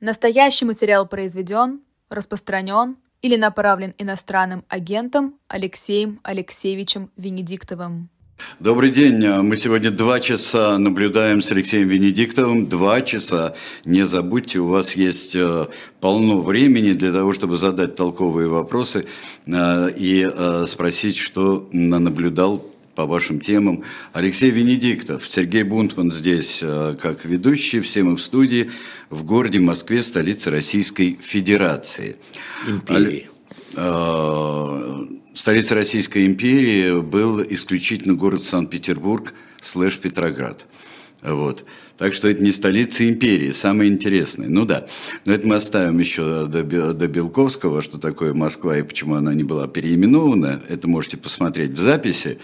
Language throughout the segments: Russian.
Настоящий материал произведен, распространен или направлен иностранным агентом Алексеем Алексеевичем Венедиктовым. Добрый день. Мы сегодня два часа наблюдаем с Алексеем Венедиктовым. Два часа. Не забудьте, у вас есть э, полно времени для того, чтобы задать толковые вопросы э, и э, спросить, что наблюдал по вашим темам. Алексей Венедиктов, Сергей Бунтман здесь э, как ведущий, все мы в студии в городе Москве, столице Российской Федерации. Империи. Э, столица Российской империи был исключительно город Санкт-Петербург слэш Петроград. Вот. Так что это не столица империи, самое интересное. Ну да, но это мы оставим еще до, до Белковского, что такое Москва и почему она не была переименована. Это можете посмотреть в записи,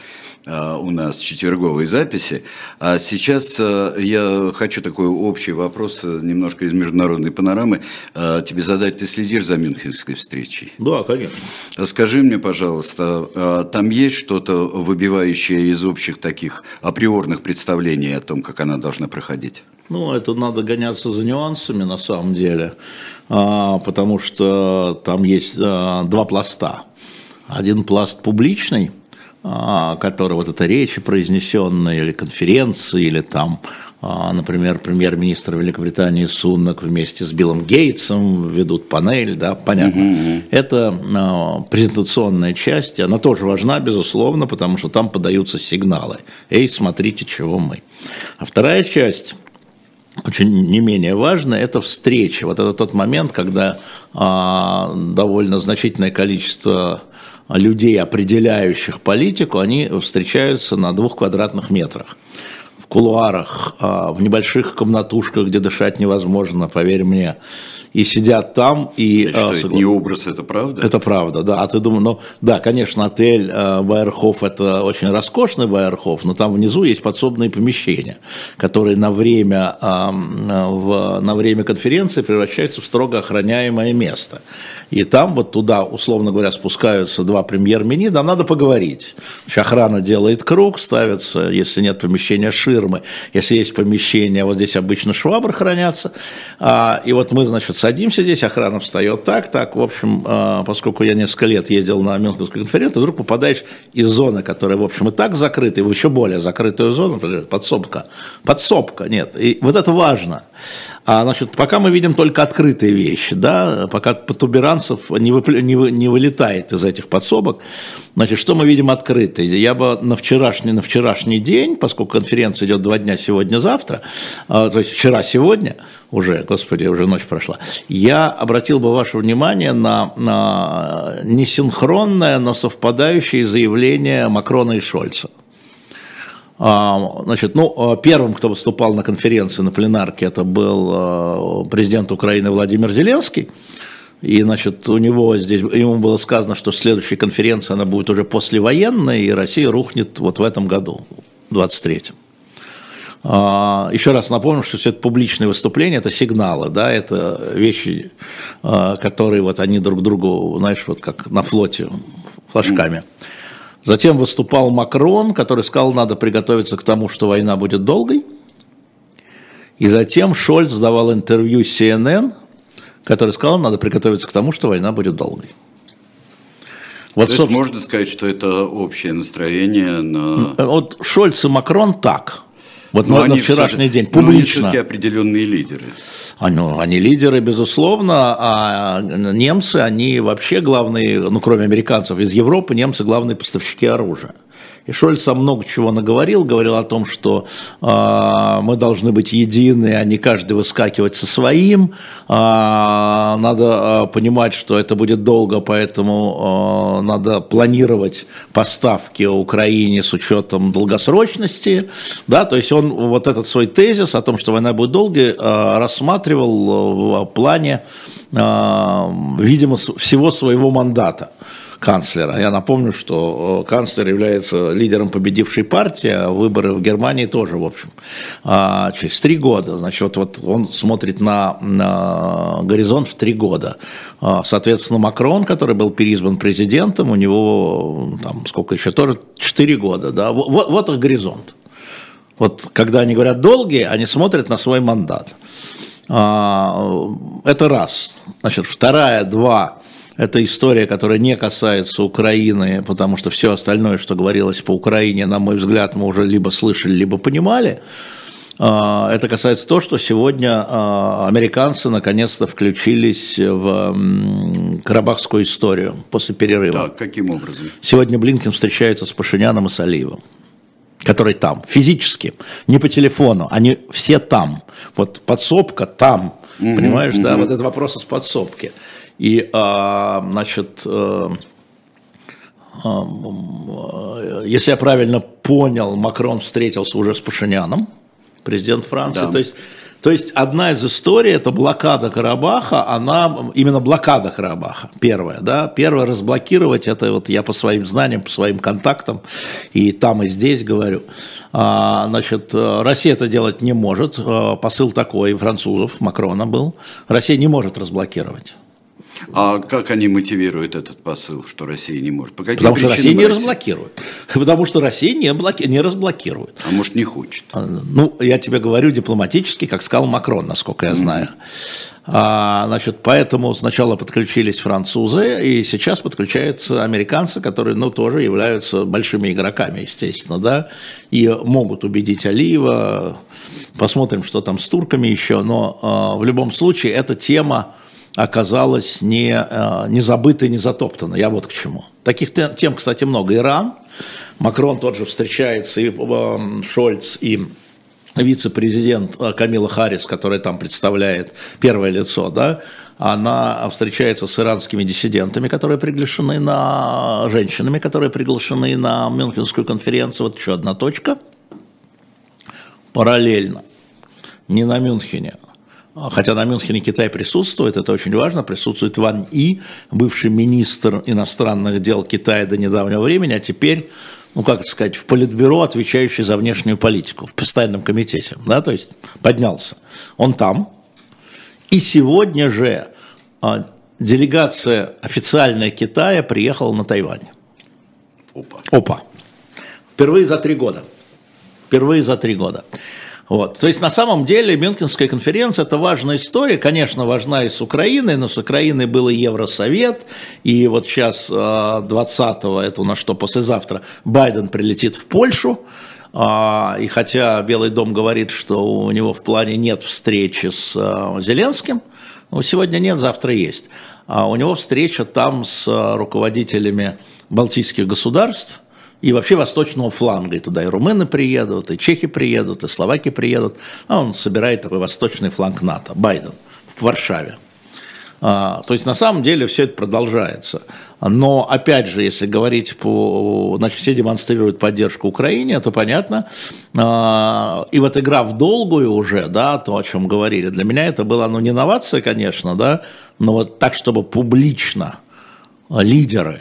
а, у нас четверговой записи. А сейчас а, я хочу такой общий вопрос, а, немножко из международной панорамы, тебе задать. Ты следишь за Мюнхенской встречей? Да, конечно. Скажи мне, пожалуйста, там есть что-то выбивающее из общих таких априорных представлений о том, как она должна проходить? Видеть? Ну, это надо гоняться за нюансами на самом деле, а, потому что там есть а, два пласта. Один пласт публичный, а, который вот это речи произнесенные, или конференции, или там, например, премьер-министр Великобритании Суннак вместе с Биллом Гейтсом ведут панель, да, понятно. Угу. Это презентационная часть, она тоже важна, безусловно, потому что там подаются сигналы. Эй, смотрите, чего мы. А вторая часть очень не менее важно, это встреча. Вот это тот момент, когда а, довольно значительное количество людей, определяющих политику, они встречаются на двух квадратных метрах. В кулуарах, а, в небольших комнатушках, где дышать невозможно, поверь мне, и сидят там. И, что, а, это не образ, это правда? Это правда, да. А ты думаешь, ну да, конечно, отель э, Байерхоф это очень роскошный Байерхоф, но там внизу есть подсобные помещения, которые на время, э, в, на время конференции превращаются в строго охраняемое место. И там вот туда, условно говоря, спускаются два премьер-министра, надо поговорить. Охрана делает круг, ставится, если нет помещения, ширмы. Если есть помещение, вот здесь обычно швабры хранятся. А, и вот мы, значит, садимся здесь, охрана встает так, так. В общем, а, поскольку я несколько лет ездил на Мюнхенскую конференцию, вдруг попадаешь из зоны, которая, в общем, и так закрыта, и в еще более закрытую зону, подсобка. Подсобка, нет. И вот это важно. А, значит, пока мы видим только открытые вещи, да, пока потуберанцев не, выпля... не, вы... не вылетает из этих подсобок, значит, что мы видим открытые? Я бы на вчерашний, на вчерашний день, поскольку конференция идет два дня сегодня-завтра, а, то есть вчера-сегодня, уже, господи, уже ночь прошла, я обратил бы ваше внимание на, на несинхронное, но совпадающее заявление Макрона и Шольца. А, значит, ну, а, первым, кто выступал на конференции, на пленарке, это был а, президент Украины Владимир Зеленский. И, значит, у него здесь, ему было сказано, что следующая конференция, она будет уже послевоенная, и Россия рухнет вот в этом году, в 23-м. Еще раз напомню, что все это публичные выступления, это сигналы, да, это вещи, которые вот они друг другу, знаешь, вот как на флоте флажками. Затем выступал Макрон, который сказал, надо приготовиться к тому, что война будет долгой. И затем Шольц давал интервью CNN, который сказал, надо приготовиться к тому, что война будет долгой. Вот, То есть собственно, можно сказать, что это общее настроение на... Вот Шольц и Макрон так – вот но на, на вчерашний день, публично. Но они определенные лидеры. А, ну, они лидеры, безусловно, а немцы, они вообще главные, ну, кроме американцев, из Европы, немцы главные поставщики оружия. И Шольц много чего наговорил, говорил о том, что э, мы должны быть едины, а не каждый выскакивать со своим. Э, надо э, понимать, что это будет долго, поэтому э, надо планировать поставки Украине с учетом долгосрочности. Да, то есть он вот этот свой тезис о том, что война будет долгой, э, рассматривал в плане, э, видимо, всего своего мандата канцлера. Я напомню, что э, канцлер является лидером победившей партии, а выборы в Германии тоже, в общем, а, через три года. Значит, вот, вот он смотрит на, на горизонт в три года. А, соответственно, Макрон, который был переизбран президентом, у него там сколько еще, тоже четыре года. Да? Вот, вот их горизонт. Вот когда они говорят долгие, они смотрят на свой мандат. А, это раз. Значит, вторая, два, это история, которая не касается Украины, потому что все остальное, что говорилось по Украине, на мой взгляд, мы уже либо слышали, либо понимали. А, это касается того, что сегодня а, американцы наконец-то включились в карабахскую историю после перерыва. Так, каким образом? Сегодня Блинкен встречается с Пашиняном и с Алиевым который там, физически, не по телефону, они все там. Вот подсобка там, угу, понимаешь, угу. да, вот это вопрос из подсобки. И, а, значит, а, а, если я правильно понял, Макрон встретился уже с Пашиняном, президент Франции. Да. То есть то есть одна из историй, это блокада Карабаха, она, именно блокада Карабаха, первая, да, первое разблокировать, это вот я по своим знаниям, по своим контактам, и там, и здесь говорю, а, значит, Россия это делать не может, посыл такой, французов, Макрона был, Россия не может разблокировать. А как они мотивируют этот посыл, что Россия не может? По каким Потому что Россия не Россия? разблокирует. Потому что Россия не, блоки... не разблокирует. А может не хочет? А, ну, я тебе говорю дипломатически, как сказал Макрон, насколько я знаю. Mm-hmm. А, значит, поэтому сначала подключились французы, и сейчас подключаются американцы, которые, ну, тоже являются большими игроками, естественно, да, и могут убедить Алиева. Посмотрим, что там с турками еще, но а, в любом случае эта тема оказалась не, э, не забыта не затоптана. Я вот к чему. Таких тем, кстати, много. Иран, Макрон тот же встречается, и э, Шольц, и вице-президент э, Камила Харрис, которая там представляет первое лицо, да, она встречается с иранскими диссидентами, которые приглашены на женщинами, которые приглашены на Мюнхенскую конференцию. Вот еще одна точка. Параллельно, не на Мюнхене, хотя на Мюнхене Китай присутствует, это очень важно, присутствует Ван И, бывший министр иностранных дел Китая до недавнего времени, а теперь ну, как сказать, в политбюро, отвечающий за внешнюю политику, в постоянном комитете, да, то есть поднялся. Он там. И сегодня же а, делегация официальная Китая приехала на Тайвань. Опа. Опа. Впервые за три года. Впервые за три года. Вот. То есть на самом деле Мюнхенская конференция – это важная история, конечно, важна и с Украиной, но с Украиной был и Евросовет, и вот сейчас 20-го, это у нас что, послезавтра, Байден прилетит в Польшу, а, и хотя Белый дом говорит, что у него в плане нет встречи с а, Зеленским, ну, сегодня нет, завтра есть, а у него встреча там с руководителями балтийских государств – и вообще восточного фланга. И туда и румыны приедут, и чехи приедут, и словаки приедут. А он собирает такой восточный фланг НАТО, Байден, в Варшаве. А, то есть на самом деле все это продолжается. Но опять же, если говорить по... Значит, все демонстрируют поддержку Украине, это понятно. А, и вот игра в долгую уже, да, то, о чем говорили, для меня это была, ну, не инновация, конечно, да, но вот так, чтобы публично лидеры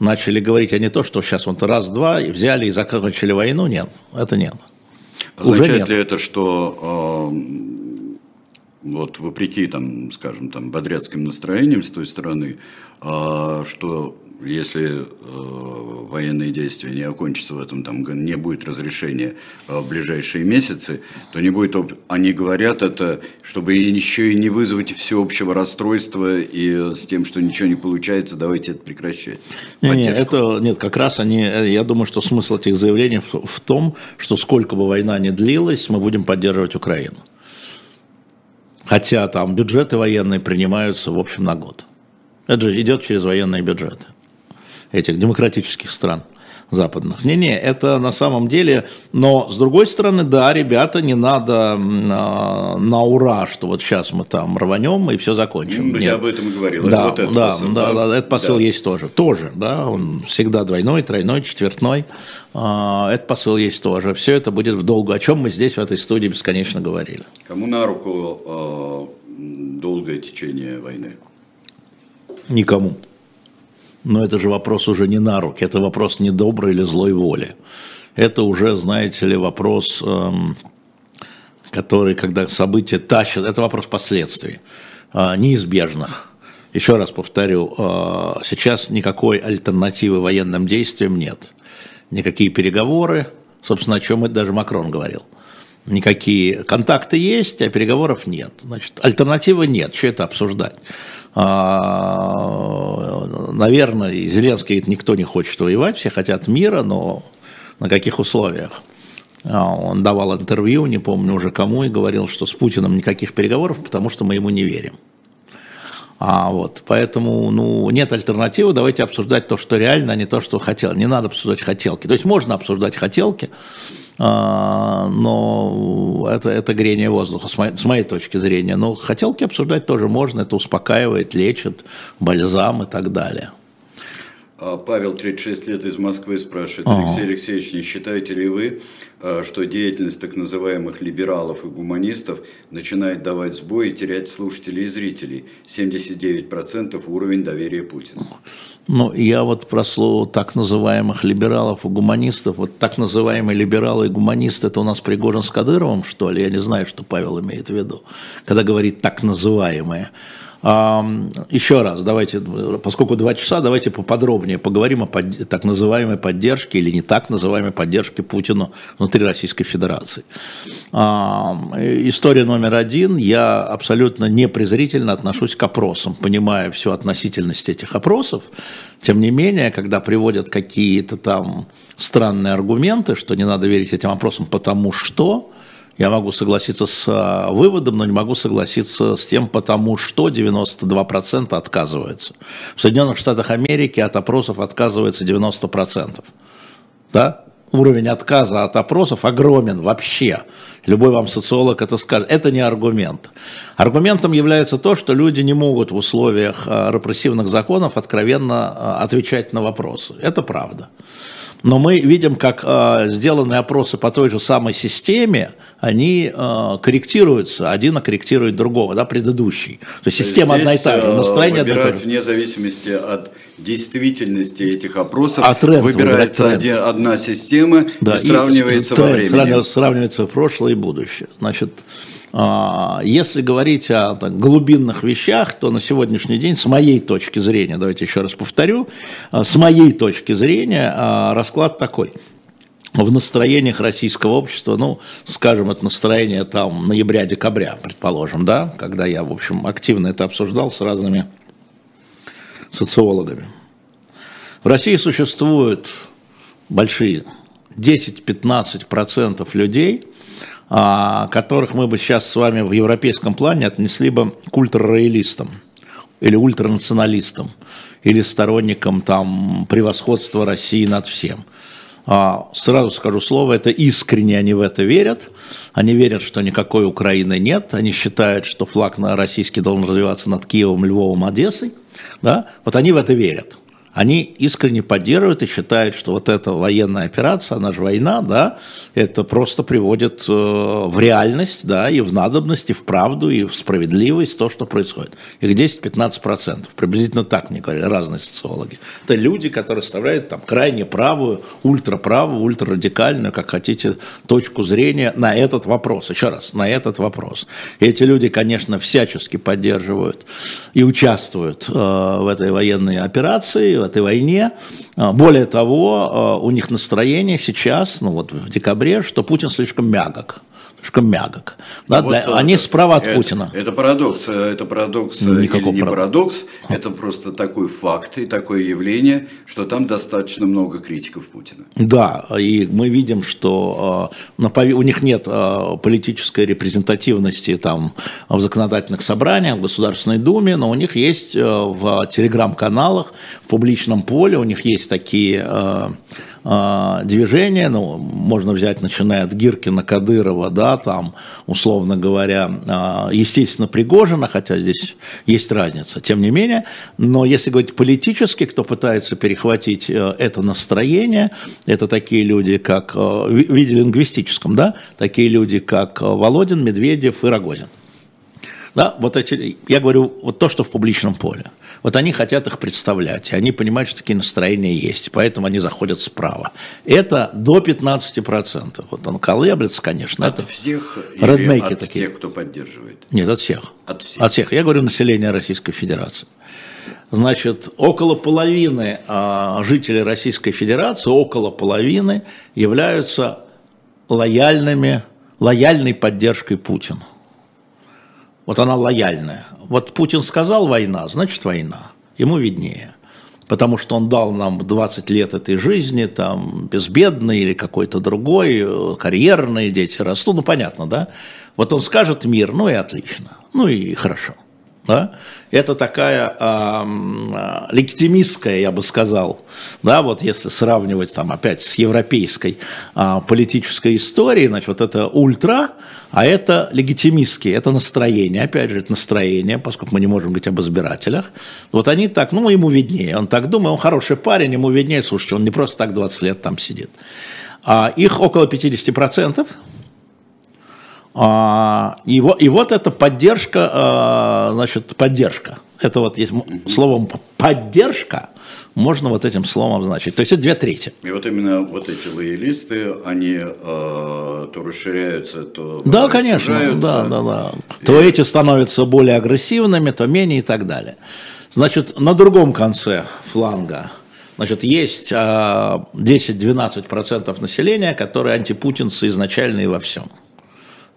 начали говорить, а не то, что сейчас вот раз-два и взяли и закончили войну. Нет, это нет. Означает Уже нет. ли это, что э, вот вопреки, там, скажем, там, бодряцким настроениям с той стороны, э, что если э, военные действия не окончатся в этом, там не будет разрешения э, в ближайшие месяцы, то не будет, они говорят это, чтобы еще и не вызвать всеобщего расстройства и с тем, что ничего не получается, давайте это прекращать. Не, не, это, нет, как раз они, э, я думаю, что смысл этих заявлений в, в том, что сколько бы война ни длилась, мы будем поддерживать Украину. Хотя там бюджеты военные принимаются, в общем, на год. Это же идет через военные бюджеты этих демократических стран западных. Не-не, это на самом деле, но с другой стороны, да, ребята, не надо на, на ура, что вот сейчас мы там рванем и все закончим. Ну, я об этом и говорил. Да, вот да, посыл, да, да, да, этот посыл да. есть тоже. Тоже, да, он всегда двойной, тройной, четвертной. А, этот посыл есть тоже. Все это будет в долгу, о чем мы здесь в этой студии бесконечно говорили. Кому на руку э, долгое течение войны? Никому. Но это же вопрос уже не на руки, это вопрос не доброй или злой воли. Это уже, знаете ли, вопрос, эм, который, когда события тащат, это вопрос последствий, э, неизбежных. Еще раз повторю, э, сейчас никакой альтернативы военным действиям нет. Никакие переговоры, собственно, о чем это даже Макрон говорил. никакие контакты есть, а переговоров нет. Значит, альтернативы нет, что это обсуждать? А, наверное, Зеленский говорит, никто не хочет воевать, все хотят мира, но на каких условиях? А, он давал интервью, не помню уже кому, и говорил, что с Путиным никаких переговоров, потому что мы ему не верим. А вот, поэтому ну, нет альтернативы, давайте обсуждать то, что реально, а не то, что хотел. Не надо обсуждать хотелки. То есть можно обсуждать хотелки, но это, это грение воздуха, с моей, с моей точки зрения. Но хотелки обсуждать тоже можно, это успокаивает, лечит, бальзам и так далее. А Павел, 36 лет из Москвы, спрашивает, Алексей Алексеевич, не считаете ли вы, а, что деятельность так называемых либералов и гуманистов начинает давать сбой и терять слушателей и зрителей? 79% уровень доверия Путину. Ну, я вот про слово так называемых либералов и гуманистов, вот так называемые либералы и гуманисты, это у нас Пригожин с Кадыровым, что ли? Я не знаю, что Павел имеет в виду, когда говорит так называемые. Еще раз, давайте, поскольку два часа, давайте поподробнее поговорим о под, так называемой поддержке или не так называемой поддержке Путину внутри Российской Федерации. История номер один. Я абсолютно непрезрительно отношусь к опросам, понимая всю относительность этих опросов. Тем не менее, когда приводят какие-то там странные аргументы, что не надо верить этим опросам, потому что я могу согласиться с а, выводом, но не могу согласиться с тем, потому что 92% отказываются. В Соединенных Штатах Америки от опросов отказывается 90%. Да? Уровень отказа от опросов огромен вообще. Любой вам социолог это скажет. Это не аргумент. Аргументом является то, что люди не могут в условиях а, репрессивных законов откровенно а, отвечать на вопросы. Это правда. Но мы видим, как э, сделанные опросы по той же самой системе, они э, корректируются, один корректирует другого, да, предыдущий. То есть система Здесь, одна и та же, настроение одно и же. вне зависимости от действительности этих опросов, а тренд выбирается тренд. Одна система да, и сравнивается и тренд, во времени. Сравнивается прошлое и будущее. Значит, а, если говорить о так, глубинных вещах, то на сегодняшний день, с моей точки зрения, давайте еще раз повторю, а, с моей точки зрения а, расклад такой. В настроениях российского общества, ну, скажем, это настроение там ноября-декабря, предположим, да, когда я, в общем, активно это обсуждал с разными социологами. В России существуют большие 10-15% людей, а, которых мы бы сейчас с вами в европейском плане отнесли бы к ультрароялистам или ультранационалистам, или сторонникам там превосходства России над всем. А, сразу скажу слово, это искренне они в это верят. Они верят, что никакой Украины нет. Они считают, что флаг на российский должен развиваться над Киевом, Львовом, Одессой. Да? Вот они в это верят они искренне поддерживают и считают, что вот эта военная операция, она же война, да, это просто приводит э, в реальность, да, и в надобность, и в правду, и в справедливость то, что происходит. Их 10-15%, приблизительно так мне говорят разные социологи. Это люди, которые составляют там крайне правую, ультраправую, ультрарадикальную, как хотите, точку зрения на этот вопрос. Еще раз, на этот вопрос. И эти люди, конечно, всячески поддерживают и участвуют э, в этой военной операции, этой войне. А, более того, а, у них настроение сейчас, ну вот в декабре, что Путин слишком мягок слишком мягок. Да, вот для, они справа от это, Путина. Это парадокс, это парадокс ну, или не парадокс, это просто такой факт и такое явление, что там достаточно много критиков Путина. Да, и мы видим, что э, у них нет э, политической репрезентативности там в законодательных собраниях, в Государственной Думе, но у них есть э, в телеграм-каналах, в публичном поле, у них есть такие а, движения, ну, можно взять, начиная от Гиркина, Кадырова, да, там, условно говоря, а, естественно, Пригожина, хотя здесь есть разница, тем не менее, но если говорить политически, кто пытается перехватить э, это настроение, это такие люди, как, э, в виде лингвистическом, да, такие люди, как Володин, Медведев и Рогозин. Да, вот эти, я говорю, вот то, что в публичном поле. Вот они хотят их представлять, и они понимают, что такие настроения есть, поэтому они заходят справа. Это до 15%. Вот он колеблется, конечно. От это всех или от такие. тех, кто поддерживает? Нет, от всех. От всех. От всех. Я говорю население Российской Федерации. Значит, около половины а, жителей Российской Федерации, около половины являются лояльными лояльной поддержкой Путина. Вот она лояльная. Вот Путин сказал война, значит война. Ему виднее. Потому что он дал нам 20 лет этой жизни, там, безбедной или какой-то другой, карьерные дети растут, ну, понятно, да? Вот он скажет мир, ну и отлично, ну и хорошо. Да? Это такая э, легитимистская, я бы сказал, да, вот если сравнивать там опять с европейской э, политической историей, значит, вот это ультра, а это легитимистские, это настроение, опять же, это настроение, поскольку мы не можем говорить об избирателях. Вот они так, ну, ему виднее, он так думает, он хороший парень, ему виднее, слушайте, он не просто так 20 лет там сидит. А их около 50%, а, и, вот, и вот эта поддержка, а, значит, поддержка. Это вот есть словом поддержка, можно вот этим словом значить. То есть это две трети. И вот именно вот эти лоялисты, они э, то расширяются, то Да, конечно, да, да, да. И... То эти становятся более агрессивными, то менее и так далее. Значит, на другом конце фланга Значит, есть 10-12% населения, которые антипутинцы изначально и во всем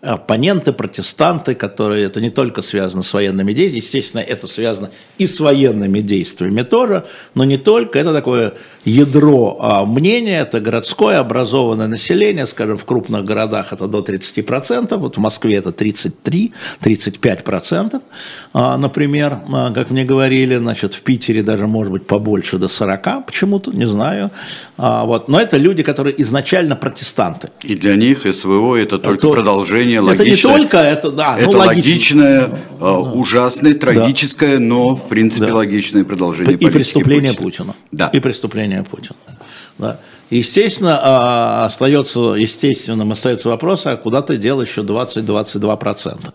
оппоненты, протестанты, которые это не только связано с военными действиями, естественно, это связано и с военными действиями тоже, но не только, это такое ядро а, мнения, это городское образованное население, скажем, в крупных городах это до 30%, вот в Москве это 33-35%, а, например, а, как мне говорили, значит, в Питере даже может быть побольше до 40 почему-то, не знаю, а, вот, но это люди, которые изначально протестанты. И для них СВО это только это, продолжение логичное. Это не только, это, да, это ну, логичное, да. ужасное, трагическое, да. но в принципе да. логичное продолжение И преступление Путина. Путина. Да. И преступление Путина. Да. Естественно, а, остается, естественным остается вопрос, а куда ты дел еще 20-22%?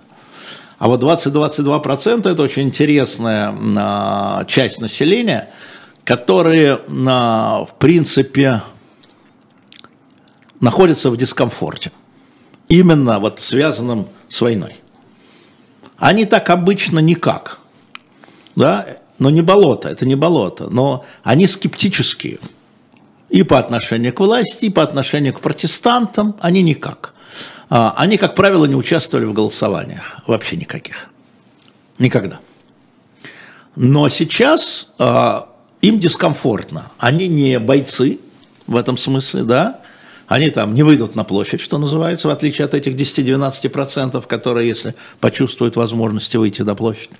А вот 20-22% это очень интересная а, часть населения, которые, в принципе, находятся в дискомфорте. Именно вот связанном с войной. Они так обычно никак. Да? Но не болото, это не болото. Но они скептические. И по отношению к власти, и по отношению к протестантам. Они никак. А, они, как правило, не участвовали в голосованиях. Вообще никаких. Никогда. Но сейчас а, им дискомфортно. Они не бойцы в этом смысле, да, они там не выйдут на площадь, что называется, в отличие от этих 10-12%, которые, если почувствуют возможности выйти на площадь.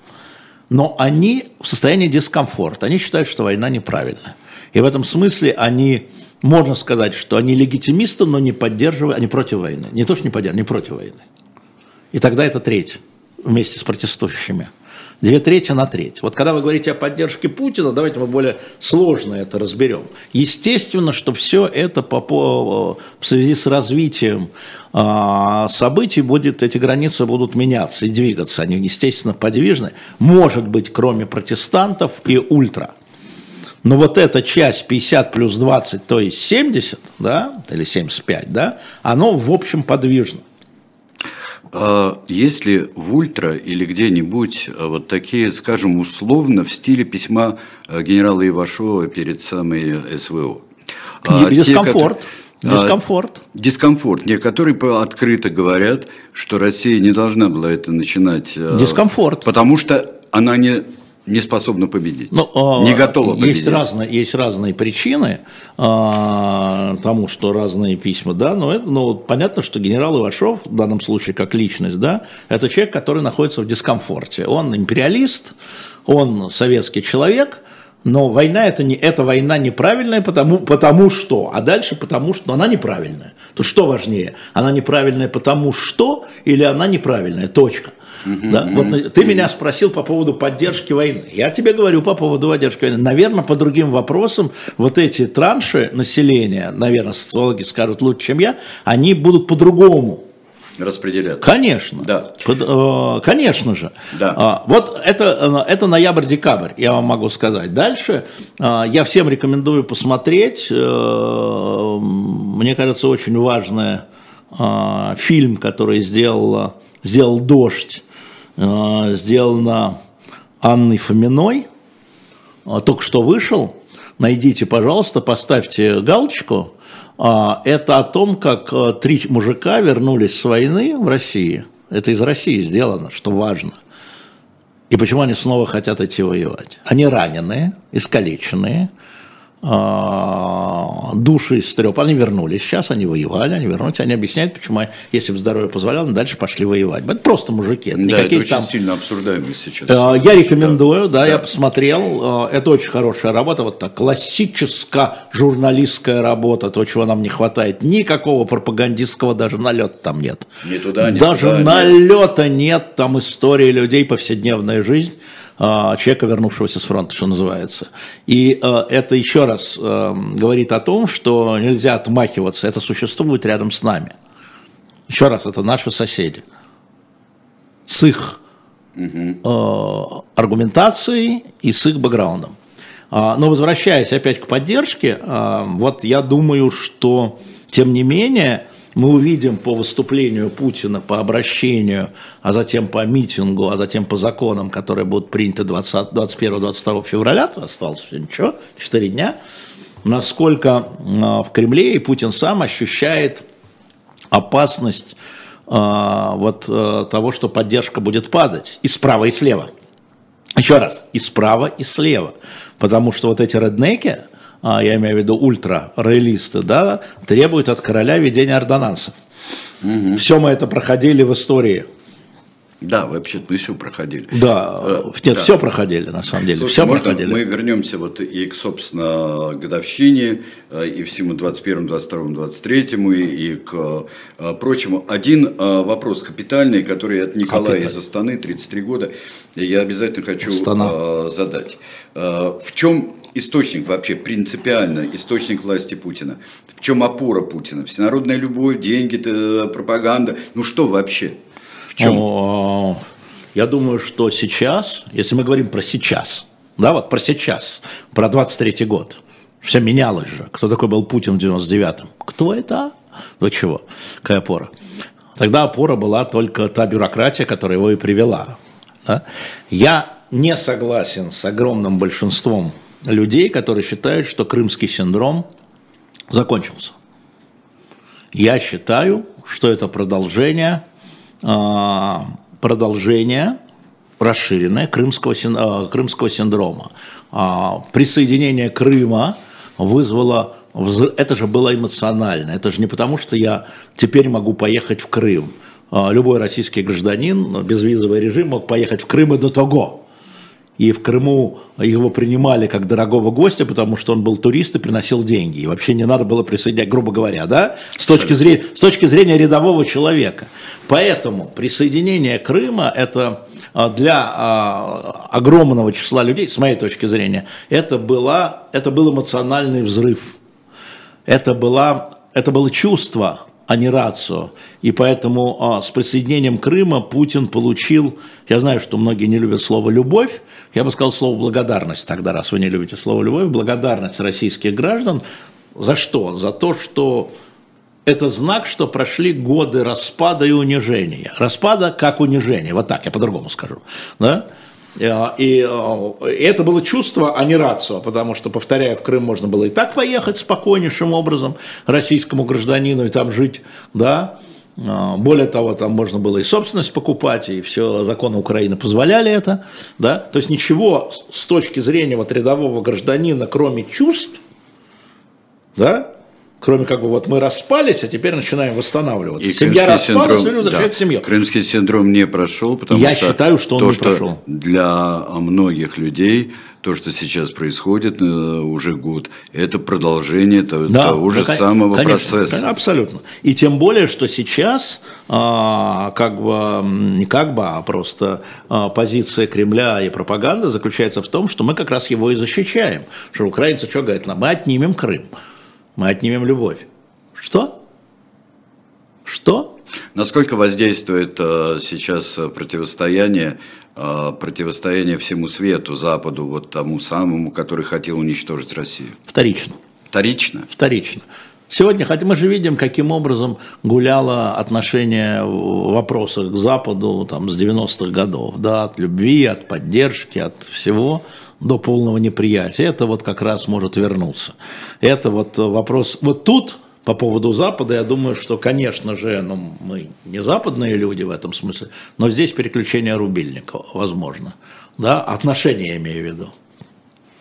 Но они в состоянии дискомфорта, они считают, что война неправильная. И в этом смысле они, можно сказать, что они легитимисты, но не поддерживают, они против войны. Не то, что не поддерживают, не против войны. И тогда это треть вместе с протестующими. Две трети на треть. Вот когда вы говорите о поддержке Путина, давайте мы более сложно это разберем. Естественно, что все это по, по, в связи с развитием э, событий будет, эти границы будут меняться и двигаться. Они, естественно, подвижны. Может быть, кроме протестантов и ультра. Но вот эта часть 50 плюс 20, то есть 70, да, или 75, да, оно в общем подвижно. А если в ультра или где-нибудь а, вот такие, скажем, условно в стиле письма а, генерала Ивашова перед самой СВО? Дискомфорт. Те, Дискомфорт. Дискомфорт. Некоторые открыто говорят, что Россия не должна была это начинать. Дискомфорт. Потому что она не не способна победить, Но, ну, не готова победить. Есть разные, есть разные причины а, тому, что разные письма, да, но это, ну, понятно, что генерал Ивашов, в данном случае как личность, да, это человек, который находится в дискомфорте. Он империалист, он советский человек, но война это не эта война неправильная, потому, потому что, а дальше потому что она неправильная. То что важнее, она неправильная потому что или она неправильная, точка. Да? Вот ты меня спросил по поводу поддержки войны. Я тебе говорю по поводу поддержки войны. Наверное, по другим вопросам вот эти транши населения, наверное, социологи скажут лучше, чем я, они будут по-другому распределяться. Конечно. Да. Под, э, конечно же. Да. А, вот это, э, это ноябрь-декабрь, я вам могу сказать. Дальше э, я всем рекомендую посмотреть. Э, мне кажется, очень важный э, фильм, который сделал, сделал «Дождь» Э, сделана Анной Фоминой, э, только что вышел. Найдите, пожалуйста, поставьте галочку. А, это о том, как э, три мужика вернулись с войны в России. Это из России сделано, что важно. И почему они снова хотят идти воевать? Они раненые, искалеченные, а, души истреп. Они вернулись, сейчас они воевали, они вернулись, они объясняют, почему, если бы здоровье позволяло, дальше пошли воевать. Это просто мужики. Это да, это очень там... сильно обсуждаемо сейчас. А, я рекомендую, да, да, я посмотрел, а, это очень хорошая работа, вот так, классическая журналистская работа, то, чего нам не хватает. Никакого пропагандистского даже налета там нет. Ни туда, ни Даже сюда, налета нет. нет, там истории людей, повседневная жизнь. А, человека, вернувшегося с фронта, что называется. И э, это еще раз э, говорит о том, что нельзя отмахиваться, это существует рядом с нами. Еще раз, это наши соседи. С их угу. аргументацией и с их бэкграундом. А, но возвращаясь опять к поддержке, вот я думаю, что тем не менее мы увидим по выступлению Путина, по обращению, а затем по митингу, а затем по законам, которые будут приняты 21-22 февраля, осталось ничего, 4 дня, насколько а, в Кремле и Путин сам ощущает опасность а, вот а, того, что поддержка будет падать и справа, и слева. Еще раз, и справа, и слева. Потому что вот эти реднеки, я имею в виду ультра-роялисты, да, требуют от короля ведения ордонансов. Угу. Все мы это проходили в истории. Да, вообще мы все проходили. Да, э, нет, да. все проходили на самом деле, Слушай, все проходили. Мы вернемся вот и к, собственно, годовщине, э, и всему 21, 22, 23, и, и к э, прочему. Один вопрос капитальный, который от Николая Капиталь. из Астаны, 33 года, я обязательно хочу Астана. задать. В чем источник вообще принципиально, источник власти Путина? В чем опора Путина? Всенародная любовь, деньги, пропаганда? Ну что вообще? В чем? О, я думаю, что сейчас, если мы говорим про сейчас, да, вот про сейчас, про 23-й год, все менялось же. Кто такой был Путин в 99-м? Кто это? До чего? Какая опора? Тогда опора была только та бюрократия, которая его и привела. Да? Я не согласен с огромным большинством людей, которые считают, что крымский синдром закончился. Я считаю, что это продолжение, а, продолжение расширенное крымского, а, крымского синдрома. А, присоединение Крыма вызвало... Это же было эмоционально. Это же не потому, что я теперь могу поехать в Крым. Любой российский гражданин, безвизовый режим мог поехать в Крым и до того и в Крыму его принимали как дорогого гостя, потому что он был турист и приносил деньги. И вообще не надо было присоединять, грубо говоря, да, с точки зрения, с точки зрения рядового человека. Поэтому присоединение Крыма – это а, для а, огромного числа людей, с моей точки зрения, это, была, это был эмоциональный взрыв. Это, была, это было чувство, а не рацию. И поэтому а, с присоединением Крыма Путин получил, я знаю, что многие не любят слово «любовь», я бы сказал слово «благодарность» тогда, раз вы не любите слово «любовь», благодарность российских граждан. За что? За то, что это знак, что прошли годы распада и унижения. Распада как унижение, вот так, я по-другому скажу. Да? Э, и, э, это было чувство, а не рацио, потому что, повторяю, в Крым можно было и так поехать спокойнейшим образом российскому гражданину и там жить, да, э, более того, там можно было и собственность покупать, и все законы Украины позволяли это. Да? То есть ничего с точки зрения вот рядового гражданина, кроме чувств, да, кроме как бы вот мы распались, а теперь начинаем восстанавливаться. И Семья распалась, люди возвращают да, семью. Крымский синдром не прошел, потому Я что считаю, что он то, не что прошел. Для многих людей то, что сейчас происходит э, уже год, это продолжение того, да, того же да, самого конечно, процесса. Абсолютно. И тем более, что сейчас а, как бы не как бы, а просто а, позиция Кремля и пропаганда заключается в том, что мы как раз его и защищаем. Что украинцы что говорят? Мы отнимем Крым мы отнимем любовь. Что? Что? Насколько воздействует э, сейчас противостояние, э, противостояние всему свету, Западу, вот тому самому, который хотел уничтожить Россию? Вторично. Вторично? Вторично. Сегодня, хотя мы же видим, каким образом гуляло отношение в вопросах к Западу там, с 90-х годов, да, от любви, от поддержки, от всего до полного неприятия. Это вот как раз может вернуться. Это вот вопрос, вот тут по поводу Запада, я думаю, что, конечно же, ну, мы не западные люди в этом смысле, но здесь переключение рубильника возможно. Да, отношения я имею в виду.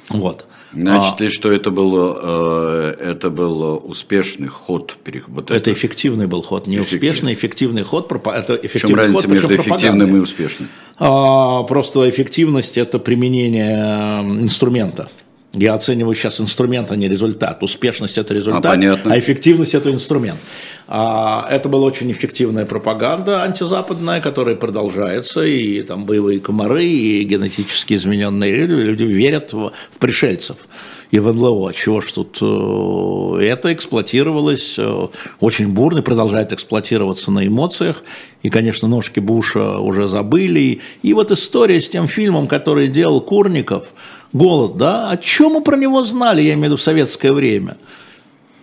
Вот. Значит а, ли, что это был, э, это был успешный ход? Вот это, это эффективный был ход, не эффективный. успешный, эффективный ход. Это эффективный В чем разница ход, между эффективным и успешным? А, просто эффективность – это применение инструмента. Я оцениваю сейчас инструмент, а не результат. Успешность – это результат, а, а эффективность – это инструмент. А, это была очень эффективная пропаганда антизападная, которая продолжается, и там боевые комары, и генетически измененные люди верят в, в пришельцев и в НЛО. Чего ж тут э, это эксплуатировалось э, очень бурно, продолжает эксплуатироваться на эмоциях. И, конечно, ножки Буша уже забыли. И вот история с тем фильмом, который делал Курников, «Голод», да, о чем мы про него знали, я имею в виду в советское время –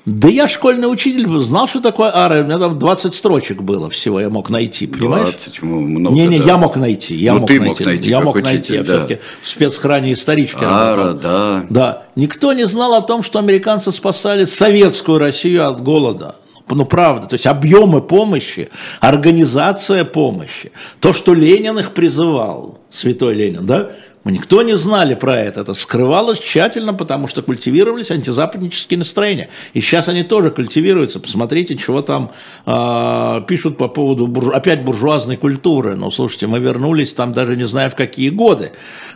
да я школьный учитель, знал, что такое ара, у меня там 20 строчек было всего, я мог найти, понимаешь? 20, много, Не-не, да. я мог найти, я ну, мог ты найти. мог найти, я мог найти, да. я все-таки в спецхране исторички Ара, работал. да. Да, никто не знал о том, что американцы спасали советскую Россию от голода. Ну, правда, то есть объемы помощи, организация помощи, то, что Ленин их призывал, святой Ленин, да, мы никто не знали про это. Это скрывалось тщательно, потому что культивировались антизападнические настроения. И сейчас они тоже культивируются. Посмотрите, чего там э, пишут по поводу буржу... опять буржуазной культуры. Ну, слушайте, мы вернулись там даже не знаю в какие годы.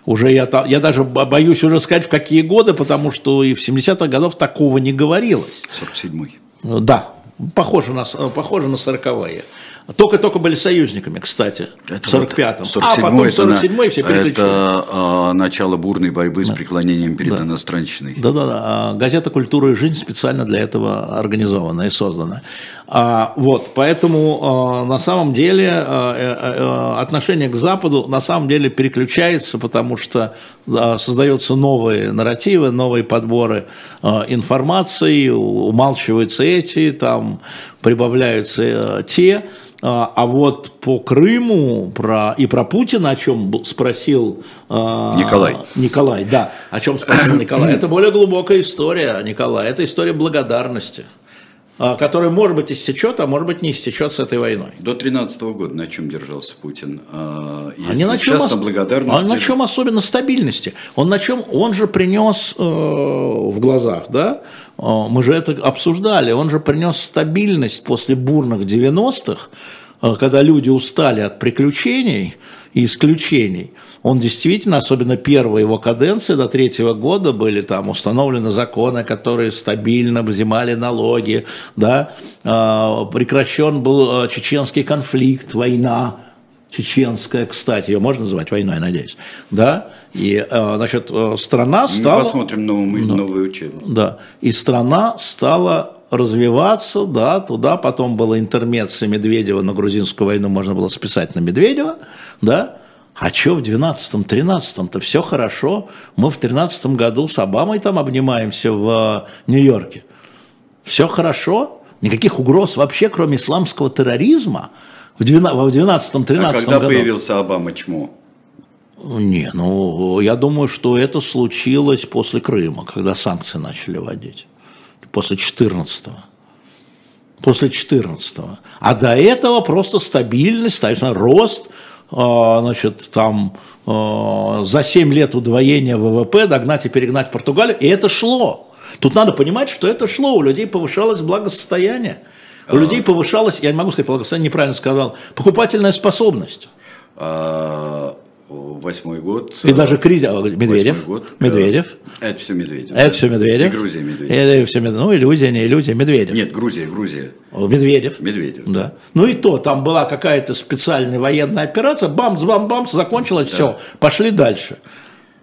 Уже я, там, я даже боюсь уже сказать в какие годы, потому что и в 70-х годов такого не говорилось. 47-й. Да, похоже на, похоже на 40-е. Только-только были союзниками, кстати, это в 45-м. Вот а потом 47-й все переключились. Это а, начало бурной борьбы да. с преклонением перед да. иностранщиной. Да-да-да. А, газета «Культура и жизнь» специально для этого организована и создана. А, вот, поэтому а, на самом деле а, а, а, отношение к Западу на самом деле переключается, потому что создаются новые нарративы, новые подборы информации, умалчиваются эти, там прибавляются те. А, вот по Крыму про, и про Путина, о чем спросил Николай. Николай, да, о чем спросил Николай. Это более глубокая история, Николай. Это история благодарности а, которая, может быть, истечет, а может быть, не истечет с этой войной. До 2013 года на чем держался Путин? Если а не на чем, ос... благодарности... А на чем особенно стабильности? Он на чем? Он же принес э, в глазах, да? Мы же это обсуждали. Он же принес стабильность после бурных 90-х, э, когда люди устали от приключений и исключений – он действительно, особенно первая его каденция до третьего года были там установлены законы, которые стабильно взимали налоги, да, а, прекращен был а, чеченский конфликт, война, чеченская, кстати, ее можно называть войной, надеюсь, да, и, а, значит, страна стала... Мы посмотрим новый, да, новый учебник. Да, и страна стала развиваться, да, туда. Потом было интермеция Медведева на грузинскую войну, можно было списать на Медведева, да, а что в 12-13-то все хорошо. Мы в 13 году с Обамой там обнимаемся в э, Нью-Йорке. Все хорошо. Никаких угроз вообще, кроме исламского терроризма, в 12-13 а когда году. появился Обама чмо? Не, ну, я думаю, что это случилось после Крыма, когда санкции начали вводить. После 14-го. После 14-го. А до этого просто стабильность, рост – значит, там а, за 7 лет удвоения ВВП догнать и перегнать Португалию, и это шло. Тут надо понимать, что это шло, у людей повышалось благосостояние, у людей повышалась, я не могу сказать благосостояние, неправильно сказал, покупательная способность. Восьмой год. И даже кризис, Медведев. Год, Медведев. Это все Медведев. Это все Медведев. И Грузия Медведев. Это все Медведев. Ну, иллюзия, не иллюзия, Медведев. Нет, Грузия, Грузия. Медведев. Медведев. Да. Ну и то, там была какая-то специальная военная операция, бамс-бам-бамс, закончилось, да. все, пошли дальше.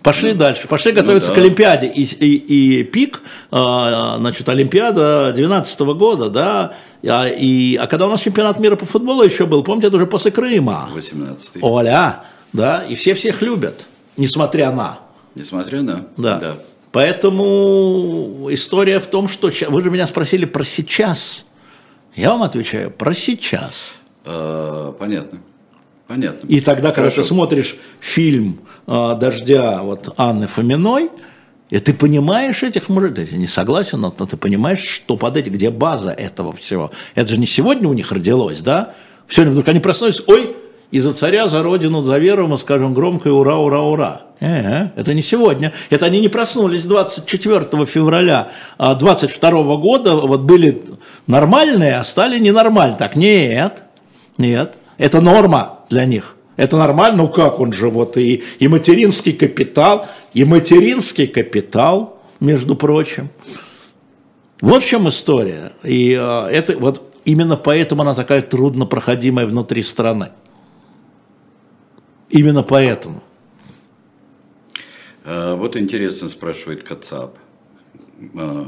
Пошли ну, дальше, пошли ну готовиться да. к Олимпиаде. И, и, и пик, а, значит, Олимпиада 2012 года, да, а, и, а когда у нас чемпионат мира по футболу еще был, помните, это уже после Крыма. 18 Оля, да, и все всех любят, несмотря на. Несмотря на. Да. да. Поэтому история в том, что вы же меня спросили про сейчас. Я вам отвечаю про сейчас. А, понятно. Понятно. И тогда, Хорошо. когда ты смотришь фильм а, «Дождя» вот Анны Фоминой, И ты понимаешь этих мужиков, ты не согласен, но, но ты понимаешь, что под этим, где база этого всего. Это же не сегодня у них родилось, да? Сегодня вдруг они проснулись, ой, и за царя, за родину, за веру мы скажем громко ура, ура, ура. Э-э, это не сегодня. Это они не проснулись 24 февраля 22 а года, вот были нормальные, а стали ненормальные. Так, нет, нет, это норма для них. Это нормально, ну как он же, вот и, и материнский капитал, и материнский капитал, между прочим. В чем история. И э, это вот именно поэтому она такая труднопроходимая внутри страны. Именно поэтому. А, вот интересно спрашивает Кацап. А,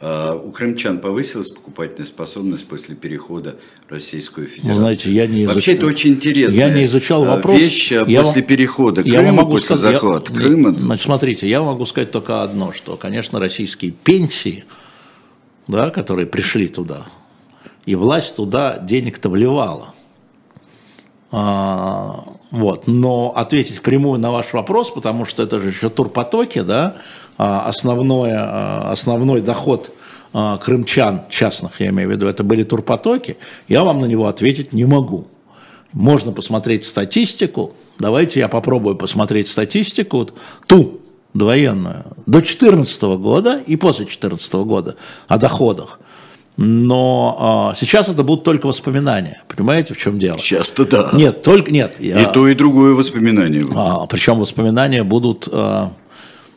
а, у крымчан повысилась покупательная способность после перехода в Российскую Федерацию? Ну, знаете, я не изучал. Вообще это очень интересно. Я не изучал вопрос. Вещь я после вам, перехода Крыма, я могу после сказать, захвата я, Крыма. Значит, смотрите, я могу сказать только одно, что, конечно, российские пенсии, да, которые пришли туда, и власть туда денег-то вливала. А, вот. Но ответить прямую на ваш вопрос, потому что это же еще турпотоки, да, а, основное, а, основной доход крымчан частных, я имею в виду, это были турпотоки, я вам на него ответить не могу. Можно посмотреть статистику, давайте я попробую посмотреть статистику, ту двоенную, до 2014 года и после 2014 года о доходах но а, сейчас это будут только воспоминания. Понимаете, в чем дело? Часто да. Нет, только нет. Я, и то, и другое воспоминание. А, причем воспоминания будут а,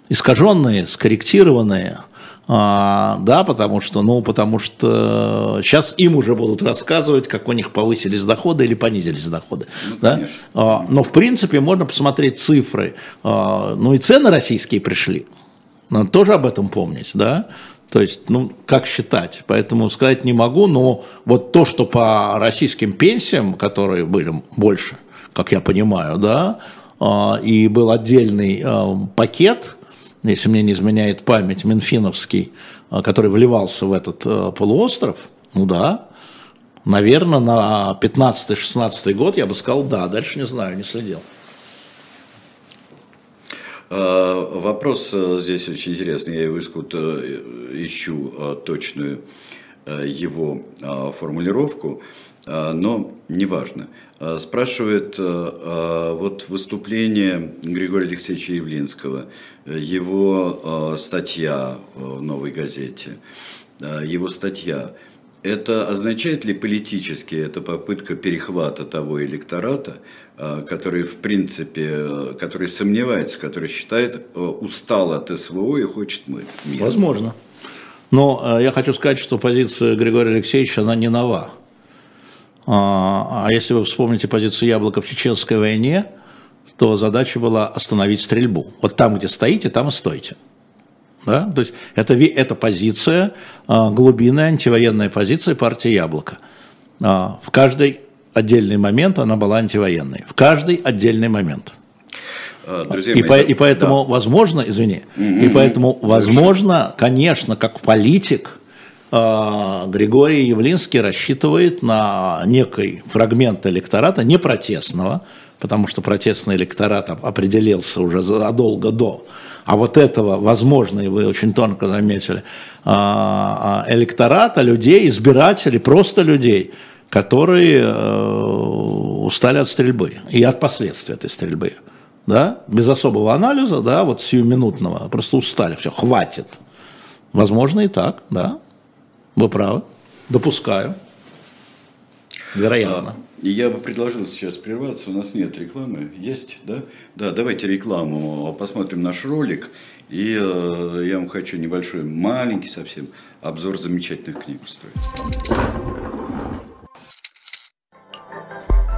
искаженные, скорректированные. А, да, потому что, ну, потому что сейчас им уже будут рассказывать, как у них повысились доходы или понизились доходы. Ну, да? А, но, в принципе, можно посмотреть цифры. А, ну, и цены российские пришли. Надо тоже об этом помнить, да. То есть, ну, как считать? Поэтому сказать не могу, но вот то, что по российским пенсиям, которые были больше, как я понимаю, да, а, и был отдельный а, пакет, если мне не изменяет память, Минфиновский, а, который вливался в этот полуостров, ну да, наверное, на 15-16 год я бы сказал да, дальше не знаю, не следил. А, вопрос э, здесь очень интересный, я его э, ищу э, точную его формулировку, но неважно. Спрашивает вот выступление Григория Алексеевича Явлинского, его статья в «Новой газете», его статья – это означает ли политически это попытка перехвата того электората, а, который в принципе, который сомневается, который считает, э, устал от СВО и хочет мира? Возможно. Но э, я хочу сказать, что позиция Григория Алексеевича, она не нова. А, а если вы вспомните позицию Яблока в Чеченской войне, то задача была остановить стрельбу. Вот там, где стоите, там и стойте. Да? То есть это, это позиция, а, глубинная антивоенная позиция партии «Яблоко». А, в каждый отдельный момент она была антивоенной. В каждый отдельный момент. А, друзья и, мои, по, и поэтому, да. возможно, извини, mm-hmm. и поэтому, возможно, конечно, как политик, Григорий Явлинский рассчитывает на некий фрагмент электората, не протестного, потому что протестный электорат определился уже задолго до, а вот этого, возможно, и вы очень тонко заметили, а, а, электората, людей, избирателей, просто людей, которые э, устали от стрельбы и от последствий этой стрельбы. Да? Без особого анализа, да, вот сиюминутного, просто устали, все, хватит. Возможно и так, да, вы правы, допускаю, вероятно. И я бы предложил сейчас прерваться, у нас нет рекламы. Есть, да? Да, давайте рекламу, посмотрим наш ролик. И э, я вам хочу небольшой, маленький совсем обзор замечательных книг устроить.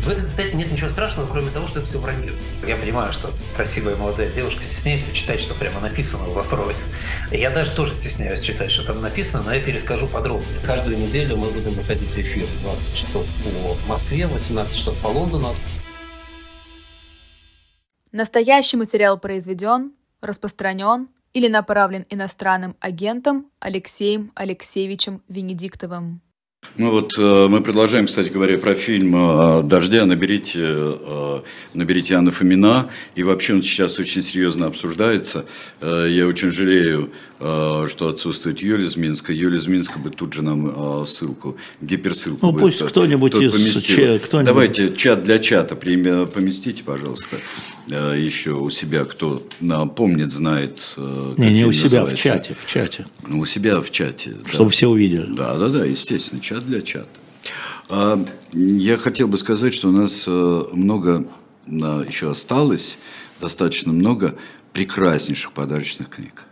В этой, кстати, нет ничего страшного, кроме того, что это все вранье. Я понимаю, что красивая молодая девушка стесняется читать, что прямо написано в вопросе. Я даже тоже стесняюсь читать, что там написано, но я перескажу подробнее. Каждую неделю мы будем выходить в эфир 20 часов по Москве, 18 часов по Лондону. Настоящий материал произведен, распространен или направлен иностранным агентом Алексеем Алексеевичем Венедиктовым. Ну вот э, мы продолжаем, кстати говоря, про фильм э, «Дождя». Наберите, э, наберите Анна Фомина. И вообще он сейчас очень серьезно обсуждается. Я очень жалею, что отсутствует Юлия из Минска. Юлия из Минска бы тут же нам ссылку, гиперссылку Ну пусть кто-нибудь из... Ч... Кто Давайте чат для чата поместите, пожалуйста, еще у себя, кто помнит, знает. Не, не у себя, в чате, в чате. Ну, у себя в чате. Чтобы да. все увидели. Да, да, да, естественно чат для чата. А, я хотел бы сказать, что у нас э, много еще осталось, достаточно много прекраснейших подарочных книг.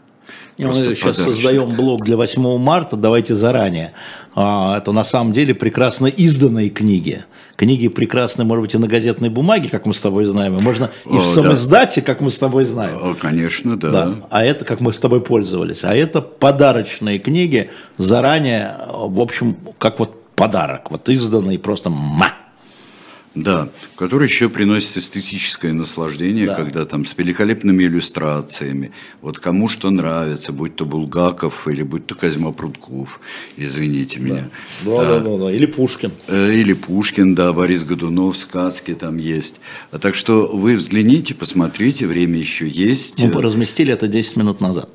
Мы сейчас создаем блог для 8 марта, давайте заранее. А, это на самом деле прекрасно изданные книги. Книги прекрасны, может быть, и на газетной бумаге, как мы с тобой знаем, и можно и О, в самоиздате, да. как мы с тобой знаем. О, конечно, да. да. А это, как мы с тобой пользовались. А это подарочные книги, заранее, в общем, как вот подарок, вот изданный просто ма. Да, который еще приносит эстетическое наслаждение, да. когда там с великолепными иллюстрациями. Вот кому что нравится, будь то Булгаков или будь то Козьма Прутков, извините меня. Да, да, а, да, да, или Пушкин. Э, или Пушкин, да, Борис Годунов, сказки там есть. А так что вы взгляните, посмотрите, время еще есть. Мы разместили это 10 минут назад.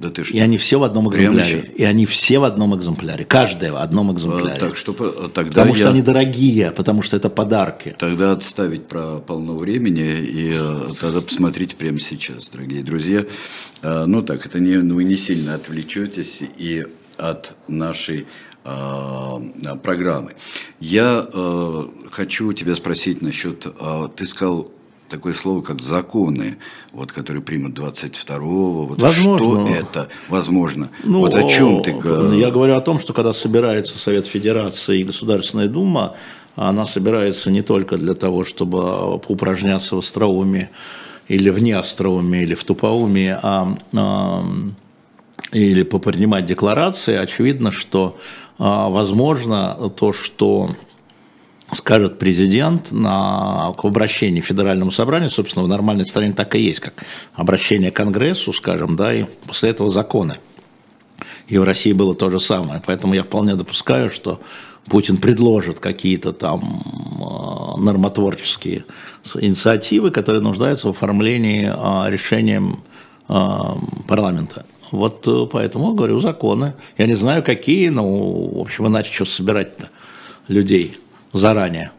Да ты что? И они все в одном экземпляре. И они все в одном экземпляре. Каждая в одном экземпляре. Так что тогда потому я... что они дорогие, потому что это подарки. Тогда отставить про полно времени и э, тогда посмотрите прямо сейчас, дорогие друзья. Э, ну так, это не, вы не сильно отвлечетесь и от нашей э, программы. Я хочу тебя спросить насчет, ты сказал такое слово, как законы, вот, которые примут 22-го. Вот Возможно. Что это? Возможно. Ну, вот о чем ты говоришь? Я говорю о том, что когда собирается Совет Федерации и Государственная Дума, она собирается не только для того, чтобы упражняться в остроумии или вне остроумия, или в тупоумии, а, а или попринимать декларации. Очевидно, что а, возможно то, что скажет президент на, к обращению Федеральному собранию, собственно, в нормальной стране так и есть, как обращение к Конгрессу, скажем, да, и после этого законы. И в России было то же самое. Поэтому я вполне допускаю, что Путин предложит какие-то там э, нормотворческие инициативы, которые нуждаются в оформлении э, решением э, парламента. Вот поэтому, говорю, законы. Я не знаю, какие, но, в общем, иначе что собирать-то людей заранее.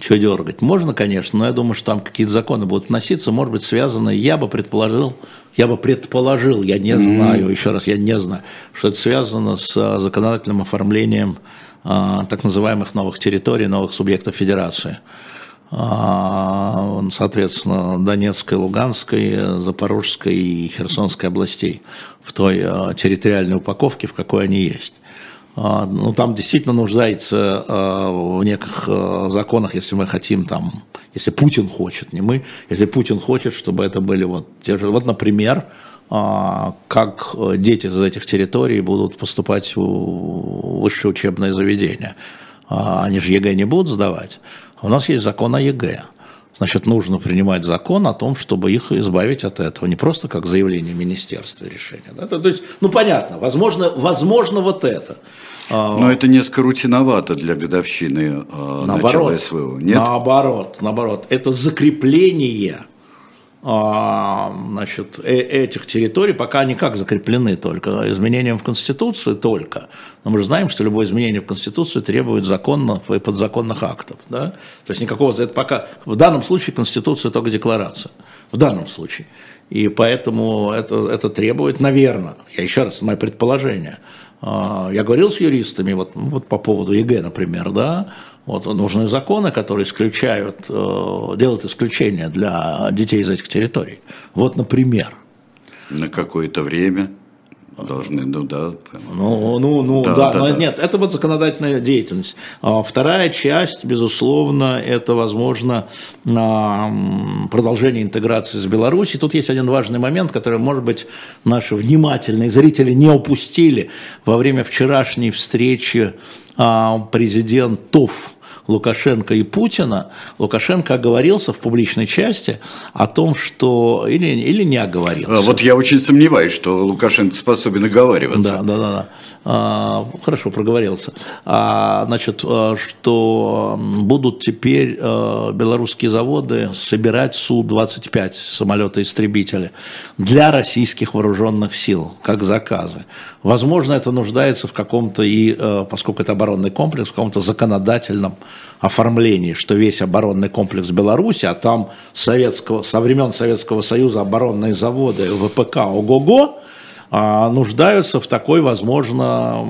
Что дергать? Можно, конечно, но я думаю, что там какие-то законы будут вноситься, может быть, связаны, я бы предположил, я бы предположил, я не знаю, mm-hmm. еще раз, я не знаю, что это связано с а, законодательным оформлением а, так называемых новых территорий, новых субъектов федерации. А, соответственно, Донецкой, Луганской, Запорожской и Херсонской областей в той а, территориальной упаковке, в какой они есть. А, ну, там действительно нуждается а, в неких а, законах, если мы хотим там, если Путин хочет, не мы, если Путин хочет, чтобы это были вот те же, вот, например, как дети из этих территорий будут поступать в высшее учебное заведение. Они же ЕГЭ не будут сдавать. У нас есть закон о ЕГЭ. Значит, нужно принимать закон о том, чтобы их избавить от этого. Не просто как заявление министерства решения. Да? То, то есть, ну понятно, возможно, возможно вот это. А, Но это несколько рутиновато для годовщины э, наоборот, начала СВО, нет? Наоборот, наоборот. Это закрепление а, значит, э, этих территорий, пока они как закреплены только, изменением в Конституцию только. Но мы же знаем, что любое изменение в Конституцию требует законных и подзаконных актов. Да? То есть никакого... Это пока, в данном случае Конституция только декларация. В данном случае. И поэтому это, это требует, наверное, я еще раз, мое предположение – А, я говорил с юристами, вот, ну, вот по поводу ЕГЭ, например, да, вот нужны законы, которые исключают, э, делают исключения для детей из этих территорий. Вот, например. На какое-то время должны, ну да. Ну, ну, ну, да, да, да, но да. нет, это вот законодательная деятельность. А вторая часть, безусловно, это, возможно, продолжение интеграции с Беларусью. Тут есть один важный момент, который, может быть, наши внимательные зрители не упустили во время вчерашней встречи а, президентов Лукашенко и Путина, Лукашенко оговорился в публичной части о том, что... Или, или не оговорился. А, вот я очень сомневаюсь, что Лукашенко способен оговариваться. Да, да, да. да. А, хорошо, проговорился. А, значит, а, что будут теперь а, белорусские заводы собирать Су-25 самолеты-истребители для российских вооруженных сил, как заказы. Возможно, это нуждается в каком-то и, поскольку это оборонный комплекс, в каком-то законодательном оформлении, что весь оборонный комплекс Беларуси, а там советского, со времен Советского Союза оборонные заводы ВПК ого-го, а, нуждаются в такой, возможно,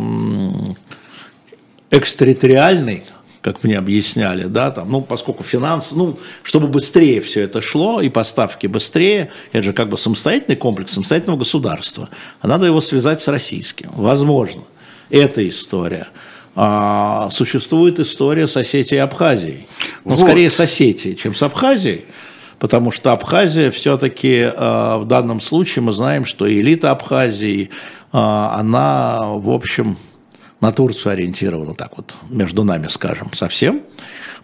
экстерриториальной, как мне объясняли, да, там, ну, поскольку финанс, ну, чтобы быстрее все это шло, и поставки быстрее, это же как бы самостоятельный комплекс самостоятельного государства, а надо его связать с российским. Возможно, эта история. А, существует история с Осетией и Абхазией. Ну, вот. скорее с Осетией, чем с Абхазией, потому что Абхазия все-таки э, в данном случае мы знаем, что элита Абхазии, э, она, в общем, на Турцию ориентирована, так вот, между нами, скажем, совсем,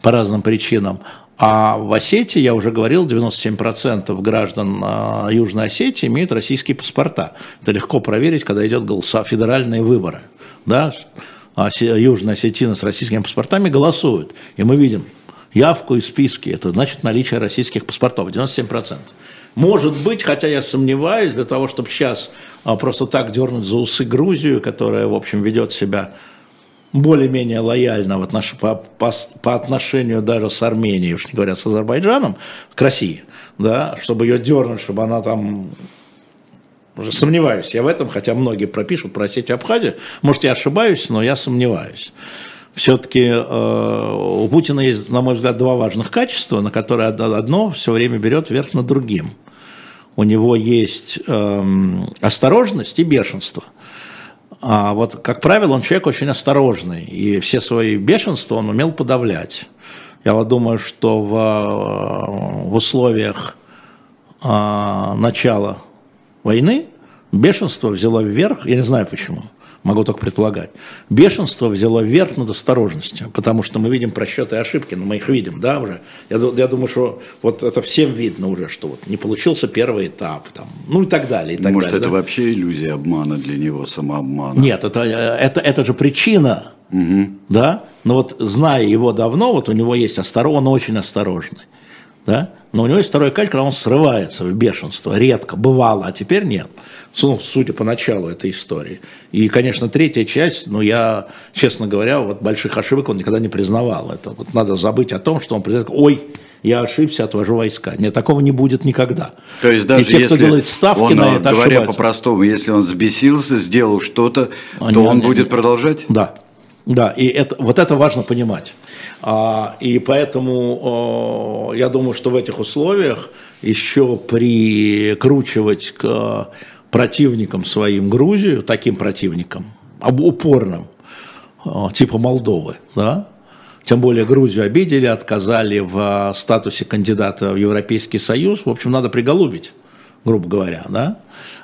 по разным причинам. А в Осетии, я уже говорил, 97% граждан э, Южной Осетии имеют российские паспорта. Это легко проверить, когда идет голоса, федеральные выборы. Да? А Южная Осетина с российскими паспортами голосуют. И мы видим, явку и списки. Это значит наличие российских паспортов, 97%. Может быть, хотя я сомневаюсь, для того, чтобы сейчас а, просто так дернуть за усы Грузию, которая, в общем, ведет себя более-менее лояльно в отнош... по, по, по отношению даже с Арменией, уж не говоря с Азербайджаном, к России, да, чтобы ее дернуть, чтобы она там уже сомневаюсь я в этом, хотя многие пропишут про Осетию Абхазию. Может, я ошибаюсь, но я сомневаюсь все-таки э, у Путина есть, на мой взгляд, два важных качества, на которые одно все время берет верх над другим. У него есть эм, осторожность и бешенство. А вот, как правило, он человек очень осторожный, и все свои бешенства он умел подавлять. Я вот думаю, что в, э, в условиях а, начала войны бешенство взяло вверх, я не знаю почему – могу только предполагать. Бешенство взяло верх над осторожностью, потому что мы видим просчеты и ошибки, но мы их видим, да, уже. Я, я думаю, что вот это всем видно уже, что вот не получился первый этап, там, ну и так далее. И так Может, далее, это да? вообще иллюзия обмана для него, самообмана? Нет, это, это, это же причина, угу. да, но вот зная его давно, вот у него есть осторожный, он очень осторожный, да, но у него есть второй качество, когда он срывается в бешенство, редко, бывало, а теперь нет ну, судя по началу этой истории. И, конечно, третья часть, ну, я, честно говоря, вот больших ошибок он никогда не признавал. Это вот надо забыть о том, что он признает, ой, я ошибся, отвожу войска. Нет, такого не будет никогда. То есть даже и те, если кто делает ставки он, на это, говоря по-простому, если он взбесился, сделал что-то, а, то не, он не, будет не, продолжать? Да. Да, и это, вот это важно понимать. А, и поэтому я думаю, что в этих условиях еще прикручивать к противником своим Грузию, таким противником, упорным, а, типа Молдовы, да, тем более Грузию обидели, отказали в статусе кандидата в Европейский Союз, в общем, надо приголубить, грубо говоря, да.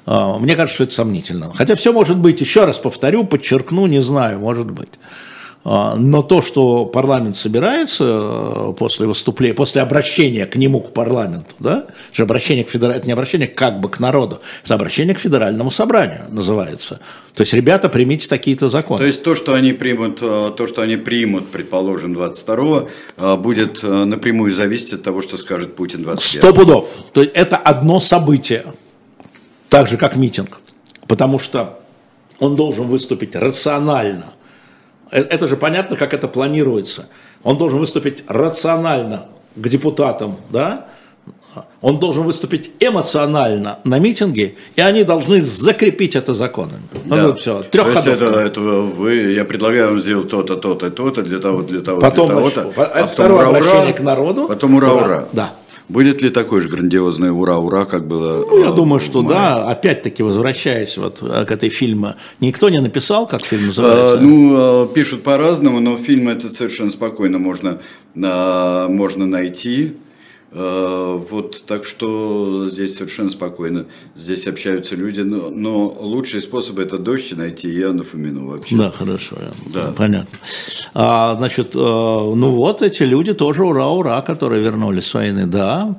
А, мне кажется, что это сомнительно. Хотя все может быть, еще раз повторю, подчеркну, не знаю, может быть. А, но то, что парламент собирается э, после выступления, после обращения к нему, к парламенту, да, же обращение к федеральному, это не обращение как бы к народу, это обращение к федеральному собранию называется. То есть, ребята, примите такие-то законы. То есть, то, что они примут, э, то, что они примут, предположим, 22-го, э, будет напрямую зависеть от того, что скажет Путин 21 Сто пудов. То есть, это одно событие, так же, как митинг. Потому что он должен выступить рационально, Э, это же понятно, как это планируется. Он должен выступить рационально к депутатам, да, Он должен выступить эмоционально на митинге, и они должны закрепить это законами. Ну, Да. все, То есть это, это вы, я предлагаю вам сделать то-то, то-то, то-то, для того, для того, Потом для того-то. Это второе обращение к народу. Потом ура-ура. Да. Будет ли такое же грандиозное ура-ура, как было? Ну, я э, думаю, что мае? да, опять-таки возвращаясь вот э, к этой фильму, никто не написал, как фильм Э, называется. Ну, э, пишут по-разному, но фильм этот совершенно спокойно можно, можно найти. Э, Вот, так что здесь совершенно спокойно. Здесь общаются люди, но, но лучший способ это дождь найти и Анну Фомину вообще. Да, хорошо, я- Да. понятно. А, значит, э, ну вот эти люди тоже ура-ура, которые вернулись с войны, да.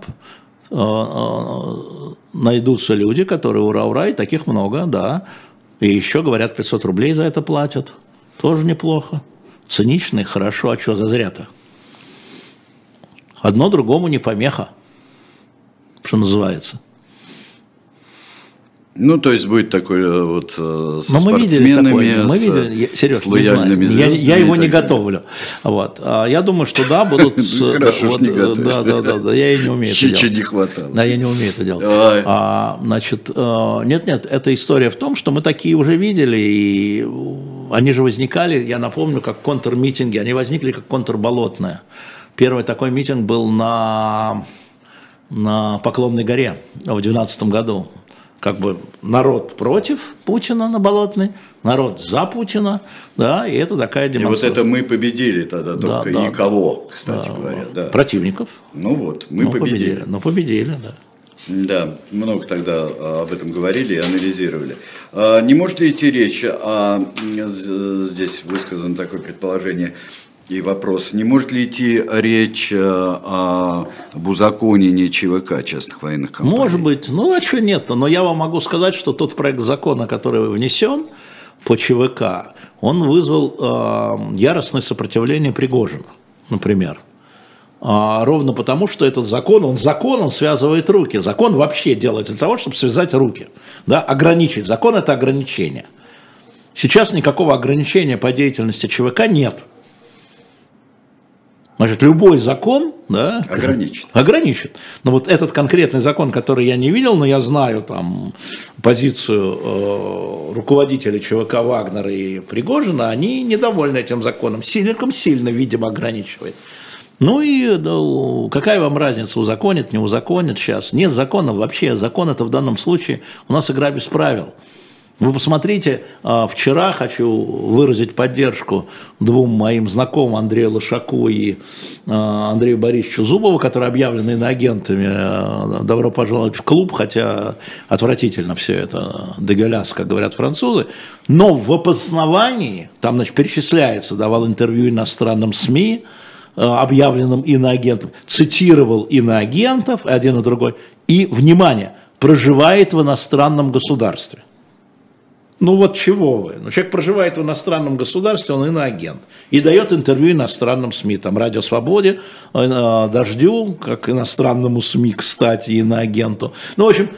Э, э, найдутся люди, которые ура-ура, и таких много, да. И еще, говорят, 500 рублей за это платят. Тоже неплохо. Цинично и хорошо, а что зазря-то? Одно другому не помеха, что называется. Ну, то есть будет такой э, вот э, со Но мы видели такое, мы с, видели, я- Сереж, с лояльными я, я его не готовлю. Вот. А Я думаю, что да, будут... Ну, хорошо вот, не э, готовишь. Да, да, да, да, я и не умею это делать. не хватало. Да, я не умею это делать. А, значит, э, нет-нет, эта история в том, что мы такие уже видели, и они же возникали, я напомню, как контрмитинги, они возникли как контрболотные. Первый такой митинг был на, на Поклонной горе в 2012 году. Как бы народ против Путина на Болотной, народ за Путина, да, и это такая И вот демонстрация. это мы победили тогда Да, только да, никого, кстати говоря. Да. Противников. Ну вот, мы Ну, победили. Ну, победили, да. Да, много тогда а, об этом говорили и анализировали. А, Не может ли идти речь о, з- здесь высказано такое предположение и вопрос, не может ли идти речь э, о, об узаконении ЧВК, частных военных компаний? Может быть, ну а что нет, но я вам могу сказать, что тот проект закона, который внесен по ЧВК, он вызвал э, яростное сопротивление Пригожина, например. А, ровно потому, что этот закон, он закон, он связывает руки. Закон вообще делается для того, чтобы связать руки, да, ограничить. Закон – это ограничение. Сейчас никакого ограничения по деятельности ЧВК нет. Значит, любой закон, да, Ограничит. ограничит. Но вот этот конкретный закон, который я не видел, но я знаю там позицию э, руководителей ЧВК Вагнера и Пригожина, они недовольны этим законом. Слишком сильно, видимо, ограничивает. Ну и ну, какая вам разница, узаконит, не узаконит сейчас? Нет закона вообще. Закон это в данном случае у нас игра без правил. Вы посмотрите, а, вчера хочу выразить поддержку двум моим знакомым, Андрею Лошаку и а, Андрею Борисовичу Зубову, которые объявлены иноагентами. А, Добро пожаловать в клуб, хотя отвратительно все это, деголяс, как говорят французы. Но в опознавании, там значит, перечисляется, давал интервью иностранным СМИ, объявленным иноагентом, цитировал иноагентов, один и другой, и, внимание, проживает в иностранном государстве. Ну вот чего вы? Ну, человек проживает в иностранном государстве, он иноагент. И дает интервью иностранным СМИ, там, Радио Свободе, э, Дождю, как иностранному СМИ, кстати, иноагенту. Ну, в общем,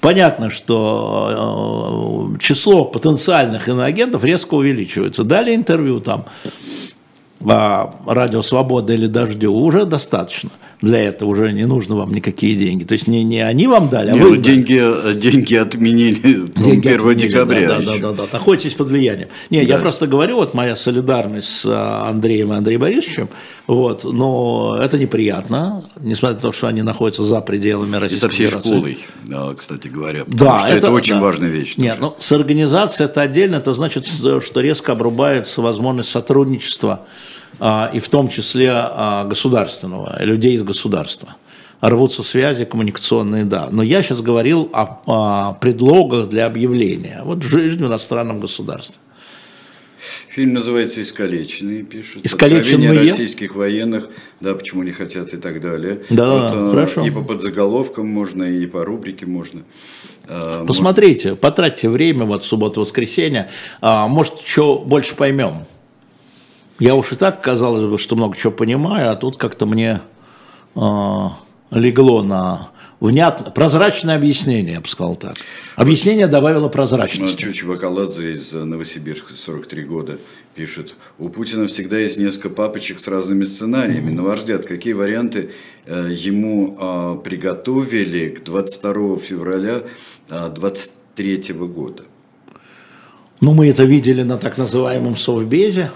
понятно, что э, число потенциальных иноагентов резко увеличивается. Дали интервью там, а, Радио Свобода или Дождю, уже достаточно. Для этого уже не нужно вам никакие деньги. То есть не, не они вам дали, а Не, вы им дали. деньги, э, деньги отменили Деньги 1 отменили, декабря. Да, да, да, да, да. Находитесь под влиянием. Не, я Да. просто говорю, вот моя солидарность с а, Андреем и Андреем Борисовичем, вот, но это неприятно, несмотря на то, что они находятся за пределами И Российской со всей Федерации. школой, а, кстати говоря. Потому Да, что это, очень да. важная вещь. Нет, тоже. ну с организацией это отдельно, это значит, что резко обрубается возможность сотрудничества, и в том числе а, государственного, людей из государства. Рвутся связи коммуникационные, да. Но я сейчас говорил о, о предлогах для объявления. Вот жизнь в иностранном государстве. Фильм называется «Искалеченные», пишут. «Искалеченные»? Российских военных, да, почему не хотят и так далее. Да, э, хорошо. И по подзаголовкам можно, и по рубрике можно. А, Посмотрите, потратьте время, вот суббота-воскресенье, а, может, что больше поймем. Я уж и так, казалось бы, что много чего понимаю, а тут как-то мне а, легло на внятно, прозрачное объяснение, я бы сказал так. Объяснение добавило прозрачность. Чучи Бакаладзе из Новосибирска, 43 года, пишет, у Путина всегда есть несколько папочек с разными сценариями, но ваш взгляд, какие варианты э, ему а, приготовили к 22 февраля 23 а, года? Ну, мы это видели на так называемом совбезе,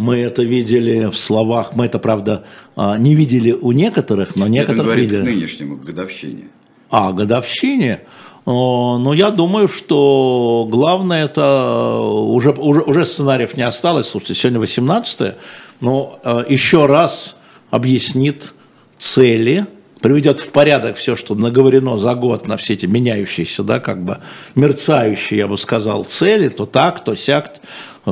мы это видели в словах, мы это, правда, а, не видели у некоторых, но некоторых Нет, видели. к нынешнему, к годовщине. А, годовщине? Но я думаю, что главное это уже, уже, уже сценариев не осталось. Слушайте, сегодня 18 но а, еще раз объяснит цели, приведет в порядок все, что наговорено за год на все эти меняющиеся, да, как бы мерцающие, я бы сказал, цели, то так, то сяк,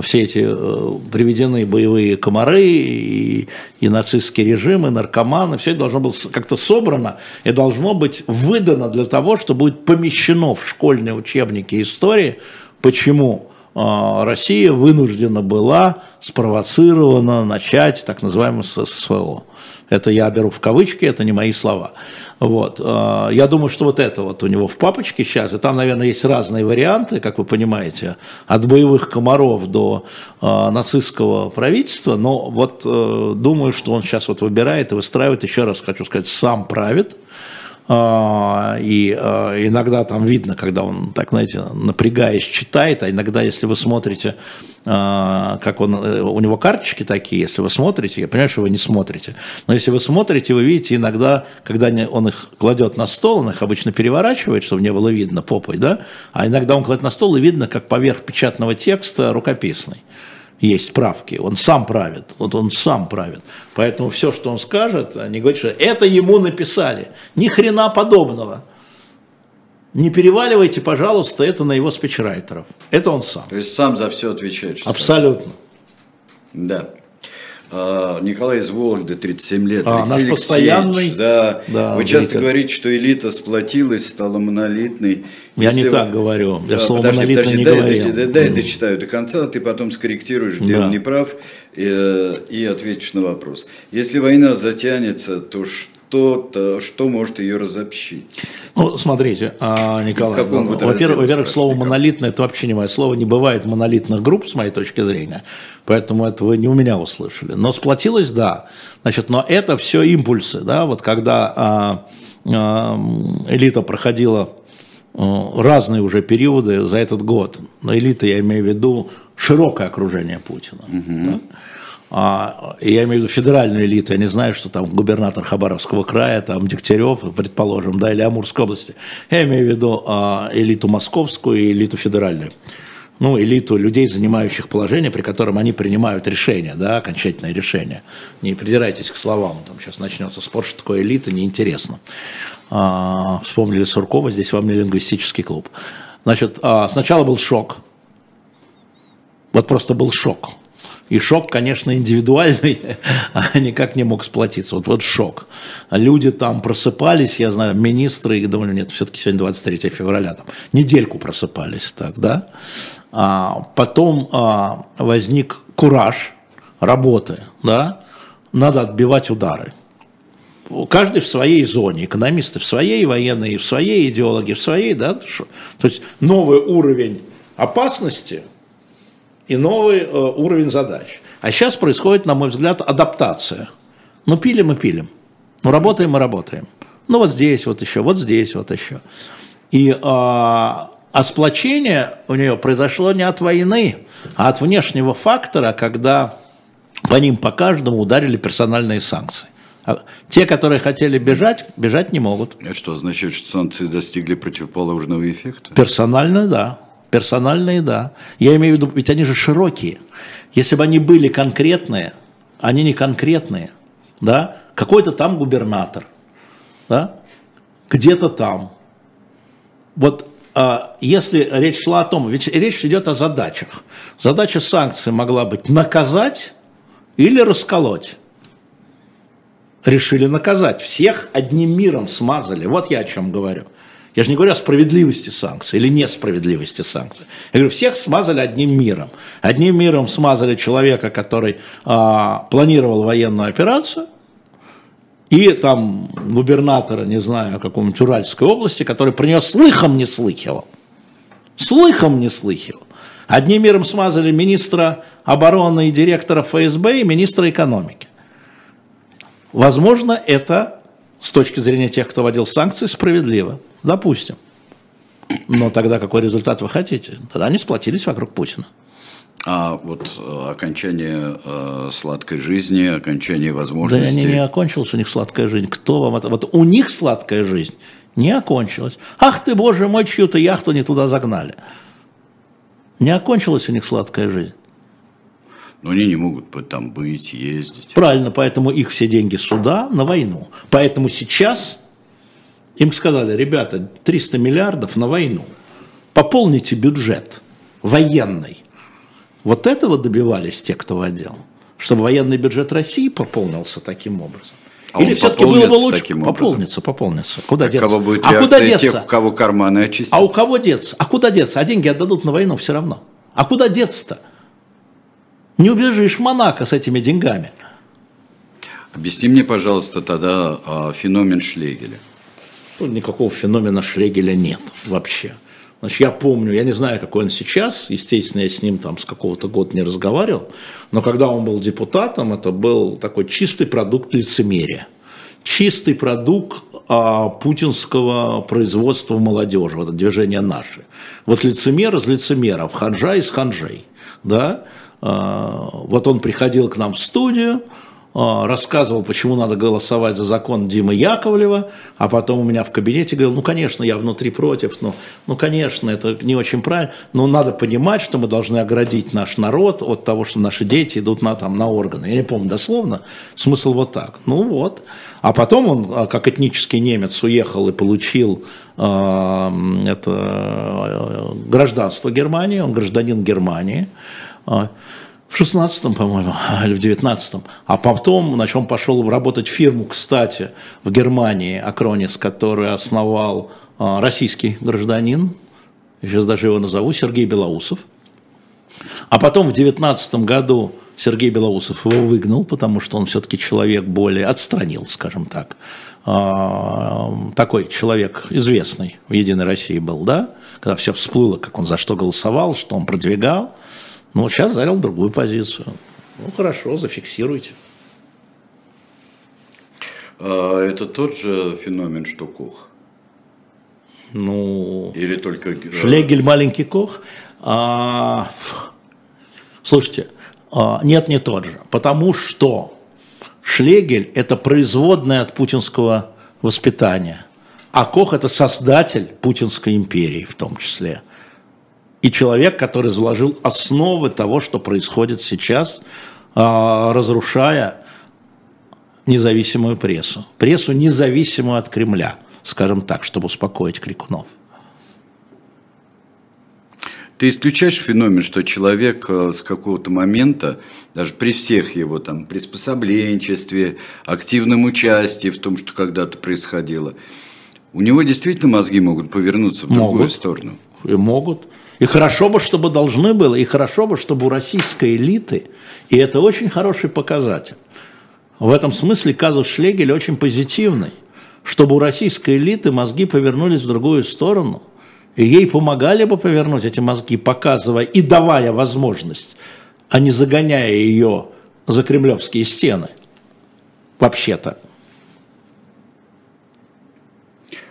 все эти э, приведены боевые комары и, и нацистский режим, и наркоманы, все это должно быть как-то собрано и должно быть выдано для того, что будет помещено в школьные учебники истории, почему э, Россия вынуждена была спровоцирована начать так называемое ССВО. Это я беру в кавычки, это не мои слова. Вот. А, я думаю, что вот это вот у него в папочке сейчас, и там, наверное, есть разные варианты, как вы понимаете, от боевых комаров до э, нацистского правительства, но вот э, думаю, что он сейчас вот выбирает и выстраивает, еще раз хочу сказать, сам правит, а, и а, иногда там видно, когда он, так знаете, напрягаясь, читает, а иногда, если вы смотрите, а, как он, э, у него карточки такие, если вы смотрите, я понимаю, что вы не смотрите, но если вы смотрите, вы видите иногда, когда он их кладет на стол, он их обычно переворачивает, чтобы не было видно попой, да, а иногда он кладет на стол и видно, как поверх печатного текста рукописный есть правки, он сам правит, вот он сам правит. Поэтому все, что он скажет, они говорят, что это ему написали. Ни хрена подобного. Не переваливайте, пожалуйста, это на его спичрайтеров. Это он сам. То есть сам за все отвечает. Абсолютно. Да. А, Николай из Вологды, 37 лет. А, наш постоянный. Да. да Вы часто говорите, что элита сплотилась, стала монолитной. Я Если не так говорю. Я да, слово подожди, подожди, не дай, говорил. Дай, дай, дай дочитаю до конца, ты потом скорректируешь, где да. он не прав, и, и ответишь на вопрос. Если война затянется, то что? Что, что может ее разобщить? Ну, смотрите, а, Николай, ну, во-первых, во-первых, слово монолитное это вообще не мое слово, не бывает монолитных групп, с моей точки зрения, поэтому это вы не у меня услышали. Но сплотилось, да. Значит, но это все импульсы, да, вот когда а, а, элита проходила а, разные уже периоды за этот год. Но элита, я имею в виду широкое окружение Путина. Угу. Да? А, я имею в виду федеральную элиту, я не знаю, что там губернатор Хабаровского края, там Дегтярев, предположим, да, или Амурской области. Я имею в виду а, элиту московскую и элиту федеральную. Ну, элиту людей, занимающих положение, при котором они принимают решения, да, окончательное решение. Не придирайтесь к словам, там сейчас начнется спор, что такое элита, неинтересно. А, вспомнили Суркова, здесь вам не лингвистический клуб. Значит, а, сначала был шок. Вот просто был шок и шок, конечно, индивидуальный, а никак не мог сплотиться. Вот, вот шок. Люди там просыпались, я знаю, министры, и думали, нет, все-таки сегодня 23 февраля, там, недельку просыпались так, да. А потом а, возник кураж работы, да, надо отбивать удары. Каждый в своей зоне, экономисты в своей, военные в своей, идеологи в своей, да, то есть новый уровень опасности – и новый э, уровень задач. А сейчас происходит, на мой взгляд, адаптация. Ну, пилим и пилим. Ну, работаем и работаем. Ну, вот здесь вот еще, вот здесь вот еще. И, а, а сплочение у нее произошло не от войны, а от внешнего фактора, когда по ним по каждому ударили персональные санкции. А те, которые хотели бежать, бежать не могут. А что означает, что санкции достигли противоположного эффекта? Персонально, да. Персональные, да. Я имею в виду, ведь они же широкие. Если бы они были конкретные, они не конкретные, да, какой-то там губернатор, да, где-то там. Вот а, если речь шла о том, ведь речь идет о задачах. Задача санкций могла быть наказать или расколоть. Решили наказать. Всех одним миром смазали. Вот я о чем говорю. Я же не говорю о справедливости санкций или несправедливости санкций. Я говорю, всех смазали одним миром. Одним миром смазали человека, который а, планировал военную операцию, и там губернатора, не знаю, какого-нибудь Уральской области, который про нее слыхом не слыхивал. Слыхом не слыхивал. Одним миром смазали министра обороны и директора ФСБ и министра экономики. Возможно, это с точки зрения тех, кто вводил санкции, справедливо. Допустим. Но тогда какой результат вы хотите? Тогда они сплотились вокруг Путина. А вот э, окончание э, сладкой жизни, окончание возможностей... Да они не окончилась у них сладкая жизнь. Кто вам это... Вот у них сладкая жизнь не окончилась. Ах ты, боже мой, чью-то яхту не туда загнали. Не окончилась у них сладкая жизнь. Но они не могут там быть, ездить. Правильно, поэтому их все деньги сюда на войну. Поэтому сейчас им сказали, ребята, 300 миллиардов на войну. Пополните бюджет военный. Вот этого добивались те, кто водил. Чтобы военный бюджет России пополнился таким образом. А Или все-таки было бы лучше таким пополниться, пополниться. Куда так деться? Кого будет а куда деться? Тех, у кого карманы очистят. А у кого деться? А куда деться? А деньги отдадут на войну все равно. А куда деться-то? Не убежишь Монако с этими деньгами. Объясни мне, пожалуйста, тогда а, феномен Шлегеля. Ну, никакого феномена Шлегеля нет вообще. Значит, я помню, я не знаю, какой он сейчас, естественно, я с ним там с какого-то года не разговаривал, но когда он был депутатом, это был такой чистый продукт лицемерия. Чистый продукт а, путинского производства молодежи, вот это движение «Наши». Вот лицемер из лицемеров, ханжа из ханжей. Да? А, вот он приходил к нам в студию, рассказывал, почему надо голосовать за закон Димы Яковлева, а потом у меня в кабинете говорил, ну, конечно, я внутри против, но, ну, конечно, это не очень правильно, но надо понимать, что мы должны оградить наш народ от того, что наши дети идут на, там, на органы. Я не помню дословно, смысл вот так. Ну, вот. А потом он, а, как этнический немец, уехал и получил э, это, э, гражданство Германии, он гражданин Германии, в 16-м, по-моему, или в 19-м. А потом, значит, он пошел работать фирму, кстати, в Германии, Акронис, который основал а, российский гражданин, сейчас даже его назову, Сергей Белоусов. А потом в 19 году Сергей Белоусов его выгнал, потому что он все-таки человек более отстранил, скажем так. А, такой человек известный в «Единой России» был, да? Когда все всплыло, как он за что голосовал, что он продвигал – ну, сейчас занял другую позицию. Ну, хорошо, зафиксируйте. А это тот же феномен, что Кох? Ну, Или только... Э, Шлегель маленький Кох? А, слушайте, а, нет, не тот же. Потому что Шлегель – это производное от путинского воспитания. А Кох – это создатель путинской империи в том числе и человек, который заложил основы того, что происходит сейчас, а, разрушая независимую прессу. Прессу независимую от Кремля, скажем так, чтобы успокоить крикунов. Ты исключаешь феномен, что человек э, с какого-то момента, даже при всех его там приспособленчестве, активном участии в том, что когда-то происходило, у него действительно мозги могут повернуться в могут. другую сторону? И могут. И хорошо бы, чтобы должны было, и хорошо бы, чтобы у российской элиты, и это очень хороший показатель. В этом смысле казус Шлегель очень позитивный, чтобы у российской элиты мозги повернулись в другую сторону, и ей помогали бы повернуть эти мозги, показывая и давая возможность, а не загоняя ее за кремлевские стены. Вообще-то.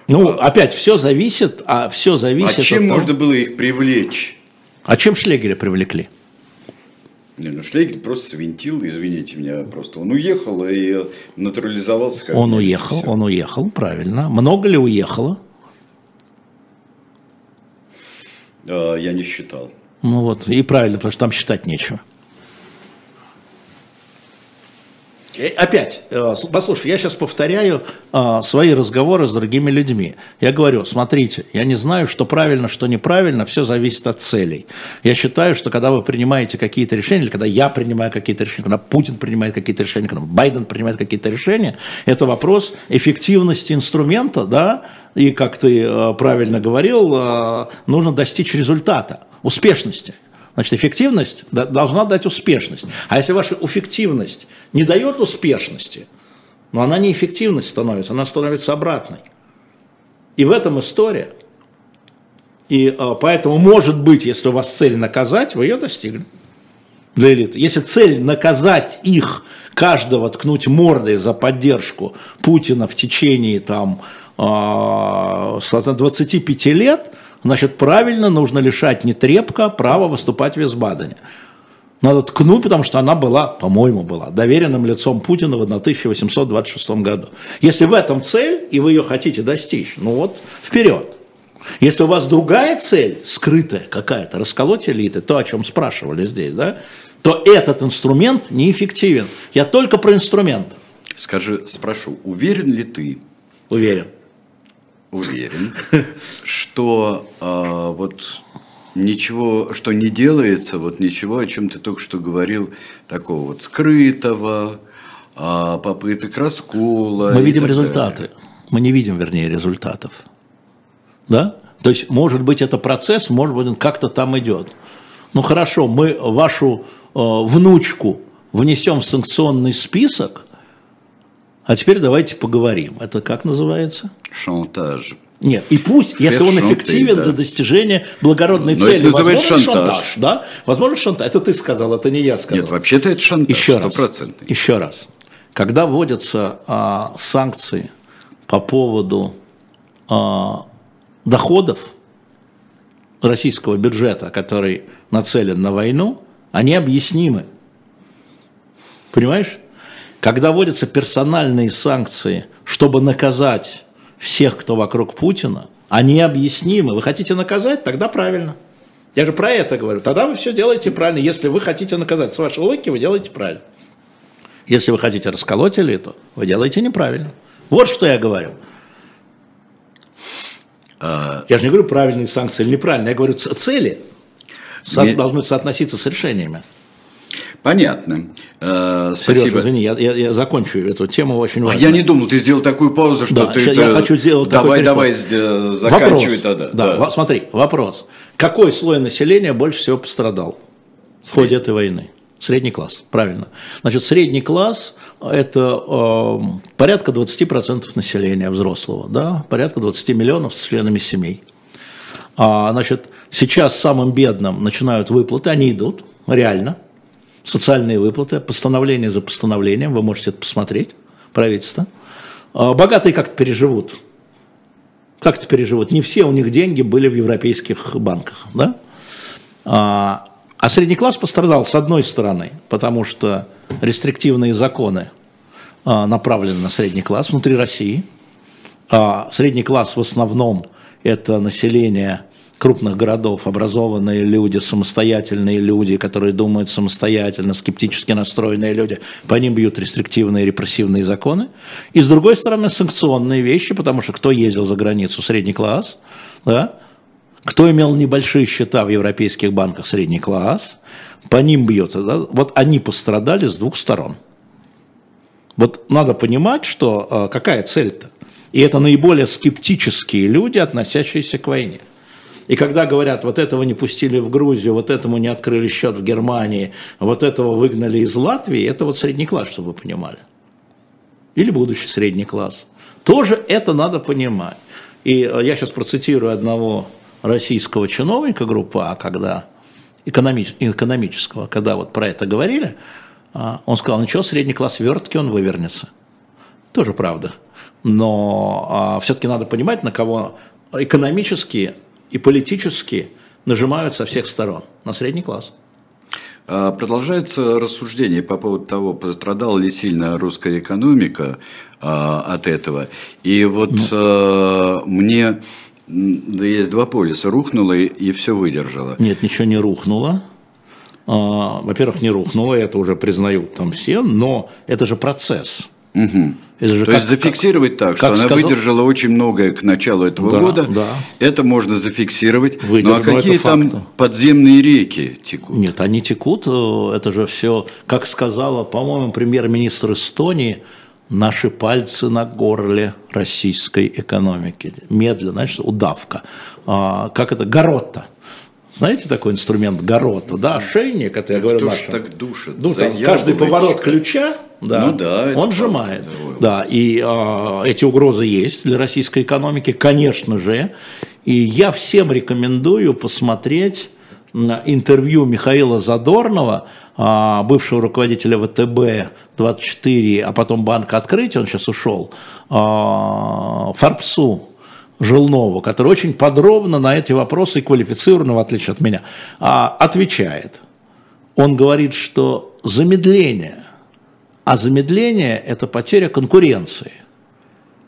Ну, опять, все зависит, а все зависит... А чем от того... можно было их привлечь? А чем Шлегеля привлекли? Не, ну Шлегель просто свинтил, извините меня, просто он уехал и натурализовался. Он уехал, он уехал, правильно. Много ли уехало? А, я не считал. Ну вот, и правильно, потому что там считать нечего. Э, опять, э, послушай, я сейчас повторяю э, свои разговоры с другими людьми. Я говорю, смотрите, я не знаю, что правильно, что неправильно, все зависит от целей. Я считаю, что когда вы принимаете какие-то решения, или когда я принимаю какие-то решения, когда Путин принимает какие-то решения, когда Байден принимает какие-то решения, это вопрос эффективности инструмента, да, и, как ты правильно говорил, нужно достичь результата, успешности. Значит, эффективность должна дать успешность. А если ваша эффективность не дает успешности, Но она неэффективность становится, она становится обратной. И в этом история. И а, поэтому, может быть, если у вас цель наказать, вы ее достигли для элиты. Если цель наказать их, каждого ткнуть мордой за поддержку Путина в течение там, 25 а, лет, значит, правильно нужно лишать Нетребко права выступать в Висбадене. Надо ткнуть, потому что она была, по-моему, была доверенным лицом Путина в 1826 году. Если в этом цель, и вы ее хотите достичь, ну вот, вперед. Если у вас другая цель, скрытая какая-то, расколоть элиты, то, о чем спрашивали здесь, да, то этот инструмент неэффективен. Я только про инструмент. Скажи, спрошу, уверен ли ты? Уверен. Уверен, что э, вот ничего, что не делается, вот ничего, о чем ты только что говорил, такого вот скрытого, э, попыток раскола. Мы видим результаты. Далее. Мы не видим, вернее, результатов. Да? То есть, может быть, это процесс, может быть, он как-то там идет. Ну хорошо, мы вашу э, внучку внесем в санкционный список, а теперь давайте поговорим. Это как называется? Шантаж. Нет, и пусть, если он эффективен да. для достижения благородной Но цели, возможно шантаж. шантаж, да? Возможно шантаж. Это ты сказал, это не я сказал. Нет, вообще-то это шантаж, еще раз, еще раз. Когда вводятся а, санкции по поводу а, доходов российского бюджета, который нацелен на войну, они объяснимы. Понимаешь? Когда вводятся персональные санкции, чтобы наказать всех, кто вокруг Путина, они объяснимы. Вы хотите наказать? Тогда правильно. Я же про это говорю. Тогда вы все делаете правильно. Если вы хотите наказать с вашей логики, вы делаете правильно. Если вы хотите расколоть элиту, вы делаете неправильно. Вот что я говорю. А... Я же не говорю правильные санкции или неправильные, я говорю цели со- не... должны соотноситься с решениями. Понятно. Э, спасибо. Сережа, извини, я, я, я закончу эту тему очень важную. А я не думал, ты сделал такую паузу, что да, ты... Я это... хочу сделать Давай, давай, заканчивай тогда. Да, да. смотри, вопрос. Какой слой населения больше всего пострадал в ходе этой войны? Средний класс, правильно. Значит, средний класс – это э, порядка 20% населения взрослого, да, порядка 20 миллионов с членами семей. А, значит, сейчас самым бедным начинают выплаты, они идут, реально, социальные выплаты, постановление за постановлением, вы можете это посмотреть, правительство. А, богатые как-то переживут, как-то переживут. Не все у них деньги были в европейских банках, да? А, а средний класс пострадал с одной стороны, потому что рестриктивные законы а, направлены на средний класс внутри России. Средний класс в основном это население крупных городов, образованные люди, самостоятельные люди, которые думают самостоятельно, скептически настроенные люди, по ним бьют рестриктивные репрессивные законы. И с другой стороны санкционные вещи, потому что кто ездил за границу, средний класс, да, кто имел небольшие счета в европейских банках, средний класс, по ним бьется. Да? Вот они пострадали с двух сторон. Вот надо понимать, что э, какая цель-то. И это наиболее скептические люди, относящиеся к войне. И когда говорят, вот этого не пустили в Грузию, вот этому не открыли счет в Германии, вот этого выгнали из Латвии, это вот средний класс, чтобы вы понимали. Или будущий средний класс. Тоже это надо понимать. И э, я сейчас процитирую одного российского чиновника группы А, когда экономич, экономического, когда вот про это говорили, а, он сказал, что, средний класс вертки, он вывернется. Тоже правда. Но а, все-таки надо понимать, на кого экономически и политически нажимают со всех сторон. На средний класс. А, продолжается рассуждение по поводу того, пострадала ли сильно русская экономика от этого. И вот ну. мне да есть два полюса. Рухнуло и, и все выдержало. Нет, ничего не рухнуло. А, во-первых, не рухнуло, это уже признают там все, но это же процесс. Угу. Это же То как, есть зафиксировать как, так, что она сказал... выдержала очень многое к началу этого да, года. Да. Это можно зафиксировать. Выдержала, ну а какие там факт. подземные реки текут? Нет, они текут. Э, это же все, как сказала, по-моему, премьер-министр Эстонии, наши пальцы на горле российской экономики. Медленно, значит, удавка. А, как это? Горотта. Знаете такой инструмент горота, да, ошейник, это я говорю Кто нашим. так душит? Ну, там каждый поворот ключа, да, Ну да, он сжимает. да. И а, эти угрозы есть для российской экономики, конечно же. И я всем рекомендую посмотреть интервью Михаила Задорнова, а, бывшего руководителя ВТБ-24, а потом Банка Открытия, он сейчас ушел, а, Жилнову, который очень подробно на эти вопросы и квалифицированно, в отличие от меня, а, отвечает. Он говорит, что замедление, а замедление – это потеря конкуренции.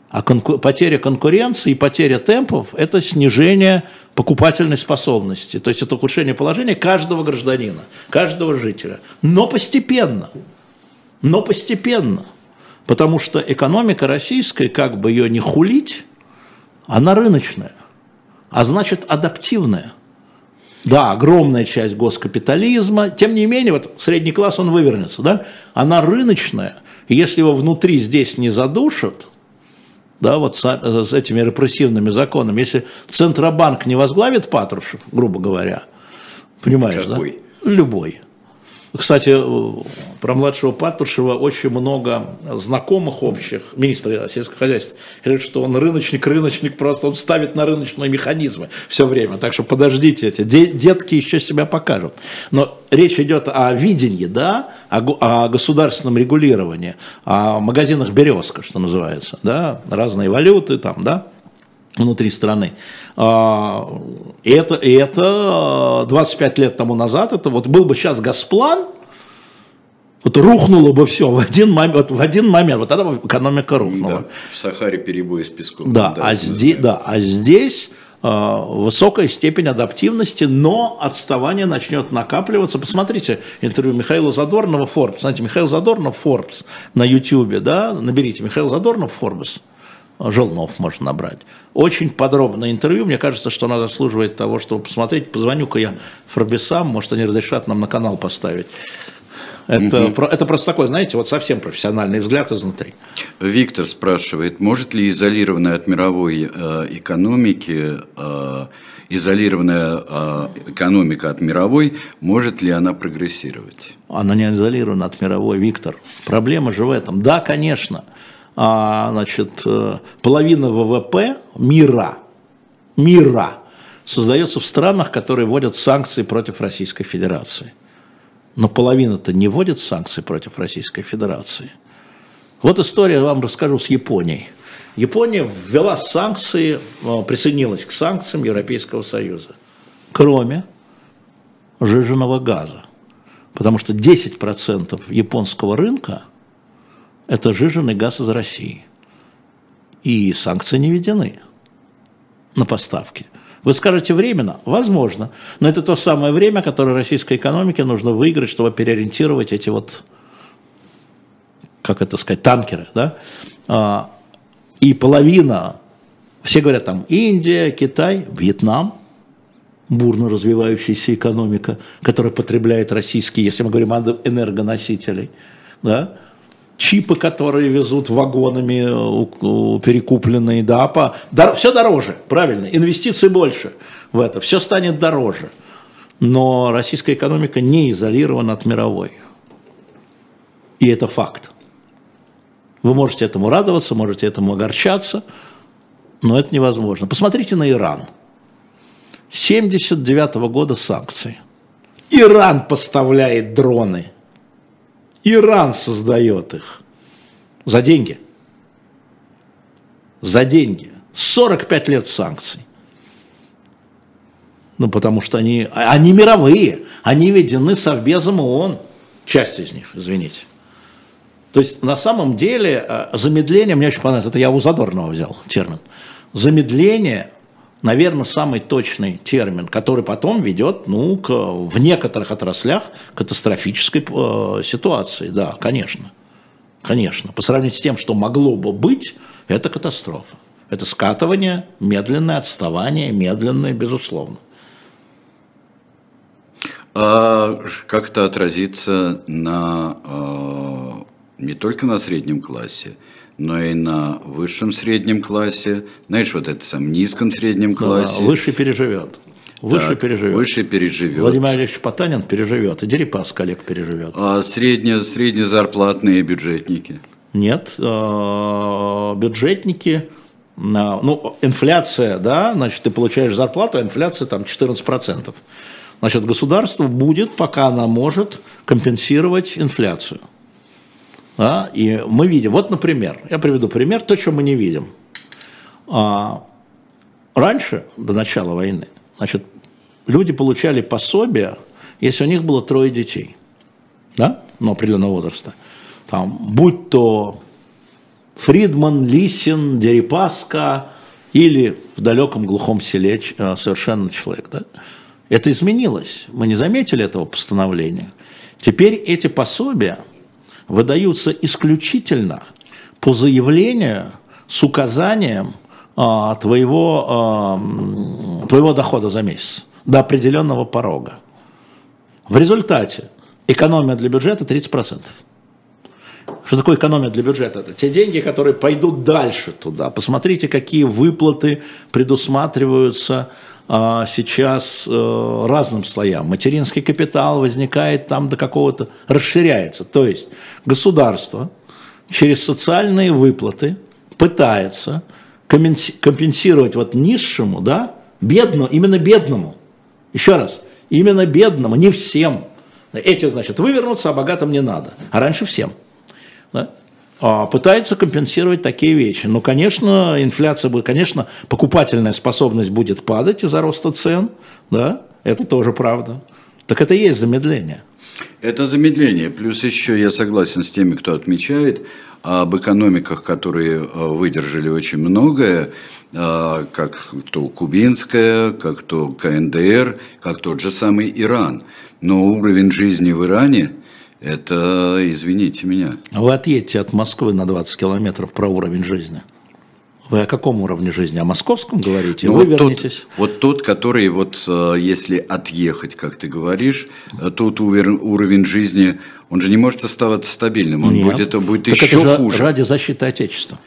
А конку- потеря конкуренции и потеря темпов – это снижение покупательной способности. То есть это ухудшение положения каждого гражданина, каждого жителя. Но постепенно. Но постепенно. Потому что экономика российская, как бы ее не хулить, она рыночная, а значит адаптивная. Да, огромная часть госкапитализма, тем не менее, вот средний класс, он вывернется, да? Она рыночная, и если его внутри здесь не задушат, да, вот с, э, с этими репрессивными законами, если Центробанк не возглавит Патрушев, грубо говоря, понимаешь, Какой? да? Любой. Кстати, э, про младшего Патрушева очень много знакомых общих, министра сельского хозяйства, говорят, что он рыночник, рыночник, просто он ставит на рыночные механизмы все время. Так что подождите, эти де- детки еще себя покажут. Но речь идет о видении, да, о, о государственном регулировании, о магазинах «Березка», что называется, да, разные валюты там, да, внутри страны. А, это, это а, 25 лет тому назад, это вот был бы сейчас Газплан, вот рухнуло бы все в один момент, вот в один момент, вот тогда бы экономика рухнула. Да, в Сахаре перебои с песком. Да, а, мы здесь, да, а здесь э, высокая степень адаптивности, но отставание начнет накапливаться. Посмотрите интервью Михаила Задорнова Forbes. Знаете, Михаил Задорнов Forbes на YouTube, да, наберите Михаил Задорнов Forbes. Желнов можно набрать. Очень подробное интервью. Мне кажется, что оно заслуживает того, чтобы посмотреть. Позвоню-ка я Форбисам, может, они разрешат нам на канал поставить. Это, про- это просто такой, знаете, вот совсем профессиональный взгляд изнутри. Виктор спрашивает, может ли изолированная от мировой э, экономики, э, изолированная э, экономика от мировой, может ли она прогрессировать? Она не изолирована от мировой, Виктор. Проблема же в этом. Да, конечно, а, значит, э, половина ВВП мира, мира создается в странах, которые вводят санкции против Российской Федерации. Но половина-то не вводит санкции против Российской Федерации. Вот история, я вам расскажу, с Японией. Япония ввела санкции, э, присоединилась к санкциям Европейского Союза, кроме жиженного газа. Потому что 10% японского рынка – это жиженый газ из России. И санкции не введены на поставки. Вы скажете временно? Возможно. Но это то самое время, которое российской экономике нужно выиграть, чтобы переориентировать эти вот, как это сказать, танкеры. Да? А, И половина, все говорят там Индия, Китай, Вьетнам, бурно развивающаяся экономика, которая потребляет российские, если мы говорим о энергоносителей, да, чипы, которые везут вагонами э, перекупленные, да, по, дор- все дороже, правильно, инвестиций больше в это, все станет дороже. Но российская экономика не изолирована от мировой. И это факт. Вы можете этому радоваться, можете этому огорчаться, но это невозможно. Посмотрите на Иран. 79 года санкции. Иран поставляет дроны. Иран создает их. За деньги. За деньги. 45 лет санкций. Ну, потому что они, они мировые. Они введены Совбезом ООН. Часть из них, извините. То есть, на самом деле, э, замедление, мне очень понравилось, это я у Задорнова взял термин. Замедление, наверное, самый точный термин, который потом ведет, ну, к, в некоторых отраслях катастрофической э, ситуации. Да, конечно. Конечно. По сравнению с тем, что могло бы быть, это катастрофа. Это скатывание, медленное отставание, медленное, безусловно. А как это отразится на, э, не только на среднем классе, но и на высшем среднем классе, знаешь, вот это самом низком среднем классе. Выше переживет. Выше Так, переживет. Выше переживет. Владимир Валерьевич Потанин переживет, и Дерипаска Олег переживет. А средне, среднезарплатные бюджетники? Нет, э, бюджетники, ну, инфляция, да, значит, ты получаешь зарплату, а инфляция там 14%. Значит, государство будет, пока она может, компенсировать инфляцию. Да? И мы видим, вот, например, я приведу пример, то, что мы не видим. А, раньше, до начала войны, значит, люди получали пособие, если у них было трое детей, да, ну, определенного возраста. Там, будь то Фридман, Лисин, Дерипаска или в далеком глухом селе э, совершенно человек. Да? Это изменилось. Мы не заметили этого постановления. Теперь эти пособия выдаются исключительно по заявлению с указанием а, твоего, а, твоего дохода за месяц до определенного порога. В результате экономия для бюджета 30%. Что такое экономия для бюджета? Это те деньги, которые пойдут дальше туда. Посмотрите, какие выплаты предусматриваются сейчас э, разным слоям. Материнский капитал возникает там до какого-то, расширяется. То есть государство через социальные выплаты пытается компенсировать вот низшему, да, бедному, именно бедному. Еще раз, именно бедному, не всем. Эти, значит, вывернуться, а богатым не надо. А раньше всем да, а, пытается компенсировать такие вещи. Но, конечно, инфляция будет, конечно, покупательная способность будет падать из-за роста цен, да, это тоже правда. Так это и есть замедление. Это замедление. Плюс еще я согласен с теми, кто отмечает об экономиках, которые э, выдержали очень многое, э, как то кубинская, как то КНДР, как тот же самый Иран. Но уровень жизни в Иране – это, извините меня, Вы отъедьте от Москвы на 20 километров про уровень жизни. Вы о каком уровне жизни? О московском говорите? Ну, Вы вот, тот, вернетесь. вот тот, который, вот, э, если отъехать, как ты говоришь, э, увер- уровень жизни, он же не может оставаться стабильным, он Нет. будет, будет Так еще это же хуже. ради защиты Отечества.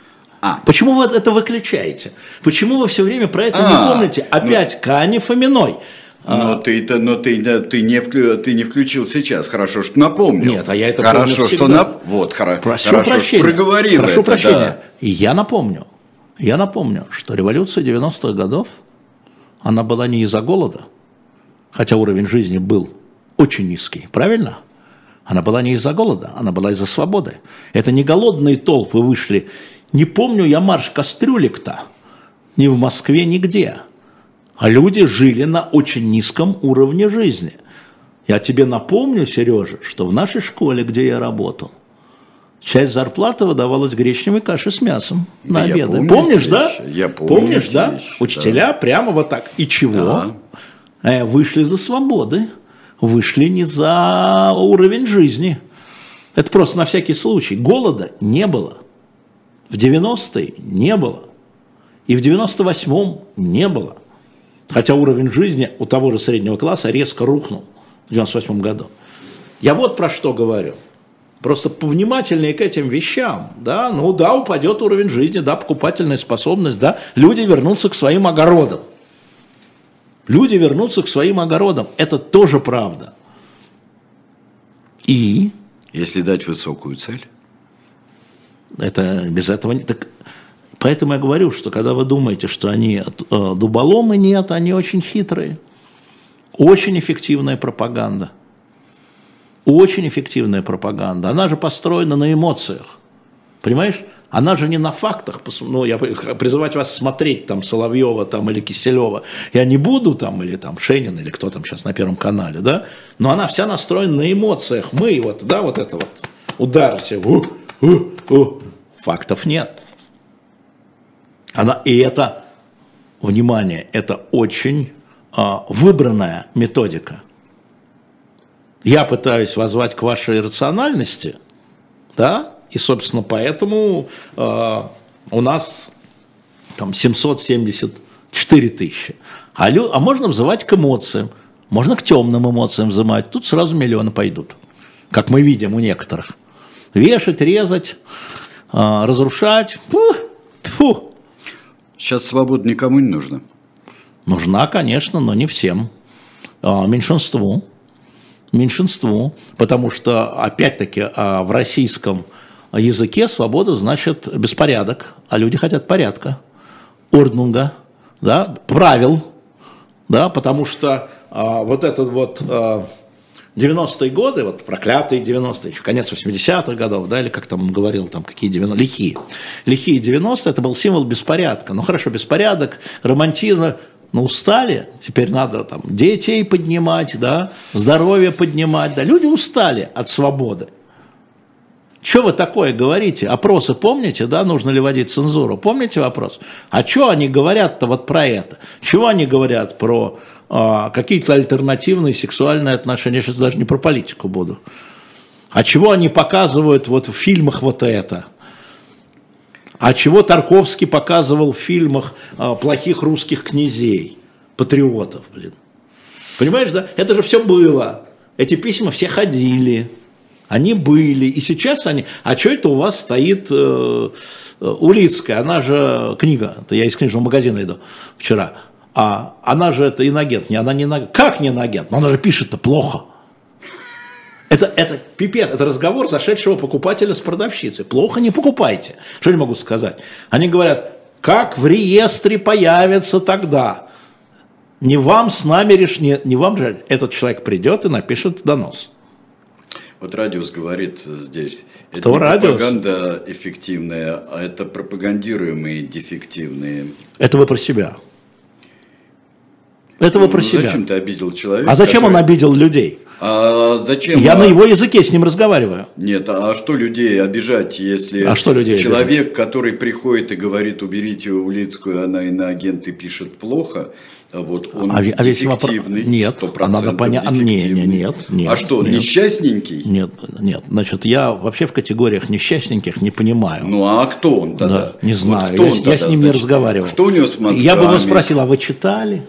А. Почему вы это выключаете? Почему вы все время про это А, не помните? Опять Кани Фоминой. Но ты-то, но ты, ты, не вклю, ты не включил сейчас. Хорошо, что напомнил. Нет, а я это Хорошо, помню что нап... Вот, хоро... Прошу хорошо, прощения. что проговорил Прошу это, прощения. да. И я напомню, я напомню, что революция 90-х годов, она была не из-за голода, хотя уровень жизни был очень низкий, правильно? Она была не из-за голода, она была из-за свободы. Это не голодные толпы вышли. Не помню я марш кастрюлек-то, ни в Москве, нигде. А люди жили на очень низком уровне жизни. Я тебе напомню, Сережа, что в нашей школе, где я работал, часть зарплаты выдавалась гречневой каши с мясом Да на я обеды. помню Помнишь, да? я помню Помнишь, да? вещи, Учителя прямо вот так. И чего? Да. Э, вышли за свободы, вышли не за уровень жизни. Это просто на всякий случай. Голода не было. В 90-е не было. И в 98-м не было. Хотя уровень жизни у того же среднего класса резко рухнул в 98 году. Я вот про что говорю. Просто повнимательнее к этим вещам. Да? Ну да, упадет уровень жизни, да, покупательная способность, да, люди вернутся к своим огородам. Люди вернутся к своим огородам. Это тоже правда. И Если дать высокую цель. это без этого не так. Поэтому я говорю, что когда вы думаете, что они э, дуболомы, нет, они очень хитрые. Очень эффективная пропаганда. Очень эффективная пропаганда. Она же построена на эмоциях. Понимаешь? Она же не на фактах. Ну, я призывать вас смотреть там Соловьева там, или Киселева. Я не буду там, или там Шенин, или кто там сейчас на Первом канале, да? Но она вся настроена на эмоциях. Мы вот, да, вот это вот удар все. У, у, у. Фактов нет. Она, и это, внимание, это очень а, выбранная методика. Я пытаюсь возвать к вашей рациональности, да, и, собственно, поэтому а, у нас там 774 тысячи. А, лю- а можно взывать к эмоциям, можно к темным эмоциям взывать, тут сразу миллионы пойдут, как мы видим у некоторых. Вешать, резать, а, разрушать, фу. Сейчас свобода никому не нужна. Нужна, конечно, но не всем. А, меньшинству. Меньшинству. Потому что, опять-таки, а, в российском языке свобода значит беспорядок, а люди хотят порядка, орднунга, да, правил, да, потому что а, вот этот вот а, 90-е годы, вот проклятые 90-е, еще конец 80-х годов, да, или как там он говорил, там какие 90 лихие. Лихие 90-е, это был символ беспорядка. Ну хорошо, беспорядок, романтизм, ну устали, теперь надо там детей поднимать, да, здоровье поднимать, да, люди устали от свободы. Что вы такое говорите? Опросы помните, да, нужно ли вводить цензуру? Помните вопрос? А что они говорят-то вот про это? Чего они говорят про какие-то альтернативные сексуальные отношения? Я сейчас даже не про политику буду. А чего они показывают вот в фильмах вот это? А чего Тарковский показывал в фильмах а, плохих русских князей, патриотов, блин? Понимаешь, да? Это же все было. Эти письма все ходили. Они были, и сейчас они... А что это у вас стоит э, э, Улицкая? Она же книга, это я из книжного магазина иду вчера. А она же это инагент, не, она не инагент. Как не инагент? Но она же пишет-то плохо. Это, это пипец, это разговор зашедшего покупателя с продавщицей. Плохо не покупайте. Что я могу сказать? Они говорят, как в реестре появится тогда? Не вам с нами решить, не, не вам же этот человек придет и напишет донос. Вот Радиус говорит здесь, Кто это не Радиус? пропаганда эффективная, а это пропагандируемые дефективные. Это вы про себя. Это вы про Ну, себя. Зачем ты обидел человека? А зачем он который- обидел людей? А зачем? Я а- на его языке с ним разговариваю. Нет, а что людей обижать, если А что людей человек, который приходит и говорит, уберите Улицкую, она иноагент и пишет плохо, а вот он А а весь вопрос- Нет, а 100% надо понять- а, не, не, нет, нет, А что, нет. несчастненький? Нет, нет. Значит, я вообще в категориях несчастненьких не понимаю. Ну а кто он тогда? Да, не Вот знаю, кто я, он с- я тогда, с ним не значит? разговаривал. Что у него с мозгами? Я бы его спросил, а вы читали?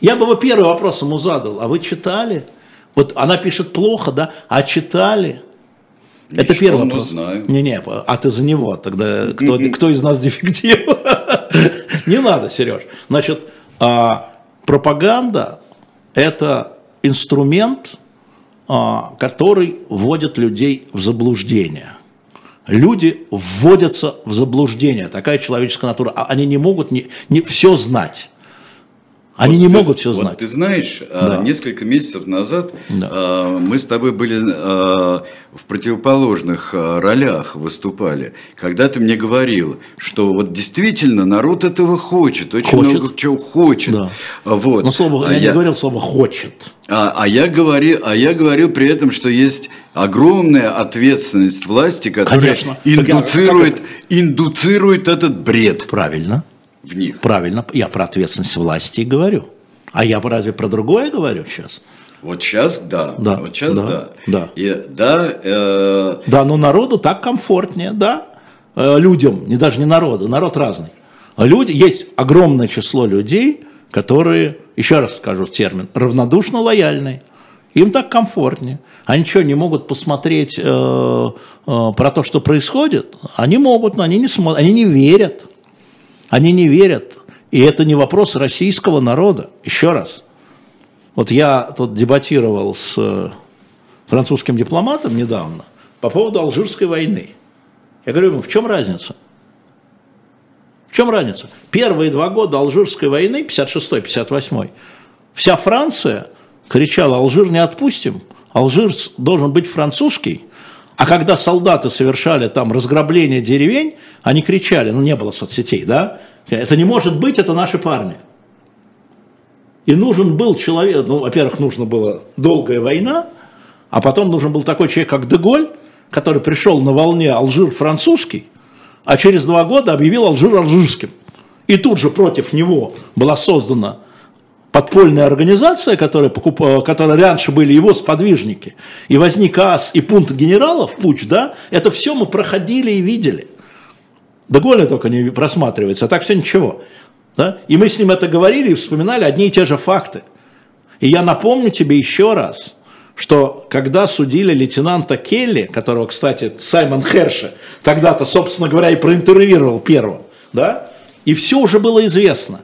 Я бы его первый вопрос ему задал, а вы читали? Вот она пишет плохо, да, а читали? Это Ничего, первый ну, вопрос. знаю. Не, не, а ты за него тогда кто, кто из нас дефектив? Не надо, Сереж. Значит, а, пропаганда – это инструмент, а, который вводит людей в заблуждение. Люди вводятся в заблуждение. Такая человеческая натура. А Они не могут не, не все знать. Они Вот не ты- могут все вот знать. Ты знаешь, а, Да. несколько месяцев назад Да. а, мы с тобой были а, в противоположных ролях выступали. Когда ты мне говорил, что вот действительно народ этого хочет, очень Хочет. много чего хочет. Да. А, Вот. Но слово, А я, не говорил слово «хочет». а, а я говорил, а я говорил при этом, что есть огромная ответственность власти, которая Конечно. Так я- индуцирует, индуцирует этот бред Правильно. В них. Правильно. Я про ответственность власти и говорю. А я разве про другое говорю сейчас? Вот сейчас да, Да, вот сейчас да, да, да. И, да, э, Да, но народу так комфортнее, да. Э, Людям, не даже не народу, народ разный. Люди, есть огромное число людей, которые, еще раз скажу термин, равнодушно лояльные. Им так комфортнее. Они что, не могут посмотреть э, э, про то, что происходит? Они могут, но они не смотрят, они не верят. Они не верят. И это не вопрос российского народа. Еще раз. Вот я тут дебатировал с э, французским дипломатом недавно по поводу Алжирской войны. Я говорю ему, в чем разница? В чем разница? Первые два года Алжирской войны, 56-58, вся Франция кричала, Алжир не отпустим, Алжир должен быть французский, а когда солдаты совершали там разграбление деревень, они кричали, ну не было соцсетей, да, это не может быть, это наши парни. И нужен был человек, ну, во-первых, нужна была долгая война, а потом нужен был такой человек, как Деголь, который пришел на волне Алжир французский, а через два года объявил Алжир алжирским. И тут же против него была создана подпольная организация, которая, покуп... которая раньше были его сподвижники, и возник АС и пункт генералов, путь, да, это все мы проходили и видели. Деголя только не просматривается, а так все ничего. Да? И мы с ним это говорили и вспоминали одни и те же факты. И я напомню тебе еще раз, что когда судили лейтенанта Келли, которого, кстати, Саймон Херше тогда-то, собственно говоря, и проинтервьюировал первым, да, и все уже было известно.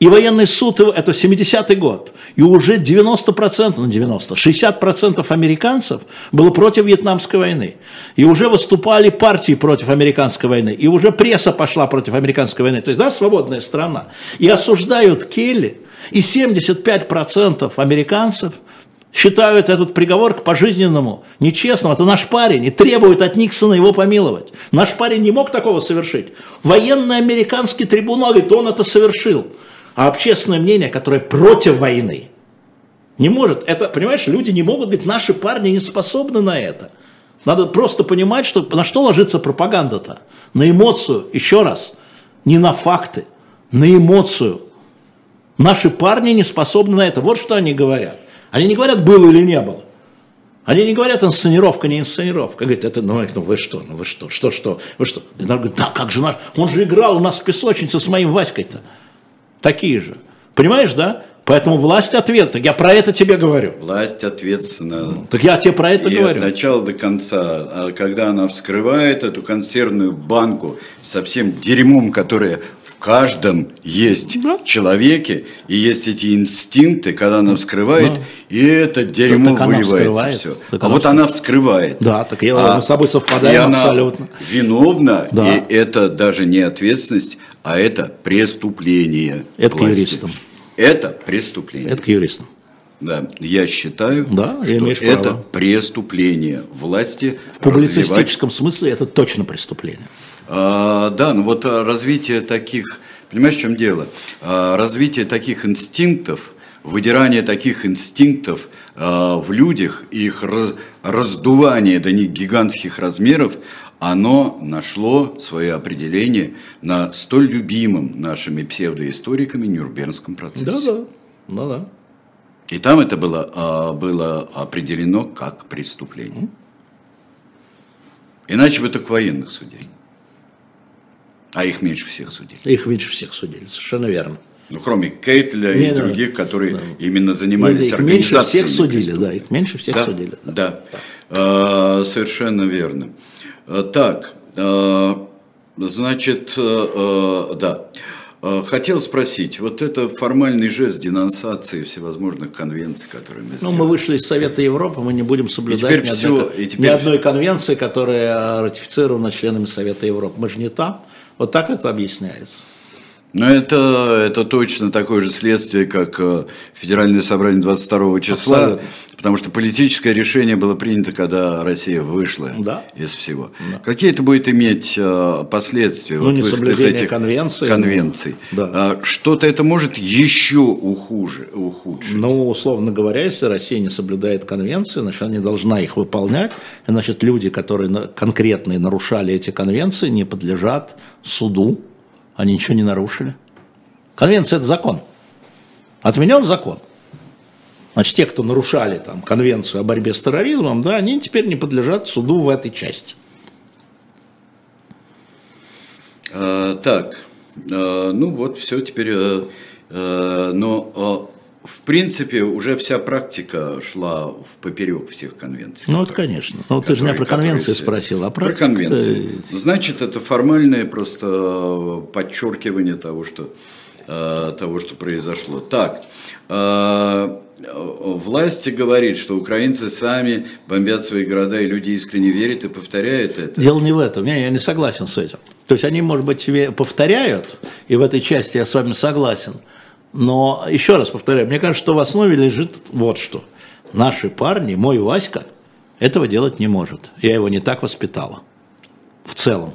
И военный суд, это 70-й год. И уже 90%, ну 90, 60% американцев было против Вьетнамской войны. И уже выступали партии против американской войны. И уже пресса пошла против американской войны. То есть, да, свободная страна. И осуждают Келли. И 75% американцев считают этот приговор к пожизненному нечестным. Это наш парень и требуют от Никсона его помиловать. Наш парень не мог такого совершить. Военный американский трибунал говорит, он это совершил а общественное мнение, которое против войны, не может. Это, понимаешь, люди не могут говорить, наши парни не способны на это. Надо просто понимать, что, на что ложится пропаганда-то. На эмоцию, еще раз, не на факты, на эмоцию. Наши парни не способны на это. Вот что они говорят. Они не говорят, было или не было. Они не говорят, инсценировка, не инсценировка. Говорят, это, ну, ну вы что, ну вы что, что, что, вы что? И говорит, да, как же наш, он же играл у нас в песочнице с моим Васькой-то такие же. Понимаешь, да? Поэтому власть ответственна. Я про это тебе говорю. Власть ответственна. Так я тебе про это и говорю. от начала до конца. А когда она вскрывает эту консервную банку со всем дерьмом, которое в каждом есть да. человеке, и есть эти инстинкты, когда она вскрывает, да. и это дерьмо так выливается все. Так а вот она вскрывает. Да, так я а, мы с собой совпадаем и абсолютно. Она виновна, да. и это даже не ответственность, а это преступление. Это власти. к юристам. Это преступление. Это к юристам. Да, я считаю, да, что это право. преступление власти. В публицистическом развивать... смысле это точно преступление. А, да, ну вот а, развитие таких, понимаешь, в чем дело? А, развитие таких инстинктов, выдирание таких инстинктов а, в людях, их раз, раздувание до них гигантских размеров, оно нашло свое определение на столь любимом нашими псевдоисториками Нюрнбергском процессе. Да, да, да, да. И там это было, а, было определено как преступление. Иначе бы только военных судили. А их меньше всех судили. Их меньше всех судили, совершенно верно. Ну, кроме Кейтля и да, других, которые да. именно занимались их организацией. Меньше всех судили, да, их меньше всех да, судили. Да, да. да. А, совершенно верно. Э, так, э, значит, э, да. Хотел спросить, вот это формальный жест денонсации всевозможных конвенций, которые мы сделали. Ну, мы вышли из Совета Европы, мы не будем соблюдать ни, все, одной, теперь... ни одной конвенции, которая ратифицирована членами Совета Европы. Мы же не там. Вот так это объясняется. Но это, это точно такое же следствие, как э, Федеральное собрание 22 числа, Абсолютно. потому что политическое решение было принято, когда Россия вышла да. из всего. Да. Какие это будет иметь э, последствия? Ну, вот не соблюдение этих конвенций. конвенций. Да. А что-то это может еще ухуже, ухудшить? Ну, условно говоря, если Россия не соблюдает конвенции, значит, она не должна их выполнять. Значит, люди, которые конкретные нарушали эти конвенции, не подлежат суду они ничего не нарушили. Конвенция – это закон. Отменен закон. Значит, те, кто нарушали там, конвенцию о борьбе с терроризмом, да, они теперь не подлежат суду в этой части. А, так, а, ну вот, все теперь. А, а, но в принципе, уже вся практика шла в поперек всех конвенций. Ну, вот, конечно. Ну, ты же меня про конвенции все... спросил, а Про конвенции. Значит, это формальное просто подчеркивание того, что, э, того, что произошло. Так, э, власти говорит, что украинцы сами бомбят свои города, и люди искренне верят и повторяют это. Дело не в этом, я, я не согласен с этим. То есть они, может быть, повторяют, и в этой части я с вами согласен – но еще раз повторяю, мне кажется, что в основе лежит вот что. Наши парни, мой Васька, этого делать не может. Я его не так воспитала. В целом.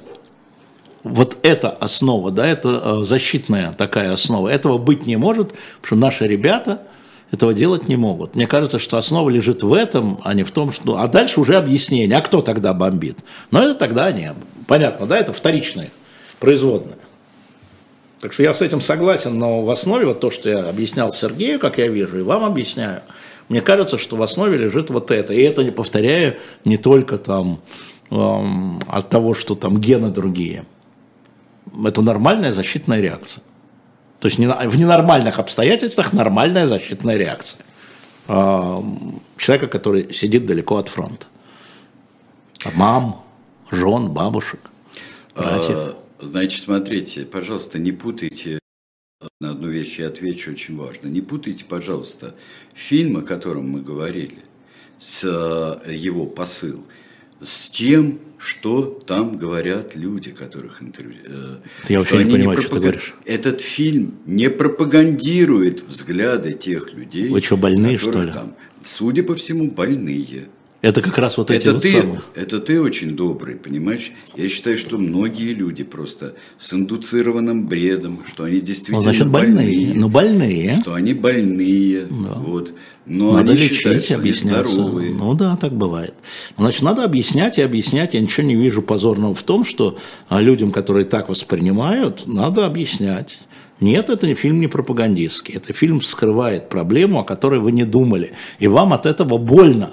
Вот эта основа, да, это э, защитная такая основа. Этого быть не может, потому что наши ребята этого делать не могут. Мне кажется, что основа лежит в этом, а не в том, что... А дальше уже объяснение, а кто тогда бомбит? Но это тогда не... Понятно, да, это вторичное, производное. Так что я с этим согласен, но в основе вот то, что я объяснял Сергею, как я вижу, и вам объясняю, мне кажется, что в основе лежит вот это. И это, не повторяю, не только там эм, от того, что там гены другие. Это нормальная защитная реакция. То есть в ненормальных обстоятельствах нормальная защитная реакция. Эм, человека, который сидит далеко от фронта. Мам, жен, бабушек, братьев. Значит, смотрите, пожалуйста, не путайте на одну вещь я отвечу очень важно. Не путайте, пожалуйста, фильм, о котором мы говорили, с э, его посыл, с тем, что там говорят люди, которых интервью. э, Я вообще не они понимаю, что ты говоришь. Этот фильм не пропагандирует взгляды тех людей. Вы что, больные, что ли? Там, судя по всему, больные. Это как раз вот эти Это вот ты, самые. это ты очень добрый, понимаешь? Я считаю, что многие люди просто с индуцированным бредом, что они действительно Ну, значит, больные. Ну, больные. что они больные, вот. Но надо они лечить, считают, что они объясняться. здоровые. Ну да, так бывает. Значит, надо объяснять и объяснять. Я ничего не вижу позорного в том, что а, людям, которые так воспринимают, надо объяснять. Нет, это не фильм не пропагандистский. Это фильм скрывает проблему, о которой вы не думали. И вам от этого больно.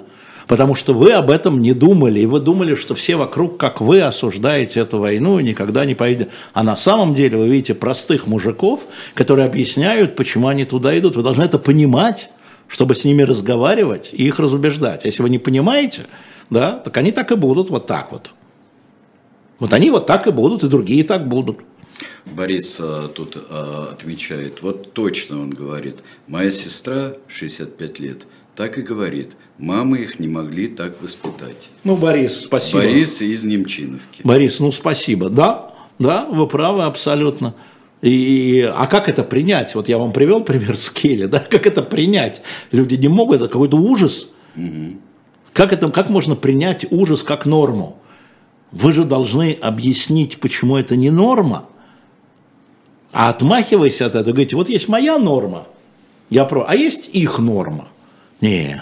Потому что вы об этом не думали, и вы думали, что все вокруг, как вы, осуждаете эту войну и никогда не пойдете. А на самом деле вы видите простых мужиков, которые объясняют, почему они туда идут. Вы должны это понимать, чтобы с ними разговаривать и их разубеждать. Если вы не понимаете, да, так они так и будут вот так вот. Вот они вот так и будут, и другие так будут. Борис а, тут а, отмечает, вот точно он говорит, моя сестра, 65 лет, так и говорит, мамы их не могли так воспитать. Ну, Борис, спасибо. Борис из Немчиновки. Борис, ну спасибо. Да, да, вы правы абсолютно. И, а как это принять? Вот я вам привел пример с Келли, да? Как это принять? Люди не могут, это какой-то ужас. Как, это, как можно принять ужас как норму? Вы же должны объяснить, почему это не норма. А отмахиваясь от этого, говорите, вот есть моя норма, я про, а есть их норма. Не,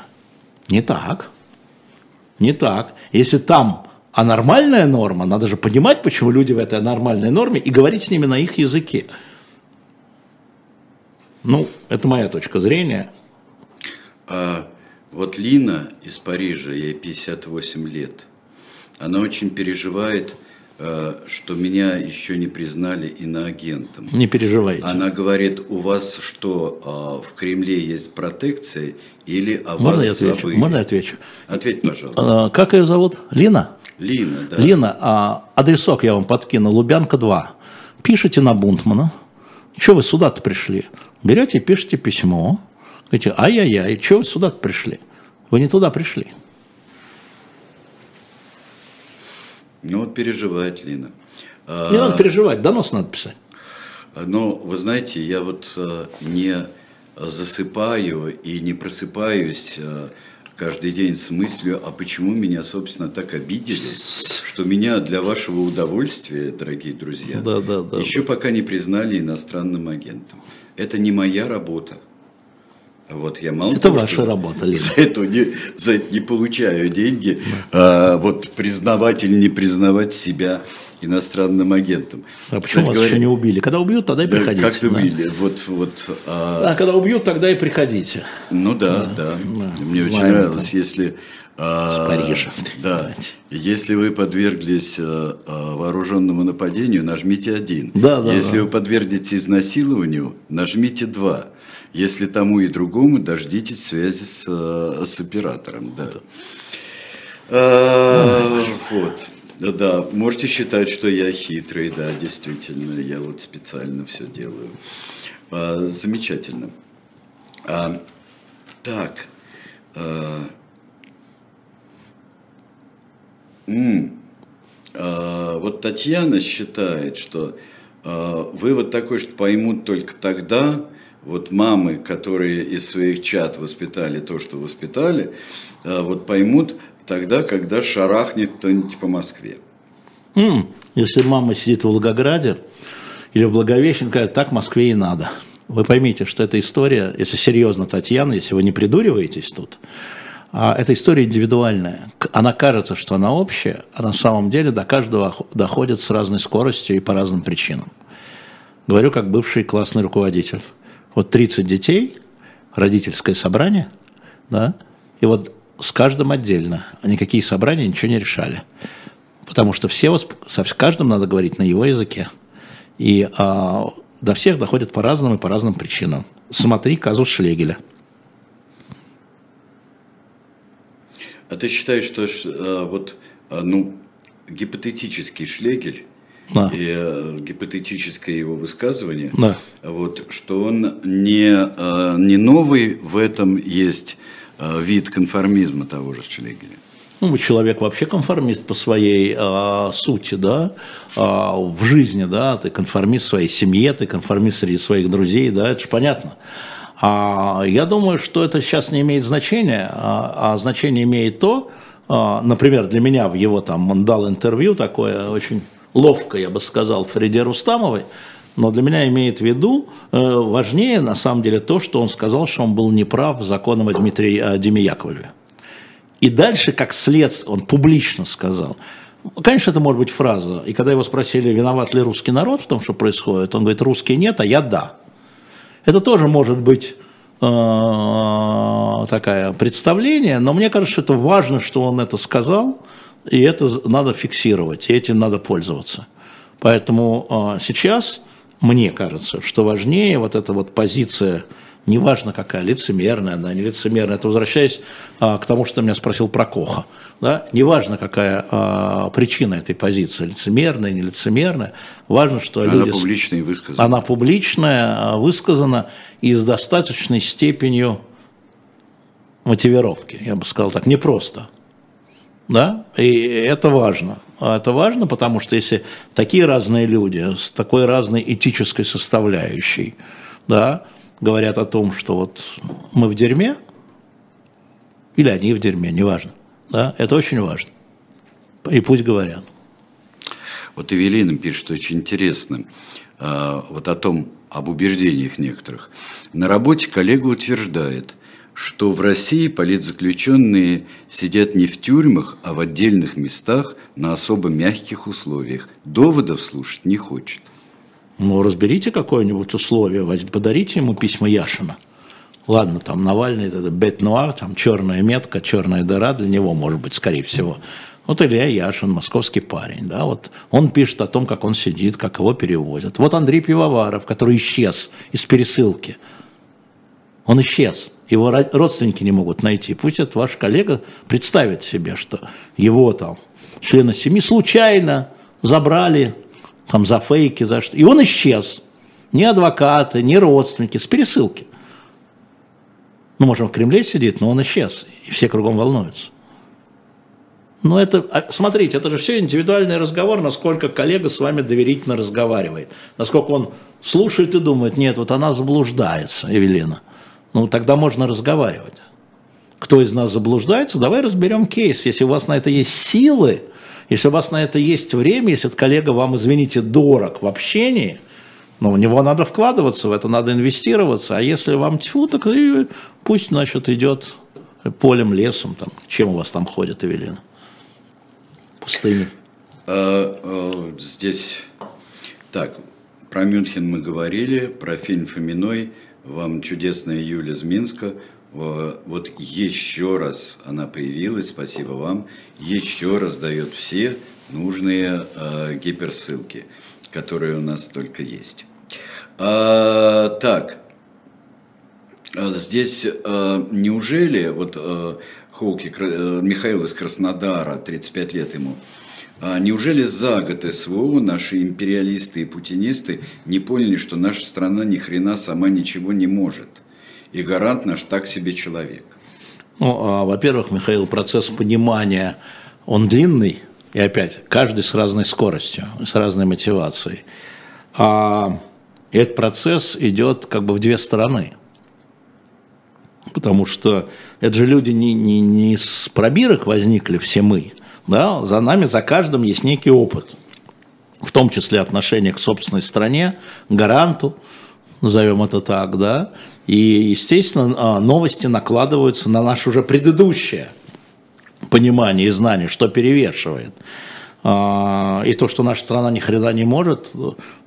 не так. Не так. Если там а нормальная норма, надо же понимать, почему люди в этой нормальной норме, и говорить с ними на их языке. Ну, это моя точка зрения. А вот Лина из Парижа, ей 58 лет, она очень переживает, э, что меня еще не признали иноагентом. Не переживайте. Она говорит, у вас что, а, в Кремле есть протекция или о Можно вас я отвечу? забыли? Можно я отвечу? Ответь, пожалуйста. А, Как ее зовут? Лина? Лина, да. Лина, а адресок я вам подкину, Лубянка 2. Пишите на Бунтмана. Что вы сюда-то пришли? Берете, пишите письмо. Говорите, ай-яй-яй, что вы сюда-то пришли? Вы не туда пришли. Ну вот переживает Лина. А, Не надо переживать, донос надо писать. Но вы знаете, я вот э, не засыпаю и не просыпаюсь э, каждый день с мыслью, а почему меня, собственно, так обидели, что меня для вашего удовольствия, дорогие друзья, Да, да, да. еще пока не признали иностранным агентом. Это не моя работа. Вот я мало Это того, ваша что работа, Лина. За это не, за это не получаю деньги, а, вот признавать или не признавать себя иностранным агентом. А почему Кстати вас говоря, еще не убили? Когда убьют, тогда и да, приходите. Как ты да. выглядишь? Вот, вот, а, Да, когда убьют, тогда и приходите. ну да, да. Мне очень знаем нравилось, если... а, Парижа. Да. Если вы подверглись а, а, вооруженному нападению, нажмите один. Да, да, Если да. вы подвергнетесь изнасилованию, нажмите два. Если тому и другому, дождитесь связи с, а, с оператором. Да. А, вот. Да, можете считать, что я хитрый, да, действительно, я вот специально все делаю. А, замечательно. А, так. а, м, а, вот Татьяна считает, что а, вывод такой, что поймут только тогда, вот мамы, которые из своих чат воспитали то, что воспитали, а, вот поймут тогда, когда шарахнет кто-нибудь по Москве. Если мама сидит в Волгограде или в Благовещенке, говорит, так Москве и надо. Вы поймите, что эта история, если серьезно, Татьяна, если вы не придуриваетесь тут, а эта история индивидуальная. Она кажется, что она общая, а на самом деле до каждого ох- доходит с разной скоростью и по разным причинам. Говорю как бывший классный руководитель. Вот 30 детей, родительское собрание, да, и вот с каждым отдельно. Никакие собрания ничего не решали. Потому что все, со с каждым надо говорить на его языке. И а, до всех доходят по разным и по разным причинам. Смотри казус Шлегеля. А ты считаешь, что а, вот, а, ну, гипотетический Шлегель да. и э, гипотетическое его высказывание, да. вот, что он не, э, не новый, в этом есть э, вид конформизма того же Шлегеля. Ну, человек вообще конформист по своей э, сути, да, э, в жизни, да, ты конформист своей семье, ты конформист среди своих друзей, да, это же понятно. А я думаю, что это сейчас не имеет значения, а, а значение имеет то, а, например, для меня в его там, он дал интервью такое очень ловко, я бы сказал, Фреде Рустамовой, но для меня имеет в виду э, важнее на самом деле то, что он сказал, что он был неправ законом о Дмитрии о Диме Яковлеве. И дальше, как следствие, он публично сказал, Конечно, это может быть фраза. И когда его спросили, виноват ли русский народ в том, что происходит, он говорит, русский нет, а я да. Это тоже может быть э, такое представление, но мне кажется, что это важно, что он это сказал, и это надо фиксировать, и этим надо пользоваться. Поэтому э, сейчас мне кажется, что важнее вот эта вот позиция, неважно какая, лицемерная, она не лицемерная, это возвращаясь э, к тому, что меня спросил про Коха – да? Неважно, какая а, причина этой позиции, лицемерная, не лицемерная, важно, что она люди... публичная и высказана. Она публичная, а, высказана и с достаточной степенью мотивировки, я бы сказал так, непросто. Да? И это важно. А это важно, потому что если такие разные люди с такой разной этической составляющей да, говорят о том, что вот мы в дерьме, или они в дерьме, неважно, да, это очень важно. И пусть говорят. Вот Эвелина пишет очень интересно, а, вот о том, об убеждениях некоторых. На работе коллега утверждает, что в России политзаключенные сидят не в тюрьмах, а в отдельных местах на особо мягких условиях. Доводов слушать не хочет. Ну, разберите какое-нибудь условие, подарите ему письма Яшина – Ладно, там Навальный, это бет нуар, там черная метка, черная дыра, для него может быть, скорее всего. Вот Илья Яшин, московский парень, да, вот он пишет о том, как он сидит, как его переводят. Вот Андрей Пивоваров, который исчез из пересылки. Он исчез. Его родственники не могут найти. Пусть этот ваш коллега представит себе, что его там члены семьи случайно забрали там за фейки, за что. И он исчез. Ни адвокаты, ни родственники, с пересылки. Ну, может, он в Кремле сидит, но он исчез, и все кругом волнуются. Но это, а, смотрите, это же все индивидуальный разговор, насколько коллега с вами доверительно разговаривает, насколько он слушает и думает, нет, вот она заблуждается, Эвелина. Ну, тогда можно разговаривать. Кто из нас заблуждается, давай разберем кейс. Если у вас на это есть силы, если у вас на это есть время, если этот коллега вам, извините, дорог в общении – но в него надо вкладываться, в это надо инвестироваться. А если вам тьфу, так и пусть, значит, идет полем, лесом. Там. Чем у вас там ходит, Эвелина? Пустыня. А, а, здесь, так, про Мюнхен мы говорили, про фильм «Фоминой». Вам чудесная Юля из Минска. Вот еще раз она появилась, спасибо вам. Еще раз дает все нужные э, гиперссылки, которые у нас только есть. А, так, а здесь а, неужели, вот а, Хоуки, а, Михаил из Краснодара, 35 лет ему, а неужели за год СВО наши империалисты и путинисты не поняли, что наша страна ни хрена сама ничего не может? И гарант наш так себе человек. Ну, а, во-первых, Михаил, процесс понимания, он длинный, и опять, каждый с разной скоростью, с разной мотивацией. А этот процесс идет как бы в две стороны. Потому что это же люди не, не, не с пробирок возникли все мы. Да? За нами, за каждым есть некий опыт. В том числе отношение к собственной стране, гаранту, назовем это так, да. И, естественно, а, новости накладываются на наше уже предыдущее понимание и знание, что перевешивает. А, и то, что наша страна ни хрена не может,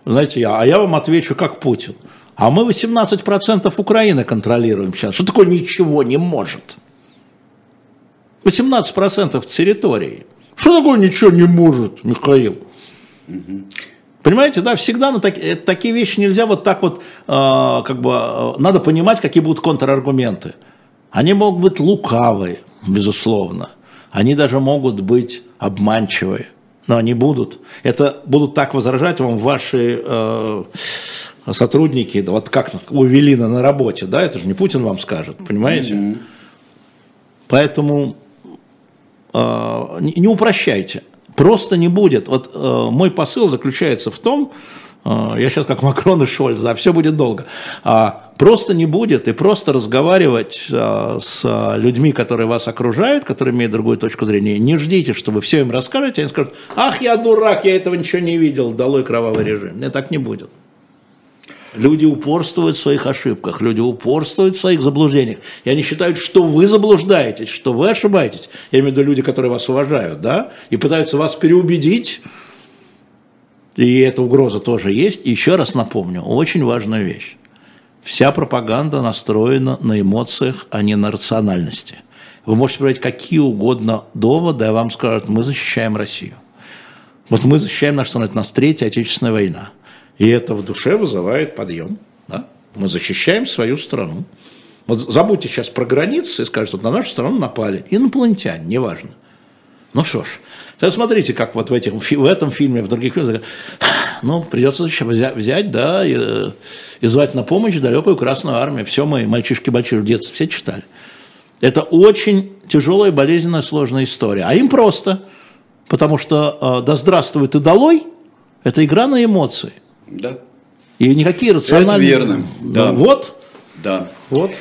знаете, я, а я вам отвечу как Путин. А мы 18% Украины контролируем сейчас. Что такое ничего не может? 18% территории. Что такое ничего не может, Михаил? Угу. Понимаете, да, всегда на так, э, такие вещи нельзя вот так вот, э, как бы, э, надо понимать, какие будут контраргументы. Они могут быть лукавые, безусловно. Они даже могут быть обманчивые но они будут. Это будут так возражать вам ваши э, сотрудники, да, вот как у Велина на работе, да, это же не Путин вам скажет, понимаете? Mm-hmm. Поэтому не, не упрощайте. Просто не будет. Вот э, мой посыл заключается в том, э, я сейчас как Макрон и Шольц, да, все будет долго. А, просто не будет, и просто разговаривать э, с людьми, которые вас окружают, которые имеют другую точку зрения, не ждите, что вы все им расскажете, они скажут, ах, я дурак, я этого ничего не видел, долой кровавый режим. Нет, так не будет. Люди упорствуют в своих ошибках, люди упорствуют в своих заблуждениях. И они считают, что вы заблуждаетесь, что вы ошибаетесь. Я имею в виду люди, которые вас уважают, да, и пытаются вас переубедить. И эта угроза тоже есть. Еще раз напомню, очень важная вещь. Вся пропаганда настроена на эмоциях, а не на рациональности. Вы можете приводить какие угодно доводы, а вам скажут, мы защищаем Россию. Вот мы защищаем нашу страну, это у нас Третья Отечественная война. И это в душе вызывает подъем. Да? Мы защищаем свою страну. Вот забудьте сейчас про границы и скажете, вот на нашу страну напали. Инопланетяне, неважно. Ну что ж, тогда смотрите, как вот в, этих, в этом фильме, в других фильмах, ну, придется взять, взять да, и, э, и звать на помощь далекую Красную Армию. Все мы, мальчишки-мальчишки, в детстве все читали. Это очень тяжелая, болезненная, сложная история. А им просто, потому что э, «Да здравствует и долой» – это игра на эмоции. Да. И никакие рациональные... Это верно. Да. Вот. Да. Вот.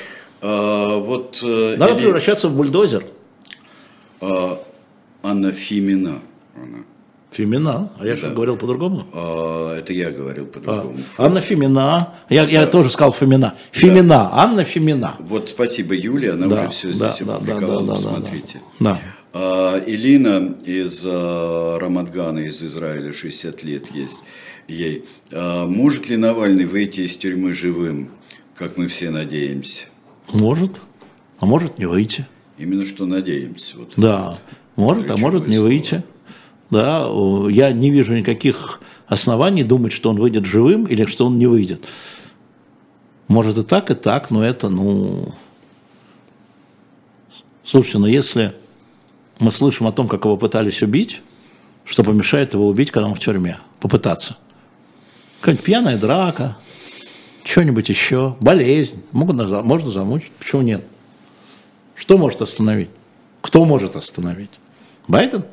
А, вот э, Надо или... превращаться в бульдозер. А, Анна Фимина. Она. Фимина? А я да. что, говорил по-другому? А, это я говорил по-другому. А, Анна Фимина. Я, да. я тоже сказал Фимина. Фимина. Да. Анна Фимина. Вот спасибо Юле, она да. уже все да, здесь да, опубликовала, да, да, посмотрите. Да, да. А, Илина из а, Рамадгана, из Израиля, 60 лет есть ей. А может ли Навальный выйти из тюрьмы живым, как мы все надеемся? Может, а может не выйти. Именно что надеемся. Вот да, может, а может не выйти. Да, я не вижу никаких оснований думать, что он выйдет живым или что он не выйдет. Может и так, и так, но это, ну... Слушайте, но если мы слышим о том, как его пытались убить, что помешает его убить, когда он в тюрьме? Попытаться. Какая-нибудь пьяная драка, что-нибудь еще, болезнь, можно, можно замучить, почему нет? Что может остановить? Кто может остановить? Байден?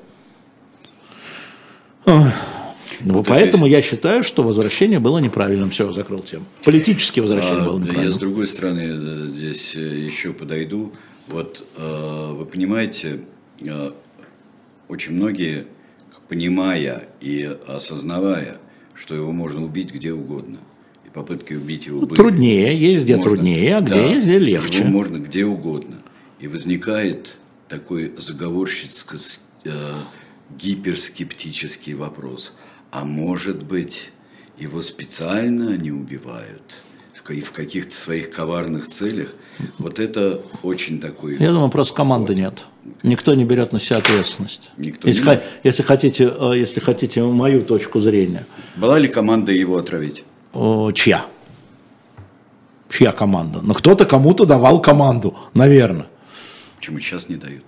Ну, поэтому я считаю, что возвращение было неправильным. Все, закрыл тему. Политически возвращение а, было неправильным. Я с другой стороны э, здесь э, еще подойду. Вот э, вы понимаете, очень многие, понимая и осознавая, что его можно убить где угодно. И попытки убить его были. Труднее, есть где можно, труднее, а где да, есть где легче. Его можно где угодно. И возникает такой заговорщицко э, гиперскептический вопрос. А может быть, его специально не убивают? в каких-то своих коварных целях. Вот это очень такой... Я думаю, просто команды нет. Никто не берет на себя ответственность. Никто если, не... если, хотите, э, если хотите мою точку зрения. Была ли команда его отравить? Чья? Чья команда? Ну, кто-то кому-то давал команду, наверное. Почему сейчас не дают?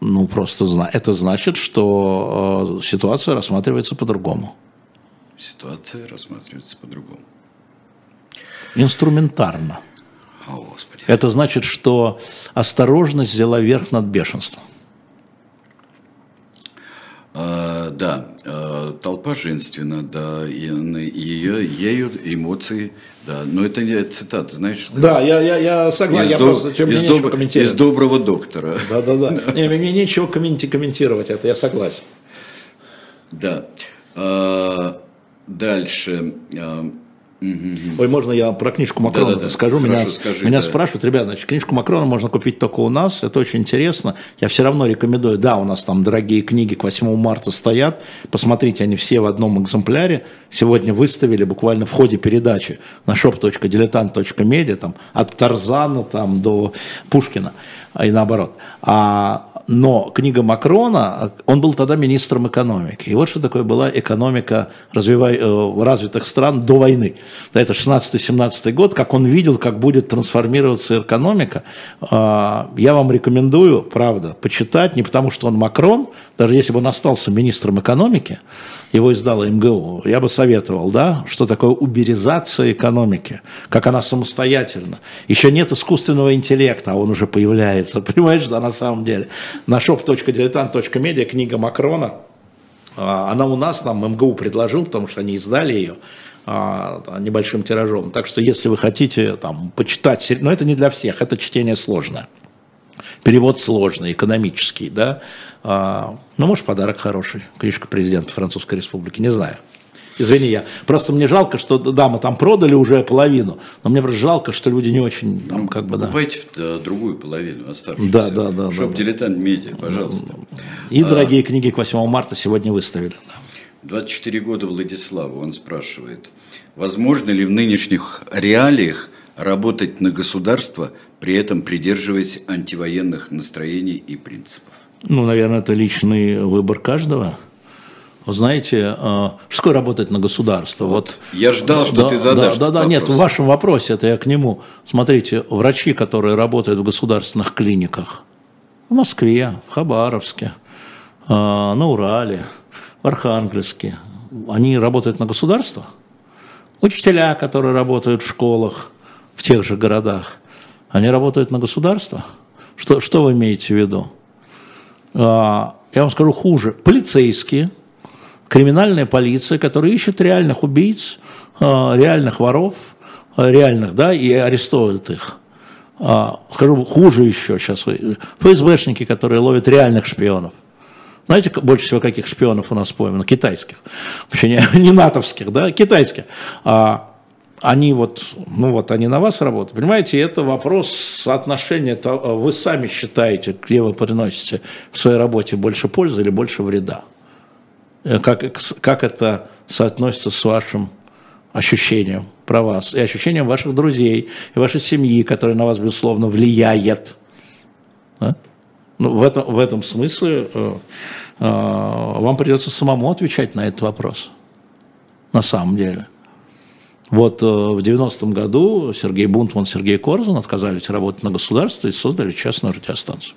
Ну, просто это значит, что э, ситуация рассматривается по-другому. Ситуация рассматривается по-другому. Инструментарно. О, Господи. Это значит, что осторожность взяла верх над бешенством. А, да, а, толпа женственна, да, и, ее, ею эмоции, да, но это не цитата, знаешь? Да, я, я, я согласен, из я до, просто, чем из, доб, из доброго доктора. Да, да, да, не, мне нечего комментировать это, я согласен. Да, а, дальше, Ой, можно я про книжку Макрона да, да, скажу? Хорошо, меня скажи, меня да. спрашивают, ребят, значит, книжку Макрона можно купить только у нас, это очень интересно. Я все равно рекомендую, да, у нас там дорогие книги к 8 марта стоят, посмотрите, они все в одном экземпляре. Сегодня выставили буквально в ходе передачи на shop.diletant.media, там, от Тарзана там, до Пушкина. и наоборот. А, но книга Макрона, он был тогда министром экономики. И вот что такое была экономика развивай, э, развитых стран до войны. Это 16-17 год, как он видел, как будет трансформироваться экономика. А, я вам рекомендую, правда, почитать, не потому что он Макрон, даже если бы он остался министром экономики, его издала МГУ, я бы советовал, да, что такое уберизация экономики, как она самостоятельна. Еще нет искусственного интеллекта, а он уже появляется, понимаешь, да, на самом деле. На shop.diletant.media книга Макрона, а, она у нас, нам МГУ предложил, потому что они издали ее, а, небольшим тиражом. Так что, если вы хотите там, почитать, но это не для всех, это чтение сложное. Перевод сложный, экономический, да. А, ну, может, подарок хороший. Книжка президента Французской Республики, не знаю. Извини, я. Просто мне жалко, что, да, мы там продали уже половину, но мне просто жалко, что люди не очень, там, как бы, да. Покупайте да, другую половину оставшуюся. Да, да, да. Чтоб да, дилетант медиа, пожалуйста. И дорогие а, книги к 8 марта сегодня выставили. Да. 24 года Владиславу, он спрашивает, возможно ли в нынешних реалиях работать на государство, при этом придерживаясь антивоенных настроений и принципов? Ну, наверное, это личный выбор каждого. Вы знаете, э, что работать на государство? Вот. Я ждал, что да, ты задашь. Да, да, да, нет, в вашем вопросе, это я к нему. Смотрите, врачи, которые работают в государственных клиниках, в Москве, в Хабаровске, э, на Урале, в Архангельске, они работают на государство? Учителя, которые работают в школах, в тех же городах, они работают на государство? Что, что вы имеете в виду? А, я вам скажу хуже. Полицейские, криминальная полиция, которая ищет реальных убийц, а, реальных воров, а, реальных, да, и арестовывает их. Скажу хуже еще сейчас. ФСБшники, которые ловят реальных шпионов. Знаете, больше всего каких шпионов у нас поймано? Китайских. Вообще не, не натовских, да, китайских. Они вот, ну вот они на вас работают. Понимаете, это вопрос соотношения, это вы сами считаете, где вы приносите в своей работе больше пользы или больше вреда. Э, как, как это соотносится с вашим ощущением про вас и ощущением ваших друзей и вашей семьи, которая на вас, безусловно, влияет. Да? Ну, в, этом, в этом смысле э, э, вам придется самому отвечать на этот вопрос. На самом деле. Вот э, в 90-м году Сергей Бунтман, Сергей Корзун отказались работать на государство и создали частную радиостанцию.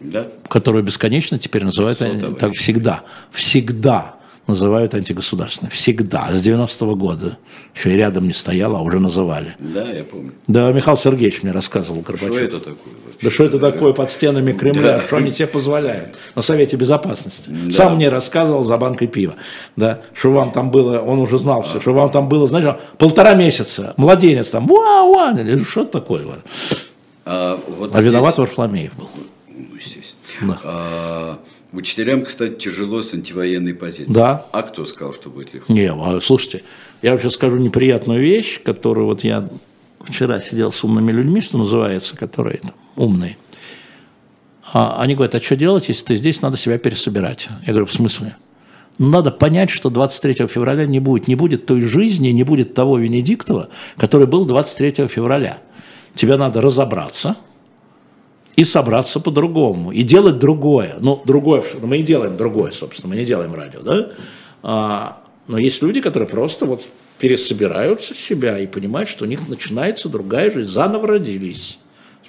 Да. Которую бесконечно теперь называют так всегда. Всегда называют антигосударственной. Всегда. С 90-го года. Еще и рядом не стояла, а уже называли. Да, я помню. Да, Михаил Сергеевич мне рассказывал, Горбачев. Что это такое? Вообще? Да что это такое под стенами Кремля? Да. Что они тебе позволяют? На Совете Безопасности. Да. Сам мне рассказывал за банкой пива. Да, что вам там было, он уже знал все, что вам там было, знаешь, полтора месяца, младенец там, вау, вау, что такое? А, вот а здесь... виноват Варфломеев был. Ну, естественно. Да. А, Учителям, кстати, тяжело с антивоенной позиции. Да. А кто сказал, что будет легко? Не, а, слушайте, я вообще скажу неприятную вещь, которую вот я вчера сидел с умными людьми, что называется, которые там, умные. А они говорят, а что делать, если ты здесь, надо себя пересобирать. Я говорю, в смысле? Надо понять, что 23 февраля не будет. Не будет той жизни, не будет того Венедиктова, который был 23 февраля. Тебе надо разобраться – и собраться по-другому, и делать другое. Ну, другое, мы и делаем другое, собственно, мы не делаем радио, да? А, но есть люди, которые просто вот пересобираются себя и понимают, что у них начинается другая жизнь, заново родились.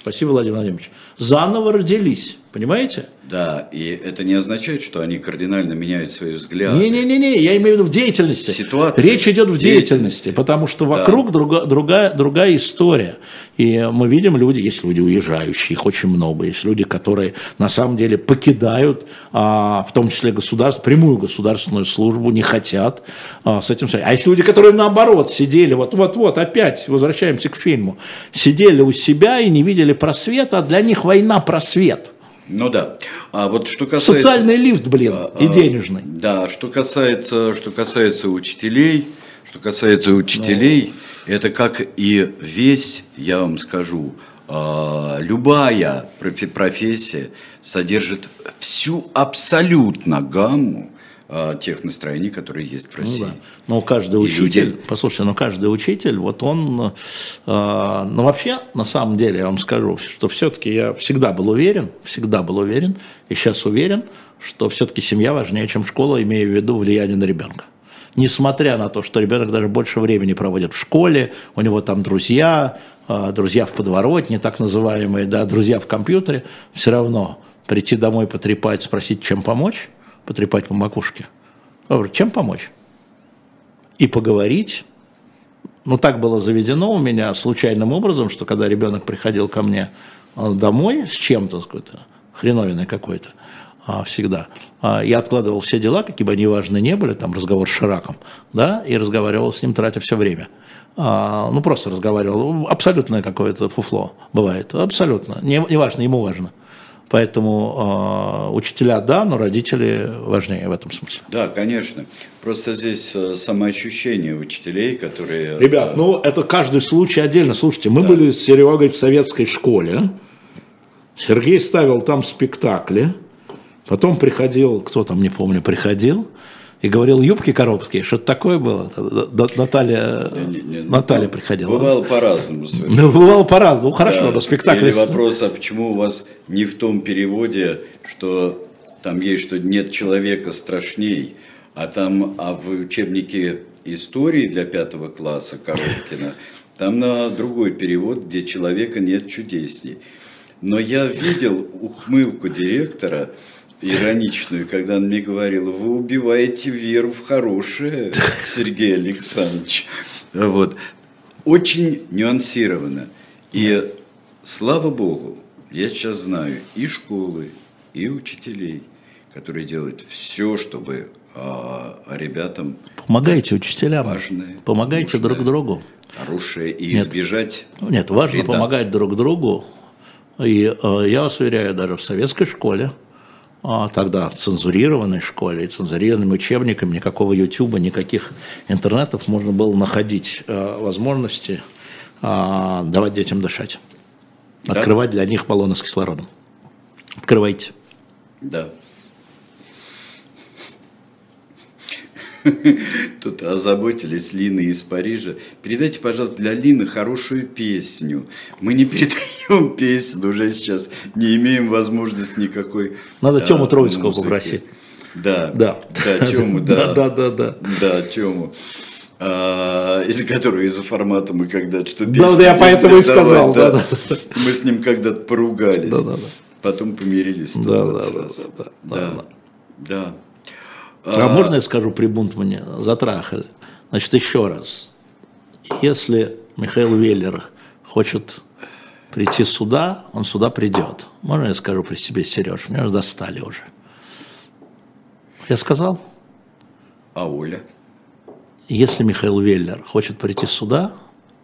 Спасибо, Владимир Владимирович. Заново родились, понимаете? Да, и это не означает, что они кардинально меняют свои взгляды. Не-не-не, я имею в виду в деятельности. Ситуация. Речь идет в деятельности, потому что вокруг да. друга, другая, другая история. И мы видим люди, есть люди уезжающие, их очень много, есть люди, которые на самом деле покидают, а, в том числе государство, прямую государственную службу, не хотят а, с этим связать. А есть люди, которые наоборот сидели, вот-вот-вот, опять возвращаемся к фильму, сидели у себя и не видели просвета, а для них война просвет. Ну да. А вот что касается... Социальный лифт, блин, а, и денежный. Да, что касается, что касается учителей, что касается учителей, ну. это как и весь, я вам скажу, а, любая профессия содержит всю абсолютно гамму а, тех настроений, которые есть в Ну, России. да. Но каждый учитель, люди- послушайте, но каждый учитель, вот он, э, ну вообще, на самом деле, я вам скажу, что все-таки я всегда был уверен, всегда был уверен, и сейчас уверен, что все-таки семья важнее, чем школа, имея в виду влияние на ребенка. Несмотря на то, что ребенок даже больше времени проводит в школе, у него там друзья, э, друзья в подворотне, так называемые, да, друзья в компьютере, все равно прийти домой, потрепать, спросить, чем помочь, потрепать по макушке. Добро, Чем помочь? и поговорить. Ну, так было заведено у меня случайным образом, что когда ребенок приходил ко мне э, домой с чем-то, с какой-то хреновиной какой-то, а, всегда, а, я откладывал все дела, какие бы они важны не были, там разговор с Шираком, да, и разговаривал с ним, тратя все время. А, ну, просто разговаривал. Абсолютное какое-то фуфло бывает. Абсолютно. Не, не важно, ему важно. Поэтому э, учителя да, но родители важнее в этом смысле. Да, конечно. Просто здесь э, самоощущение учителей, которые... Ребят, ну это каждый случай отдельно. Слушайте, мы были с Серегой в советской школе. Сергей ставил там спектакли. Потом приходил, кто там, не помню, приходил и говорил юбки короткие. Что-то такое было. Наталья, Не- не- Наталья приходила. Бывало по-разному. Ну, бывало по-разному. Ну, хорошо, Да. но спектакли... Или вопрос, а почему у вас не в том переводе, что там есть, что нет человека страшней, а там, а в учебнике истории для пятого класса Коровкина, там на другой перевод, где человека нет чудесней. Но я видел ухмылку директора, ироничную, когда он мне говорил, вы убиваете веру в хорошее, Сергей Александрович. Вот. Очень нюансированно. И слава богу, я сейчас знаю и школы, и учителей, которые делают все, чтобы а, ребятам Помогайте учителям. важное, Помогайте нужное, друг другу. хорошее и Нет. избежать Ну, Нет, важно вреда. помогать друг другу. И э, я вас уверяю, даже в советской школе, тогда цензурированной школе и цензурированными учебниками, никакого ютуба, никаких интернетов можно было находить э, возможности а, давать детям дышать. Да. Открывать для них баллоны с кислородом. Открывайте. Да. Тут озаботились Лины из Парижа. Передайте, пожалуйста, для Лины хорошую песню. Мы не передаем песню, уже сейчас не имеем возможности никакой. Надо а, Тему Троицкого музыки. попросить. Да, Да. да, Тему, да. Да, да, да. Да, Тему. А, из-за которого из-за формата мы когда-то что Да, да, я поэтому и нельзя давать, сказал, да, Мы с ним когда-то поругались. Да, да, да. Потом помирились Да, 120 да, раз. да, да, Да, да. да. А, можно я скажу при Бунтмане? Затрахали. Значит, еще раз. Если Михаил Веллер хочет прийти сюда, он сюда придет. Можно я скажу при себе, Сереж? Меня уже достали уже. Я сказал, А Оля? если Михаил Веллер хочет прийти сюда,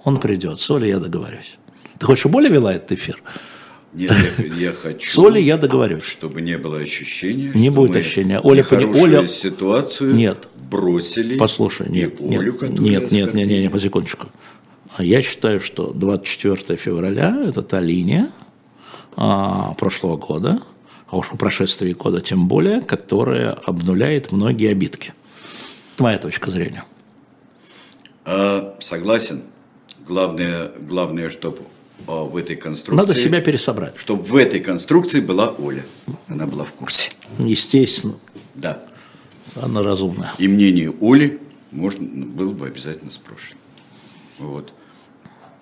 он придет. С Олей я договорюсь. Ты хочешь, Оля вела этот эфир? Нет, я, я хочу, С Олей я договорюсь. чтобы не было ощущения, Не что будет ощущения. Оля пони- Оля- ситуацию Нет. бросили. Послушай, и нет, нет, Олю, нет, нет, нет, нет, нет, по секундочку. Я считаю, что 24 февраля – это та линия а, прошлого года, а уж по прошествии года тем более, которая обнуляет многие обидки. Моя точка зрения. А, согласен. Главное, главное, чтобы в этой конструкции... Надо себя пересобрать. Чтобы в этой конструкции была Оля. Она была в курсе. Естественно, Да. она разумная. И мнение Оли можно, было бы обязательно спрошено. Вот.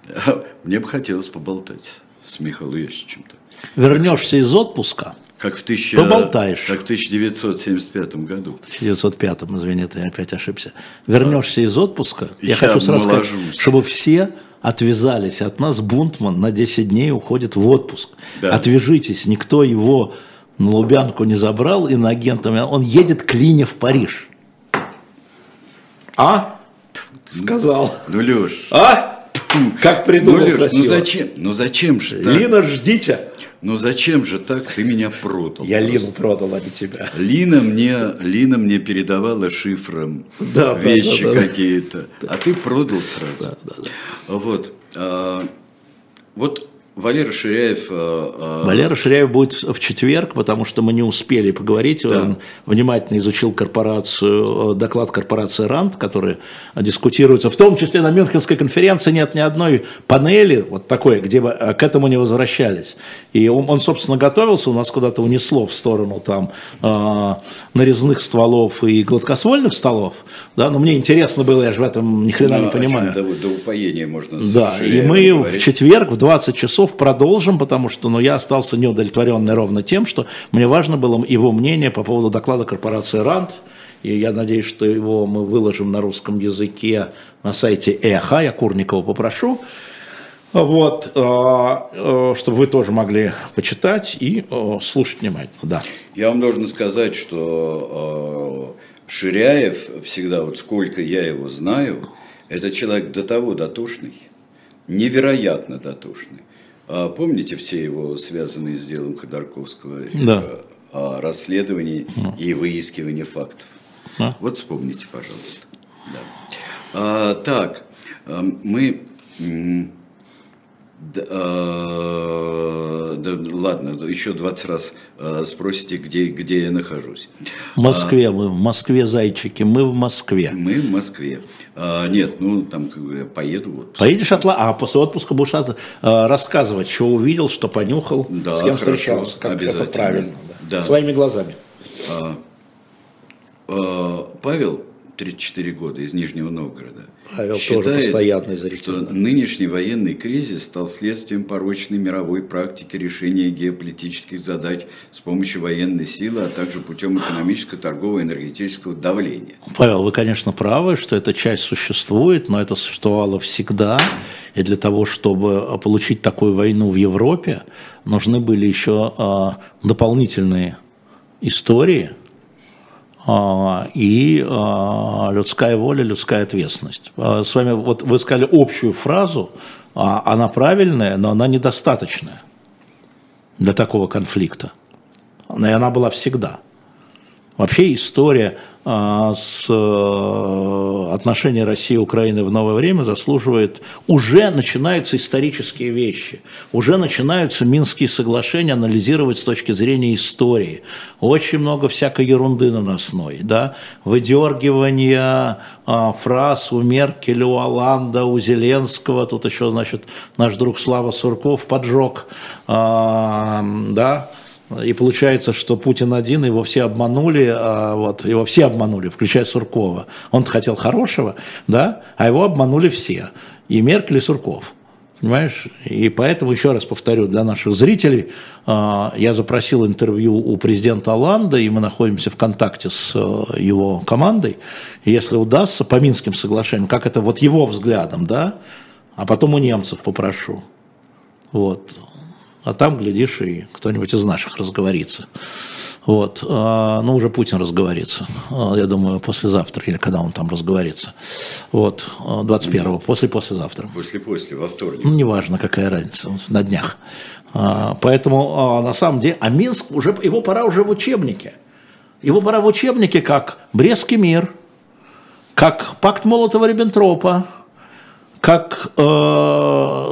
Мне бы хотелось поболтать с Михаилом Ясичем-то. Вернешься из отпуска, Как в, тысяча- Поболтаешь. как в 1975 году. в 1905 извини, ты опять ошибся. Вернешься из отпуска, я, Я хочу сразу сказать, чтобы все отвязались от нас. Бунтман на 10 дней уходит в отпуск. Да. Отвяжитесь, никто его на Лубянку не забрал и на агентами. Он едет к Лине в Париж. А? Сказал. Ну, Леш, А? Как ну, придумал Леш, ну красиво. зачем? Ну зачем же так? Лина, ждите. Ну зачем же так ты меня продал? Я просто? Лину продал, а не тебя. Лина мне, Лина мне передавала шифром Да, да, вещи да, да. какие-то, а ты продал сразу. Вот, а, вот Валера Ширяев... э, э, Валера Ширяев будет в четверг, потому что мы не успели поговорить. Да. Он внимательно изучил корпорацию, э, доклад корпорации РАНД, который дискутируется. В том числе на Мюнхенской конференции нет ни одной панели вот такой, где бы э, к этому не возвращались. И он, он, собственно, готовился, у нас куда-то унесло в сторону там э, нарезных стволов и гладкоствольных стволов. Да? Но мне интересно было, я же в этом ни хрена ну, не понимаю. До, до упоения можно Да, и мы в говорить. четверг в 20 часов продолжим, потому что ну, я остался неудовлетворенный ровно тем, что мне важно было его мнение по поводу доклада корпорации РАНД. И я надеюсь, что его мы выложим на русском языке на сайте Эхо. Я Курникова попрошу. Вот, э, э, чтобы вы тоже могли почитать и э, слушать внимательно. Да. Я вам должен сказать, что Ширяев всегда, вот сколько я его знаю, это человек до того дотошный, невероятно дотошный. А помните все его связанные с делом Ходорковского Да. э, о расследовании и выискивании фактов? Да. Вот вспомните, пожалуйста. Да. А, так, э, мы... да, э, да, ладно, еще 20 раз э, спросите, где, где я нахожусь. В Москве мы, в Москве, зайчики, мы в Москве. Мы в Москве. А, нет, ну там как бы, я поеду. Вот, Поедешь отла... А после отпуска будешь от- э, рассказывать, что увидел, что понюхал, Да, с кем хорошо, встречался, как это правильно. да. Да. Своими глазами. А, Павел, 34 года, из Нижнего Новгорода, Павел тоже считает, постоянный зритель, что нынешний военный кризис стал следствием порочной мировой практики решения геополитических задач с помощью военной силы, а также путем экономического, торгового и энергетического давления. Павел, вы, конечно, правы, что эта часть существует, но это существовало всегда. И для того, чтобы получить такую войну в Европе, нужны были еще а, дополнительные истории а, и а, людская воля, людская ответственность. А, С вами, вот вы сказали общую фразу, а, она правильная, но она недостаточная для такого конфликта. И она была всегда. Вообще история а, с э, отношения России и Украины в новое время заслуживает, уже начинаются исторические вещи, уже начинаются Минские соглашения анализировать с точки зрения истории. Очень много всякой ерунды наносной, да, выдергивания а, фраз у Меркеля, у Оланда, у Зеленского, тут еще, значит, наш друг Слава Сурков поджег, а, да, и получается, что Путин один, его все обманули, а вот, его все обманули, включая Суркова. он хотел хорошего, да, а его обманули все. И Меркель, и Сурков. Понимаешь? И поэтому, еще раз повторю, для наших зрителей, а, я запросил интервью у президента Оланда, и мы находимся в контакте с э, его командой. Если удастся, по Минским соглашениям, как это вот его взглядом, да, а потом у немцев попрошу. Вот. А там, глядишь, и кто-нибудь из наших разговорится. Вот. А, Ну, уже Путин разговорится. А, Я думаю, послезавтра, или когда он там разговорится. Вот. 21-го, после-послезавтра. После-после, во вторник. Ну, неважно, какая разница, на днях. А, Поэтому, а, на самом деле, а Минск, уже, его пора уже в учебнике. Его пора в учебнике как Брестский мир, как пакт Молотова-Риббентропа, как э,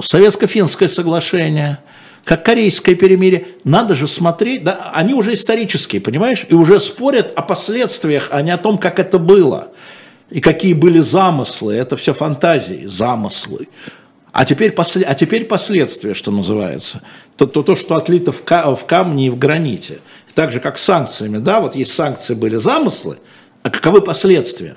советско-финское соглашение, как корейское перемирие. Надо же смотреть, да, они уже исторические, понимаешь, и уже спорят о последствиях, а не о том, как это было. И какие были замыслы, это все фантазии, замыслы. А теперь, после, а теперь последствия, что называется. То, то, то что отлито в, ка, в камне и в граните. Так же, как с санкциями. Да, вот есть санкции, были замыслы, а каковы последствия?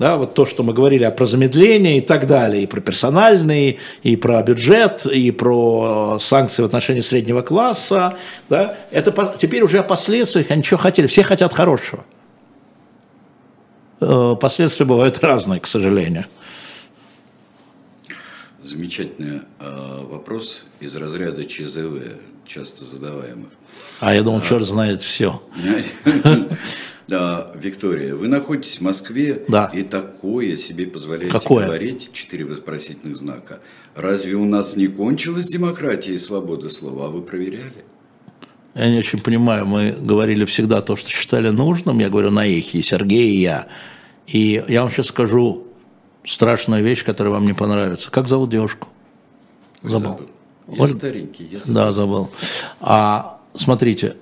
Да, вот то, что мы говорили о про замедление и так далее, и про персональные, и про бюджет, и про санкции в отношении среднего класса, да, это по- теперь уже о последствиях, они что хотели, все хотят хорошего. Э, Последствия бывают разные, к сожалению. Замечательный э, вопрос из разряда ЧЗВ, часто задаваемых. А я думал, черт знает все. Да, Виктория, вы находитесь в Москве Да. и такое себе позволяете Какое? говорить, четыре вопросительных знака. Разве у нас не кончилась демократия и свобода слова, а вы проверяли? Я не очень понимаю, мы говорили всегда то, что считали нужным, я говорю на эхе, и Сергей, и я. И я вам сейчас скажу страшную вещь, которая вам не понравится. Как зовут девушку? Забыл. Я старенький, я забыл. Да, забыл. А смотрите,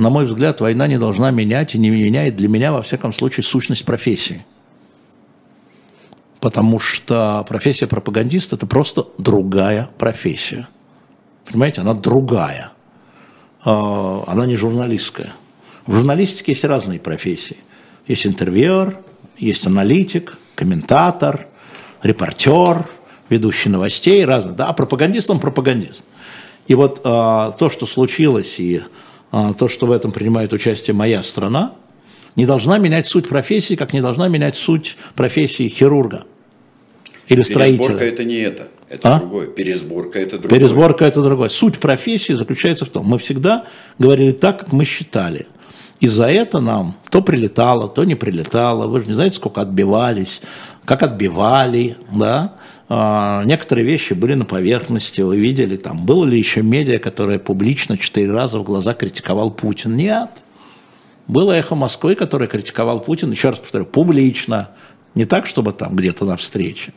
на мой взгляд, война не должна менять и не меняет для меня, во всяком случае, сущность профессии. Потому что профессия пропагандиста – это просто другая профессия. Понимаете, она другая. А, Она не журналистская. В журналистике есть разные профессии. Есть интервьюер, есть аналитик, комментатор, репортер, ведущий новостей, разные. Да? А пропагандист он пропагандист. И вот а, то, что случилось, и то, что в этом принимает участие моя страна, не должна менять суть профессии, как не должна менять суть профессии хирурга или Пересборка строителя. это не это, это А? другое. Пересборка это другое. Пересборка это другое. Суть профессии заключается в том, мы всегда говорили так, как мы считали. И за это нам то прилетало, то не прилетало. Вы же не знаете, сколько отбивались, как отбивали, да. А, некоторые вещи были на поверхности, вы видели, там было ли еще медиа, которое публично четыре раза в глаза критиковал Путин? Нет. Было эхо Москвы, которое критиковал Путин, еще раз повторю, публично. Не так, чтобы там где-то на встрече.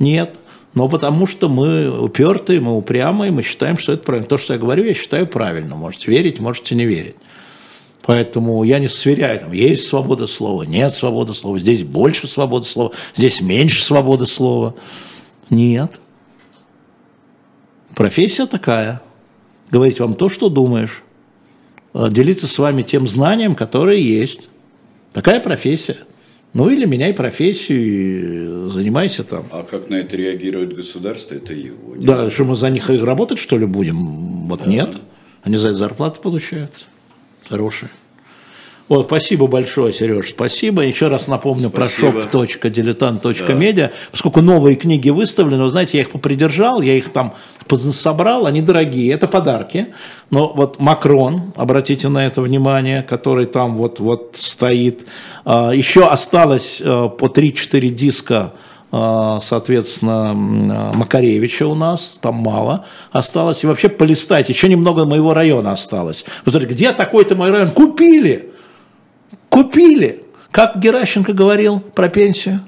Нет. Но потому что мы упертые, мы упрямые, мы считаем, что это правильно. То, что я говорю, я считаю правильно. Можете верить, можете не верить. Поэтому я не сверяю, там есть свобода слова, нет свободы слова, здесь больше свободы слова, здесь меньше свободы слова. Нет. Профессия такая. Говорить вам то, что думаешь. Э, Делиться с вами тем знанием, которое есть. Такая профессия. Ну или меняй профессию и занимайся там. А как на это реагирует государство, это его. дело. Да, что мы за них работать, что ли, будем? Вот нет. Они за это зарплаты получают. Хорошие. Вот, спасибо большое, Сереж, спасибо. Еще раз напомню Спасибо. про shop.diletant.media. Поскольку новые книги выставлены, вы знаете, я их попридержал, я их там собрал, они дорогие, это подарки. Но вот Макрон, обратите на это внимание, который там вот, вот стоит. А, Еще осталось э, по 3-4 диска а, соответственно, а, Макаревича у нас, там мало осталось. И вообще полистайте, еще немного моего района осталось. Вы смотрите, где такой-то мой район? Купили! Купили! Как Геращенко говорил про пенсию?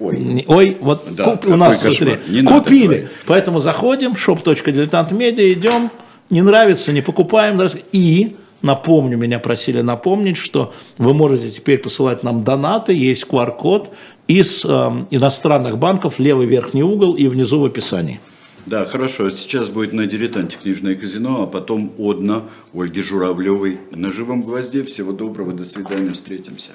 Ой, Ой, вот Да, куп- у нас смотри, надо купили. Поэтому заходим, shop.diletantmedia, идем, не нравится, не покупаем. И напомню, меня просили напомнить, что вы можете теперь посылать нам донаты, есть QR-код из э, иностранных банков, левый верхний угол и внизу в описании. Да, хорошо. Сейчас будет на «Дилетанте» книжное казино, а потом «Одна» Ольги Журавлевой на «Живом гвозде». Всего доброго, до свидания, встретимся.